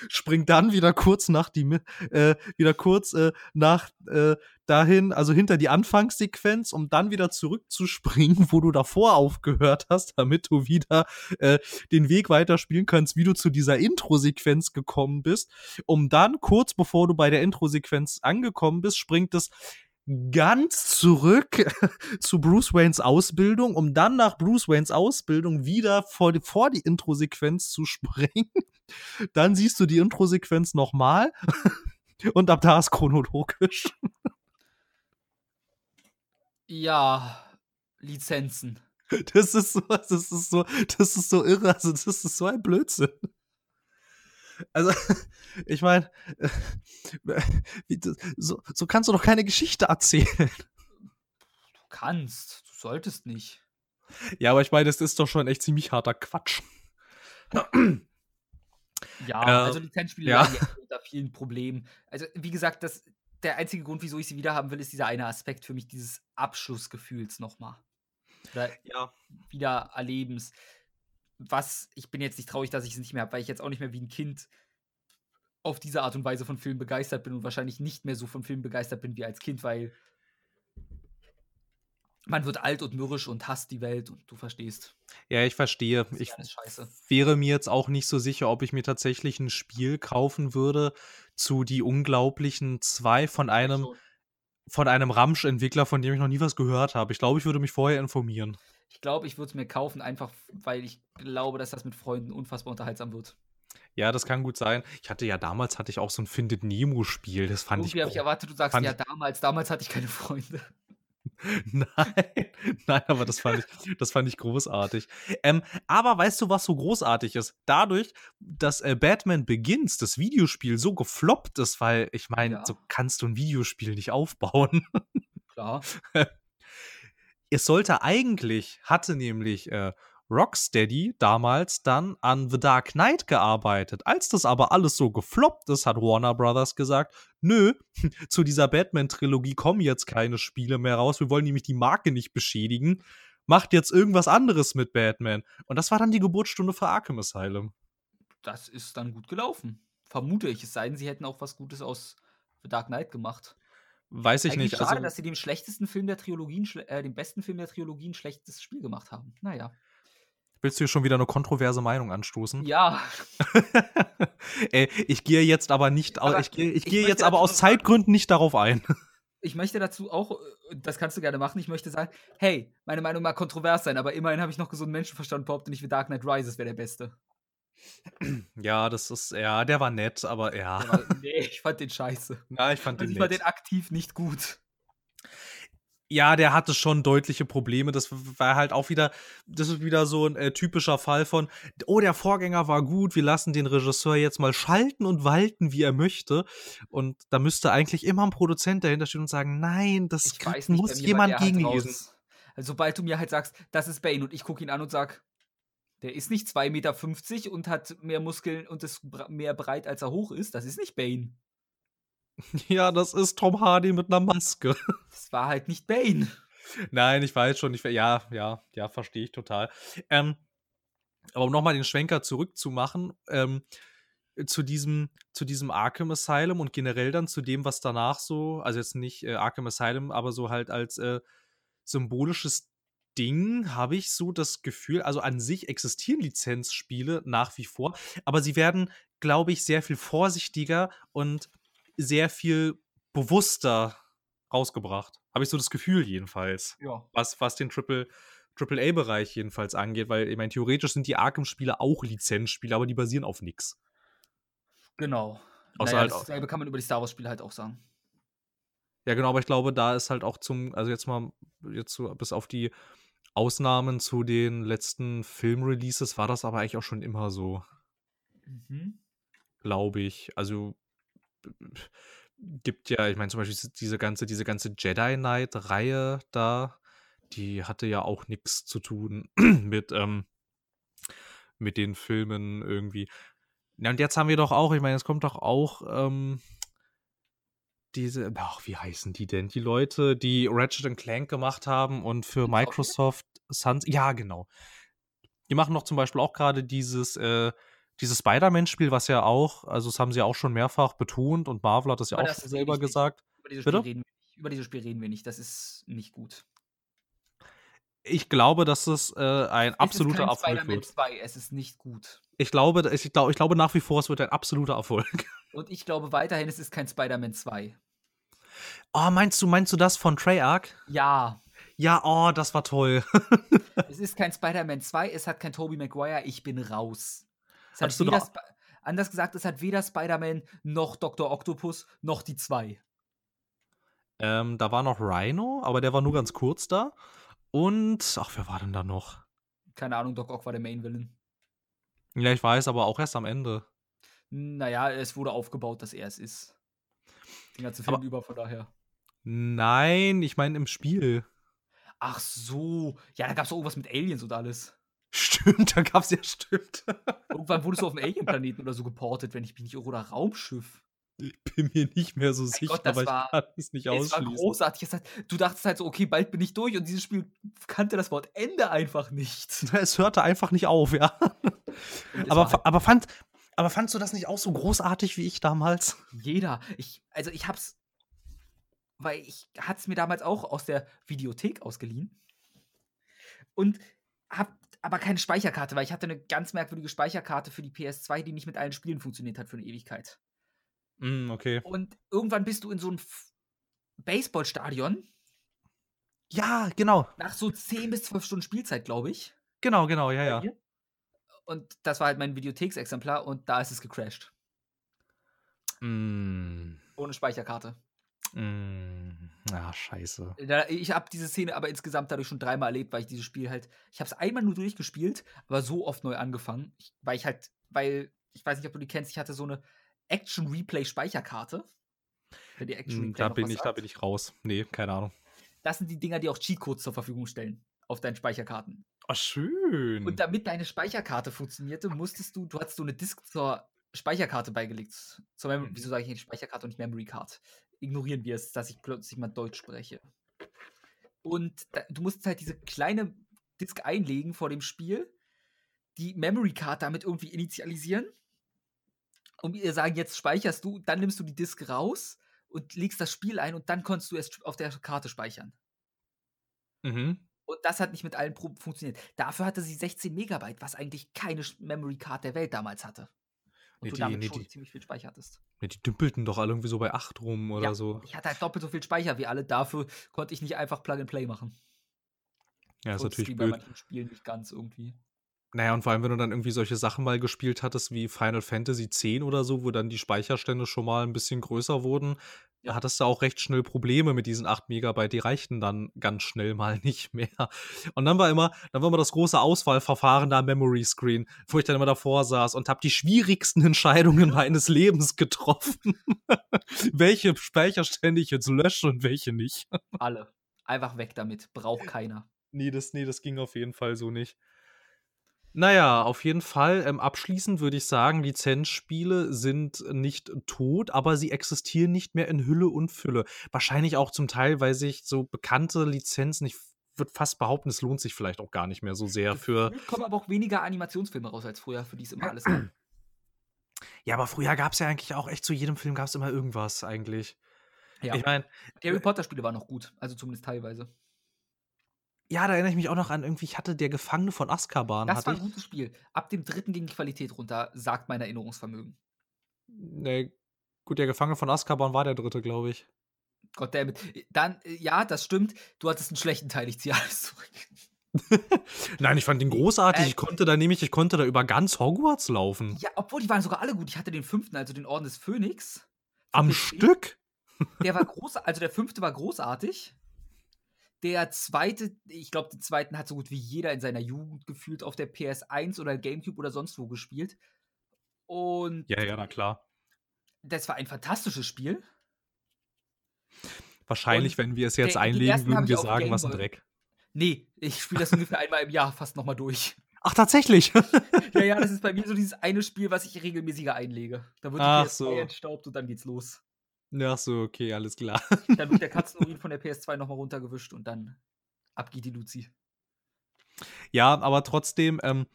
springt dann wieder kurz nach die äh, wieder kurz äh, nach äh, dahin, also hinter die Anfangssequenz, um dann wieder zurückzuspringen, wo du davor aufgehört hast, damit du wieder äh, den Weg weiterspielen kannst, wie du zu dieser Intro-Sequenz gekommen bist. Um dann kurz bevor du bei der Intro-Sequenz angekommen bist, springt es ganz zurück zu Bruce Waynes Ausbildung, um dann nach Bruce Waynes Ausbildung wieder vor die, vor die Intro-Sequenz zu springen. Dann siehst du die Intro-Sequenz nochmal und ab da ist chronologisch. Ja, Lizenzen. Das ist so, das ist so, das ist so irre, also das ist so ein Blödsinn. Also, ich meine, so, so kannst du doch keine Geschichte erzählen. Du kannst, du solltest nicht. Ja, aber ich meine, das ist doch schon echt ziemlich harter Quatsch. Ja, äh, also Lizenzspiele ja. unter vielen Problemen. Also, wie gesagt, das, der einzige Grund, wieso ich sie wieder haben will, ist dieser eine Aspekt für mich, dieses Abschlussgefühls nochmal. Oder ja. wieder Erlebens was, ich bin jetzt nicht traurig, dass ich es nicht mehr habe, weil ich jetzt auch nicht mehr wie ein Kind auf diese Art und Weise von Filmen begeistert bin und wahrscheinlich nicht mehr so von Filmen begeistert bin wie als Kind, weil man wird alt und mürrisch und hasst die Welt und du verstehst. Ja, ich verstehe. Ich wäre mir jetzt auch nicht so sicher, ob ich mir tatsächlich ein Spiel kaufen würde zu die unglaublichen zwei von einem von einem Ramsch-Entwickler, von dem ich noch nie was gehört habe. Ich glaube, ich würde mich vorher informieren. Ich glaube, ich würde es mir kaufen, einfach weil ich glaube, dass das mit Freunden unfassbar unterhaltsam wird. Ja, das kann gut sein. Ich hatte ja damals hatte ich auch so ein Findet Nemo Spiel, das fand Irgendwie ich. habe ich erwartet, du sagst ja damals, damals hatte ich keine Freunde. nein, nein, aber das fand ich, das fand ich großartig. Ähm, aber weißt du, was so großartig ist? Dadurch, dass äh, Batman Begins, das Videospiel, so gefloppt ist, weil ich meine, ja. so kannst du ein Videospiel nicht aufbauen. Klar. es sollte eigentlich, hatte nämlich äh, Rocksteady damals dann an The Dark Knight gearbeitet. Als das aber alles so gefloppt ist, hat Warner Brothers gesagt, nö, zu dieser Batman-Trilogie kommen jetzt keine Spiele mehr raus. Wir wollen nämlich die Marke nicht beschädigen. Macht jetzt irgendwas anderes mit Batman. Und das war dann die Geburtsstunde für Arkham Asylum. Das ist dann gut gelaufen. Vermute ich. Es sei denn, sie hätten auch was Gutes aus The Dark Knight gemacht. Weiß ich Eigentlich nicht. Schade, also, dass sie dem schlechtesten Film der Trilogien, äh, dem besten Film der Trilogien ein schlechtes Spiel gemacht haben. Naja. Willst du hier schon wieder eine kontroverse Meinung anstoßen? Ja. Ey, ich gehe jetzt aber nicht, aber ich gehe, ich gehe jetzt aber aus Zeitgründen nicht darauf ein. Ich möchte dazu auch, äh, das kannst du gerne machen, ich möchte sagen, hey, meine Meinung mag kontrovers sein, aber immerhin habe ich noch gesunden Menschenverstand behauptet nicht wie Dark Knight Rises wäre der beste. Ja, das ist, ja, der war nett, aber ja. War, nee, ich fand den scheiße. Ja, ich fand also den ich nett. fand den aktiv nicht gut. Ja, der hatte schon deutliche Probleme. Das war halt auch wieder, das ist wieder so ein äh, typischer Fall von, oh, der Vorgänger war gut, wir lassen den Regisseur jetzt mal schalten und walten, wie er möchte. Und da müsste eigentlich immer ein Produzent dahinter stehen und sagen, nein, das muss nicht, war jemand der halt gegenlesen. Also, sobald du mir halt sagst, das ist Bane und ich gucke ihn an und sag, der ist nicht 2,50 Meter und hat mehr Muskeln und ist mehr breit, als er hoch ist, das ist nicht Bane. Ja, das ist Tom Hardy mit einer Maske. Das war halt nicht Bane. Nein, ich weiß schon. Ich, ja, ja, ja, verstehe ich total. Ähm, aber um nochmal den Schwenker zurückzumachen, ähm, zu diesem, zu diesem Arkham Asylum und generell dann zu dem, was danach so, also jetzt nicht äh, Arkham Asylum, aber so halt als äh, symbolisches Ding habe ich so das Gefühl, also an sich existieren Lizenzspiele nach wie vor, aber sie werden, glaube ich, sehr viel vorsichtiger und sehr viel bewusster rausgebracht. Habe ich so das Gefühl jedenfalls Ja. was, was den Triple, AAA-Bereich jedenfalls angeht, weil ich meine, theoretisch sind die Arkham-Spiele auch Lizenzspiele, aber die basieren auf nichts. Genau. Außer naja, halt dasselbe kann man über die Star Wars-Spiele halt auch sagen. Ja, genau, aber ich glaube, da ist halt auch zum, also jetzt mal, jetzt so bis auf die Ausnahmen zu den letzten Film-Releases war das aber eigentlich auch schon immer so, Mhm. glaube ich. Also gibt ja, ich meine zum Beispiel diese ganze, diese ganze Jedi Knight-Reihe da, die hatte ja auch nichts zu tun mit, ähm, mit den Filmen irgendwie. Ja, und jetzt haben wir doch auch, ich meine, es kommt doch auch ähm, diese, ach, wie heißen die denn? Die Leute, die Ratchet Clank gemacht haben und für From Software? Microsoft Suns, ja, genau. Die machen doch zum Beispiel auch gerade dieses, äh, dieses Spider-Man-Spiel, was ja auch, also das haben sie auch schon mehrfach betont und Marvel hat das ja Aber auch das selber gesagt. Über dieses, Bitte? Spiel reden wir nicht. Über dieses Spiel reden wir nicht. Das ist nicht gut. Ich glaube, dass es äh, ein absoluter es ist kein Erfolg Spider-Man wird. 2, es ist nicht gut. Ich glaube, ich, glaube, ich glaube nach wie vor, es wird ein absoluter Erfolg. Und ich glaube weiterhin, es ist kein Spider-Man 2. Oh, meinst du, meinst du das von Treyarch? Ja, Ja, oh, das war toll. es ist kein Spider-Man 2, es hat kein Tobey Maguire, ich bin raus. Es hat Hattest du weder da- Sp anders gesagt, es hat weder Spider-Man noch Dr. Octopus noch die zwei. ähm, da war noch Rhino, aber der war nur ganz kurz da. Und, ach, wer war denn da noch? Keine Ahnung, Doc Ock war der Main-Villain. Ja, ich weiß, aber auch erst am Ende. Naja, es wurde aufgebaut, dass er es ist. Den ganzen Film Aber- über, von daher. Nein, ich meine im Spiel. Ach so. Ja, da gab es irgendwas mit Aliens und alles. Stimmt, da gab's ja stimmt. Irgendwann wurdest du auf dem Alien-Planeten oder so geportet, wenn ich mich nicht irre, oder Raumschiff. Ich bin mir nicht mehr so sicher, Gott, aber war- ich kann es nicht Es war ausschließen. großartig. Es hat, du dachtest halt so, okay, bald bin ich durch und dieses Spiel kannte das Wort Ende einfach nicht. Es hörte einfach nicht auf, ja. Aber, halt aber, fand, aber fandst du das nicht auch so großartig wie ich damals? jeder. Ich, also ich hab's, weil ich hat's mir damals auch aus der Videothek ausgeliehen und hab aber keine Speicherkarte, weil ich hatte eine ganz merkwürdige Speicherkarte für die PS2, die nicht mit allen Spielen funktioniert hat für eine Ewigkeit. Mm, okay. Und irgendwann bist du in so einem Baseballstadion Ja, genau. nach so 10 bis 12 Stunden Spielzeit, glaube ich. Genau, genau, ja, ja. Und das war halt mein Videotheksexemplar und da ist es gecrashed. Mm, Ohne Speicherkarte. mm, ah, scheiße. Ich habe diese Szene aber insgesamt dadurch schon dreimal erlebt, weil ich dieses Spiel halt. Ich habe es einmal nur durchgespielt, aber so oft neu angefangen. Weil ich halt, weil, ich weiß nicht, ob du die kennst, ich hatte so eine Action-Replay-Speicherkarte. Wenn die Action Replay Da noch bin ich, da sagt. bin ich raus. Nee, keine Ahnung. Das sind die Dinger, die auch Cheatcodes zur Verfügung stellen auf deinen Speicherkarten. Oh, schön. Und damit deine Speicherkarte funktionierte, musstest du, du hattest so eine Disk zur Speicherkarte beigelegt. Zur Mem Mhm. Wieso sage ich nicht Speicherkarte und nicht Memory Card? Ignorieren wir es, dass ich plötzlich mal Deutsch spreche. Und da, du musst halt diese kleine Disk einlegen vor dem Spiel, die Memory Card damit irgendwie initialisieren und ihr sagen, jetzt speicherst du, dann nimmst du die Disk raus und legst das Spiel ein und dann konntest du es auf der Karte speichern. mhm. Und das hat nicht mit allen Proben funktioniert. Dafür hatte sie 16 Megabyte, was eigentlich keine Memory Card der Welt damals hatte. Und Nee, du die- damit nee, schon die- ziemlich viel Speicher hattest. Ja, die dümpelten doch alle irgendwie so bei 8 rum oder Ja. so. Ich hatte halt doppelt so viel Speicher wie alle. Dafür konnte ich nicht einfach Plug and Play machen. Ja, ist natürlich ging bei blöd. manchen Spielen nicht ganz irgendwie. Naja, und vor allem, wenn du dann irgendwie solche Sachen mal gespielt hattest wie Final Fantasy X oder so, wo dann die Speicherstände schon mal ein bisschen größer wurden, Ja. hattest du auch recht schnell Probleme mit diesen 8 Megabyte. Die reichten dann ganz schnell mal nicht mehr. Und dann war immer dann war immer das große Auswahlverfahren da am Memory Screen, wo ich dann immer davor saß und habe die schwierigsten Entscheidungen meines Lebens getroffen. Welche Speicherstände ich jetzt lösche und welche nicht. Alle. Einfach weg damit. Braucht keiner. Ne, das ne, das ging auf jeden Fall so nicht. Na ja, auf jeden Fall, ähm, abschließend würde ich sagen, Lizenzspiele sind nicht tot, aber sie existieren nicht mehr in Hülle und Fülle. Wahrscheinlich auch zum Teil, weil sich so bekannte Lizenzen ich würde fast behaupten, es lohnt sich vielleicht auch gar nicht mehr so sehr für Gefühlt kommen aber auch weniger Animationsfilme raus als früher, für die es immer alles gab. Ja, aber früher gab's ja eigentlich auch echt zu jedem Film gab's immer irgendwas eigentlich. Ja. Ich meine Die Harry Potter-Spiele waren noch gut, also zumindest teilweise. Ja, da erinnere ich mich auch noch an irgendwie ich hatte „Der Gefangene von Azkaban“ Das hatte war 'n ich. gutes Spiel. Ab dem 3. ging die Qualität runter, sagt mein Erinnerungsvermögen. Ne, gut, „Der Gefangene von Azkaban“ war der 3., glaube ich. God damn it. Äh, dann äh, ja, das stimmt. Du hattest 'n schlechten Teil, ich ziehe alles zurück. Nein, ich fand den großartig. Äh, Ich konnte da nämlich ich konnte da über ganz Hogwarts laufen. Ja, obwohl die waren sogar alle gut. Ich hatte den 5., also den Orden des Phönix Am. Stück? Der war groß also der 5. war großartig. Der 2., ich glaube, den 2. hat so gut wie jeder in seiner Jugend gefühlt auf der PS1 oder GameCube oder sonst wo gespielt. Und Ja, ja, na klar. das war ein fantastisches Spiel. Wahrscheinlich, Und wenn wir es jetzt der einlegen, würden wir sagen, was 'n Gameboy. Dreck. Ne, ich spiele das ungefähr einmal im Jahr fast noch mal durch. Ach, tatsächlich? Ja, ja, das ist bei mir so dieses eine Spiel, was ich regelmäßiger einlege. Da wird die Ach PS2 so. entstaubt und dann geht's los. Ach so, okay, alles klar. Dann wird der Katzenurin von der PS2 noch mal runtergewischt und dann ab geht die Luzi. Ja, aber trotzdem, ähm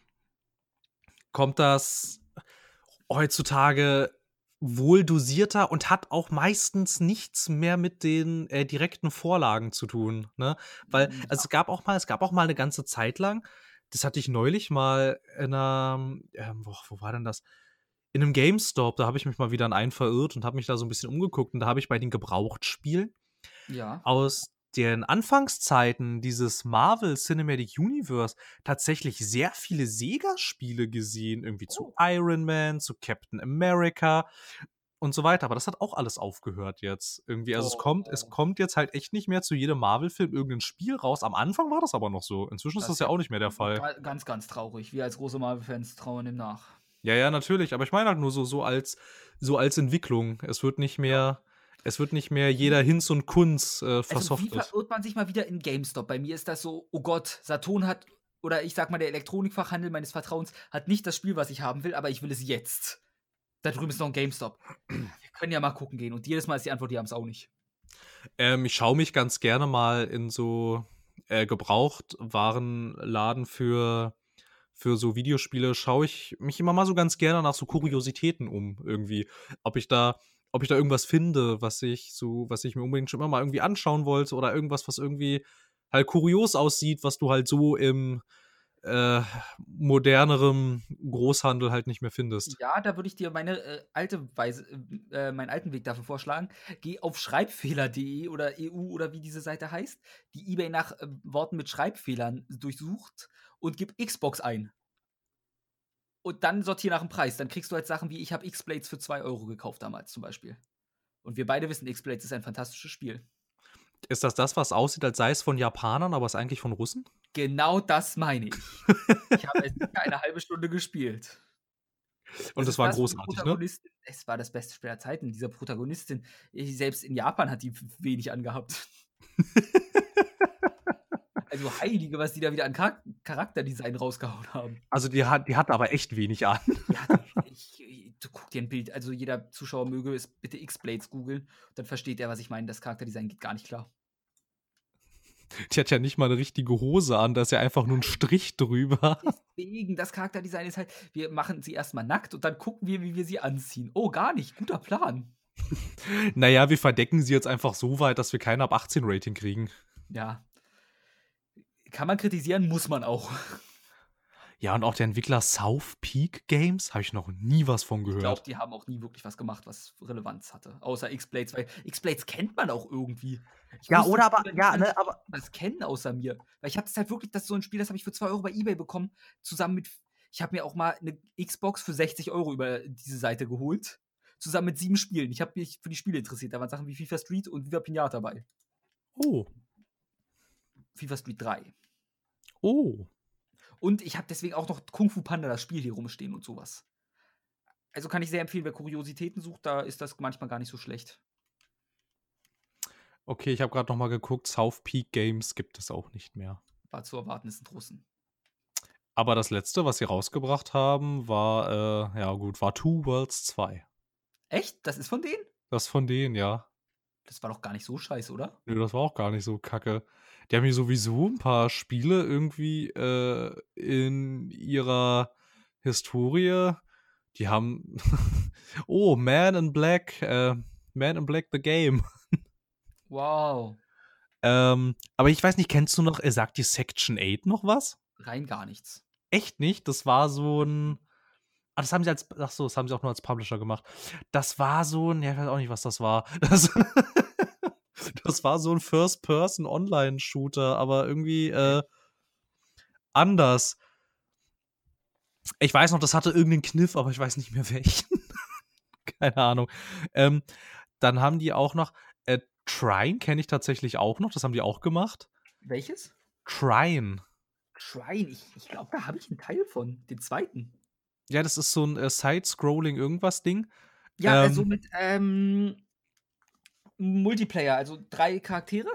kommt das heutzutage wohl dosierter und hat auch meistens nichts mehr mit den, äh, direkten Vorlagen zu tun, ne? Weil Hm, also, ja. es gab auch mal es gab auch mal 'ne ganze Zeit lang das hatte ich neulich mal in 'ner ähm, wo wo war denn das? In 'nem GameStop, da habe ich mich mal wieder in einen verirrt und habe mich da so 'n bisschen umgeguckt und da habe ich bei den Gebrauchtspielen Ja. aus den Anfangszeiten dieses Marvel Cinematic Universe tatsächlich sehr viele Sega-Spiele gesehen, irgendwie zu Oh. Iron Man, zu Captain America und so weiter. Aber das hat auch alles aufgehört jetzt irgendwie. Also, es kommt es Oh. kommt jetzt halt echt nicht mehr zu jedem Marvel-Film irgend 'n Spiel raus. Am Anfang war das aber noch so. Inzwischen ist Das das ist ja ja auch nicht mehr der Fall. ga ganz, ganz traurig. Wir als große Marvel-Fans trauern dem nach. Ja, ja, natürlich. Aber ich meine halt nur so so als so als Entwicklung. Es wird nicht mehr es wird nicht mehr jeder Hinz und Kunz, äh, Also, wie versoftet. verirrt man sich mal wieder in GameStop? Bei mir ist das so: „Oh Gott, Saturn hat oder ich sage mal, der Elektronikfachhandel meines Vertrauens hat nicht das Spiel, was ich haben will, aber ich will es jetzt. Da drüben ist noch 'n GameStop. Wir können ja mal gucken gehen.“ Und jedes Mal ist die Antwort: „Die haben's auch nicht.“ Ähm, ich schaue mich ganz gerne mal in so, äh, Gebrauchtwarenladen für für so Videospiele schaue ich mich immer mal so ganz gerne nach so Kuriositäten um irgendwie. Ob ich da ob ich da irgendwas finde, was ich so was ich mir unbedingt schon immer mal irgendwie anschauen wollte oder irgendwas, was irgendwie halt kurios aussieht, was du halt so im, äh, modernerem Großhandel halt nicht mehr findest. Ja, da würde ich dir meine, äh, alte Weise äh, meinen alten Weg dafür vorschlagen. Geh auf schreibfehler.de oder EU oder wie diese Seite heißt, die eBay nach, äh, Worten mit Schreibfehlern durchsucht und gib Xbox ein. Und dann sortier nach dem Preis. Dann kriegst du halt Sachen wie: „Ich habe X-Blades für 2 € gekauft“, damals zum Beispiel. Und wir beide wissen, X-Blades ist ein fantastisches Spiel. Ist das das, was aussieht, als sei es von Japanern, aber ist eigentlich von Russen? Genau das meine ich. Ich habe es eine 1/2 Stunde gespielt. Und Das das war das, großartig, ne? Es war das beste Spiel aller Zeiten. Diese Protagonistin, äh, selbst in Japan hat die wenig angehabt. Also, Heilige, was die da wieder an Charak Charakterdesign rausgehauen haben. Also, die hat die hat aber echt wenig an. Ja, ich ich du guck dir 'n Bild also, jeder Zuschauer möge es bitte X-Blades googeln, dann versteht er, was ich meine. Das Charakterdesign geht gar nicht klar. Die hat ja nicht mal 'ne richtige Hose an, da ist ja einfach nur 'n Strich drüber. Deswegen, das Charakterdesign ist halt wir machen sie erst mal nackt und dann gucken wir, wie wir sie anziehen. Oh, gar nicht, guter Plan. Na ja, wir verdecken sie jetzt einfach so weit, dass wir kein ab 18 Rating kriegen. Ja. Kann man kritisieren, muss man auch. Ja, und auch der Entwickler South Peak Games, habe ich noch nie was von Ich glaube, gehört. die haben auch nie wirklich was gemacht, was Relevanz hatte, außer X-Blades, weil X-Blades kennt man auch irgendwie. Ich Ja, oder aber ja, ne, aber das kennen außer mir. Weil ich habe das halt wirklich das ist so 'n Spiel, das habe ich für 2 € bei eBay bekommen, zusammen mit Ich habe mir auch mal eine Xbox für 60 Euro über diese Seite geholt. Zusammen mit sieben Spielen. Ich habe mich für die Spiele interessiert. Da waren Sachen wie FIFA Street und Viva Pinata dabei. Oh. FIFA Street 3. Oh. Und ich habe deswegen auch noch Kung Fu Panda, das Spiel hier rumstehen und sowas. Also kann ich sehr empfehlen, wer Kuriositäten sucht, da ist das manchmal gar nicht so schlecht. Okay, ich habe gerade noch mal geguckt, South Peak Games gibt es auch nicht mehr. War zu erwarten, ist ein Russen. Aber das letzte, was sie rausgebracht haben, war, äh, ja gut, war Two Worlds 2. Echt? Das ist von denen? Das ist von denen, ja. Das war doch gar nicht so scheiße, oder? Nö, das war auch gar nicht so kacke. Die haben hier sowieso ein paar Spiele irgendwie äh, in ihrer Historie. Die haben. oh, Man in Black. Äh, Man in Black the Game. Wow. ähm, aber ich weiß nicht, kennst du noch, er sagt die Section 8 noch was? Rein gar nichts. Echt nicht? Das war so ein. Ah, das haben sie als. Ach so, das haben sie auch nur als Publisher gemacht. Das war so ein. Ja, ich weiß auch nicht, was das war. Das, das war so ein First-Person-Online-Shooter, aber irgendwie äh, anders. Ich weiß noch, das hatte irgendeinen Kniff, aber ich weiß nicht mehr welchen. Keine Ahnung. Ähm, dann haben die auch noch. Äh, Trine kenne ich tatsächlich auch noch. Das haben die auch gemacht. Welches? Trine. Shrine. Ich, ich glaube, da habe ich einen Teil von. Den zweiten. Ja, das ist so ein äh, Side-Scrolling irgendwas Ding. Ja, Ähm. also mit ähm, Multiplayer, also drei Charaktere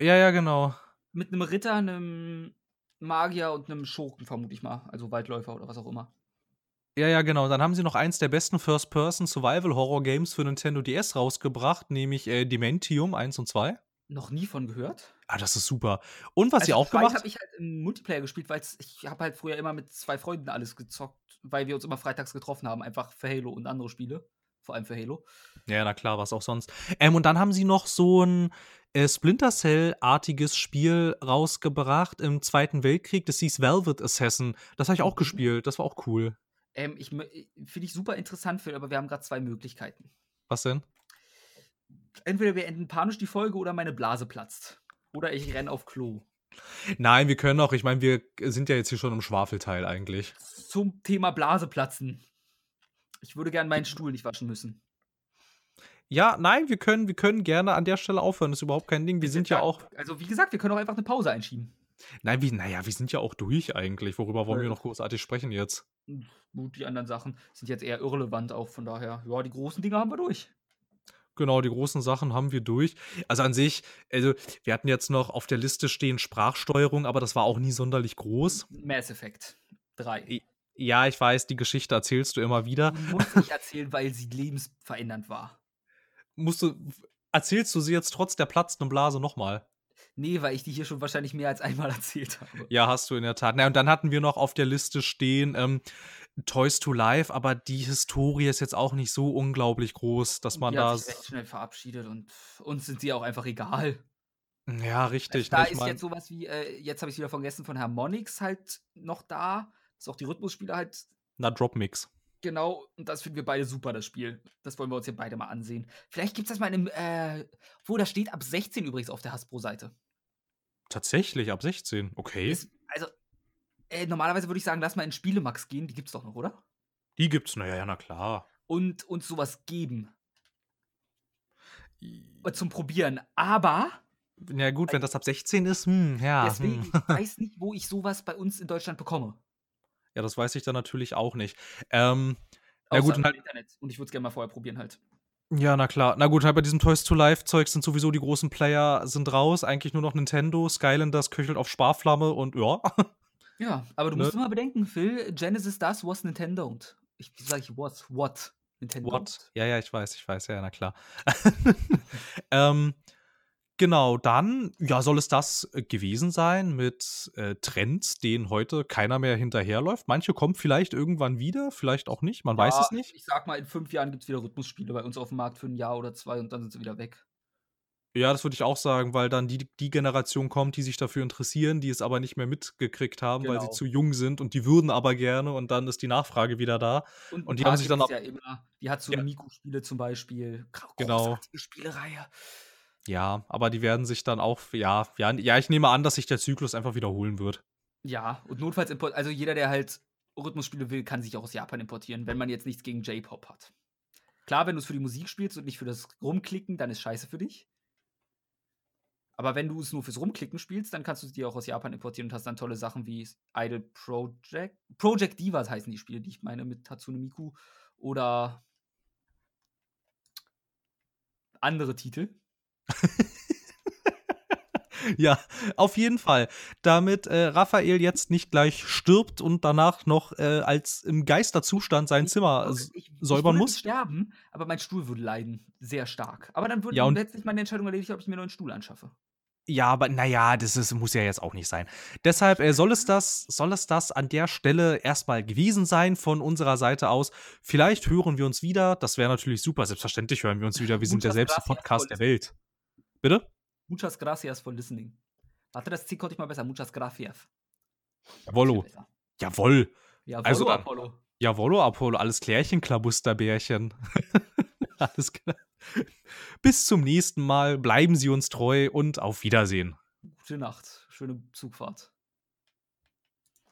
Ja, ja, genau. mit einem Ritter, einem Magier und einem Schurken, vermute ich mal. Also Waldläufer oder was auch immer. Ja, ja, genau. Dann haben sie noch eins der besten First-Person-Survival-Horror-Games für Nintendo DS rausgebracht, nämlich äh, Dementium 1 und 2. Noch nie von gehört. Ah, das ist super. Und was sie auch gemacht habe ich halt im Multiplayer gespielt, weil ich habe halt früher immer mit zwei Freunden alles gezockt, weil wir uns immer freitags getroffen haben, einfach für Halo und andere Spiele. Vor allem für Halo. Ja, na klar, was auch sonst. Ähm, und dann haben sie noch so ein äh, Splinter Cell-artiges Spiel rausgebracht im Zweiten Weltkrieg. Das hieß Velvet Assassin. Das habe ich auch Mhm. gespielt. Das war auch cool. Ähm, ich finde ich super interessant, Phil, aber wir haben gerade zwei Möglichkeiten. Was denn? Entweder wir enden panisch die Folge oder meine Blase platzt. Oder ich renne auf Klo. Nein, wir können auch. Ich meine, wir sind ja jetzt hier schon im Schwafelteil eigentlich. Zum Thema Blase platzen. Ich würde gern meinen Stuhl nicht waschen müssen. Ja, nein, wir können, wir können gerne an der Stelle aufhören. Das ist überhaupt kein Ding. Wir sind ja auch. Also, wie gesagt, wir können auch einfach eine Pause einschieben. Nein, wie, naja, wir sind ja auch durch eigentlich. Worüber wollen wir Äh. noch großartig sprechen jetzt? Gut, die anderen Sachen sind jetzt eher irrelevant auch, von daher, ja, die großen Dinge haben wir durch. Genau, die großen Sachen haben wir durch. Also an sich, also wir hatten jetzt noch auf der Liste stehen Sprachsteuerung, aber das war auch nie sonderlich groß. Mass Effect 3. Ja, ich weiß, die Geschichte erzählst du immer wieder. Die muss ich erzählen, weil sie lebensverändernd war. Musst du, erzählst du sie jetzt trotz der platzenden Blase nochmal? Nee, weil ich die hier schon wahrscheinlich mehr als einmal erzählt habe. Ja, hast du in der Tat. Na, und dann hatten wir noch auf der Liste stehen ähm, Toys to Life, aber die Historie ist jetzt auch nicht so unglaublich groß, dass man die da. hat sich recht schnell verabschiedet und uns sind sie auch einfach egal. Ja, richtig. da ne, ich ist mein- jetzt sowas wie, äh, jetzt habe ich wieder vergessen, von Harmonix halt noch da. Ist auch die Rhythmusspiele halt Na, Dropmix. Genau, und das finden wir beide super, das Spiel. Das wollen wir uns hier beide mal ansehen. Vielleicht gibt es das mal in einem, äh, wo da steht ab 16 übrigens auf der Hasbro-Seite. Tatsächlich, ab 16. Okay. Ist- Also, äh, normalerweise würde ich sagen, lass mal in Spielemax gehen, die gibt's doch noch, oder? Die gibt's, naja, ja, na klar. Und uns sowas geben. Zum Probieren. Aber, Ja, gut, wenn das ab 16 ist, hm, ja. deswegen, Hm. ich weiß nicht, wo ich sowas bei uns in Deutschland bekomme. Ja, das weiß ich dann natürlich auch nicht. Ähm, Na gut, und halt- Internet. Und ich würde es gerne mal vorher probieren halt. ja, na klar. Na gut, halt bei diesem Toys to Life-Zeug sind sowieso die großen Player sind raus. Eigentlich nur noch Nintendo. Skylanders köchelt auf Sparflamme und ja. Ja, aber du Ne? musst immer bedenken, Phil, Genesis does was Nintendo don't. Ich, wie sag ich was? What? Nintendo What? Ja, ja, ich weiß, ich weiß, ja, na klar. ähm, genau, dann, ja, soll es das äh, gewesen sein mit äh, Trends, denen heute keiner mehr hinterherläuft. Manche kommen vielleicht irgendwann wieder, vielleicht auch nicht, man weiß Ja, es nicht. Ich sag mal, in fünf Jahren gibt es wieder Rhythmusspiele bei uns auf dem Markt für ein Jahr oder zwei und dann sind sie wieder weg. Ja, das würde ich auch sagen, weil dann die, die Generation kommt, die sich dafür interessieren, die es aber nicht mehr mitgekriegt haben, weil sie Genau. zu jung sind und die würden aber gerne und dann ist die Nachfrage wieder da. Und, Und die haben sich dann auch- ja immer. Die hat so Ja. eine Miku-Spiele zum Beispiel. Genau. Spielereihe. Ja, aber die werden sich dann auch, ja, ja, ja, ich nehme an, dass sich der Zyklus einfach wiederholen wird. Ja, und notfalls import also jeder, der halt Rhythmusspiele will, kann sich auch aus Japan importieren, wenn man jetzt nichts gegen J-Pop hat. Klar, wenn du es für die Musik spielst und nicht für das Rumklicken, dann ist scheiße für dich. Aber wenn du es nur fürs Rumklicken spielst, dann kannst du es dir auch aus Japan importieren und hast dann tolle Sachen wie Idle Project. Project Divas heißen die Spiele, die ich meine, mit Tatsune Miku. Oder andere Titel. ja, auf jeden Fall. Damit äh, Raphael jetzt nicht gleich stirbt und danach noch äh, als im Geisterzustand sein Zimmer ich, ich, säubern ich muss. Sterben, aber mein Stuhl würde leiden. Sehr stark. Aber dann würde Ja, und- letztlich meine Entscheidung erledigt, ob ich mir einen neuen Stuhl anschaffe. Ja, aber naja, das ist, muss ja jetzt auch nicht sein. Deshalb äh, soll, es das, soll es das an der Stelle erstmal gewesen sein von unserer Seite aus. Vielleicht hören wir uns wieder. Das wäre natürlich super. Selbstverständlich hören wir uns wieder. Wir sind der selbste Podcast der Welt. Bitte? Muchas gracias for listening. Warte, das C konnte ich mal besser. Muchas gracias. Jawollo. Besser. Jawohl. Ja, Also. Apollo. Jawollo, Apollo. Alles klärchen, Klabusterbärchen. Alles klar. Bis zum nächsten Mal. Bleiben Sie uns treu und auf Wiedersehen. Gute Nacht. Schöne Zugfahrt.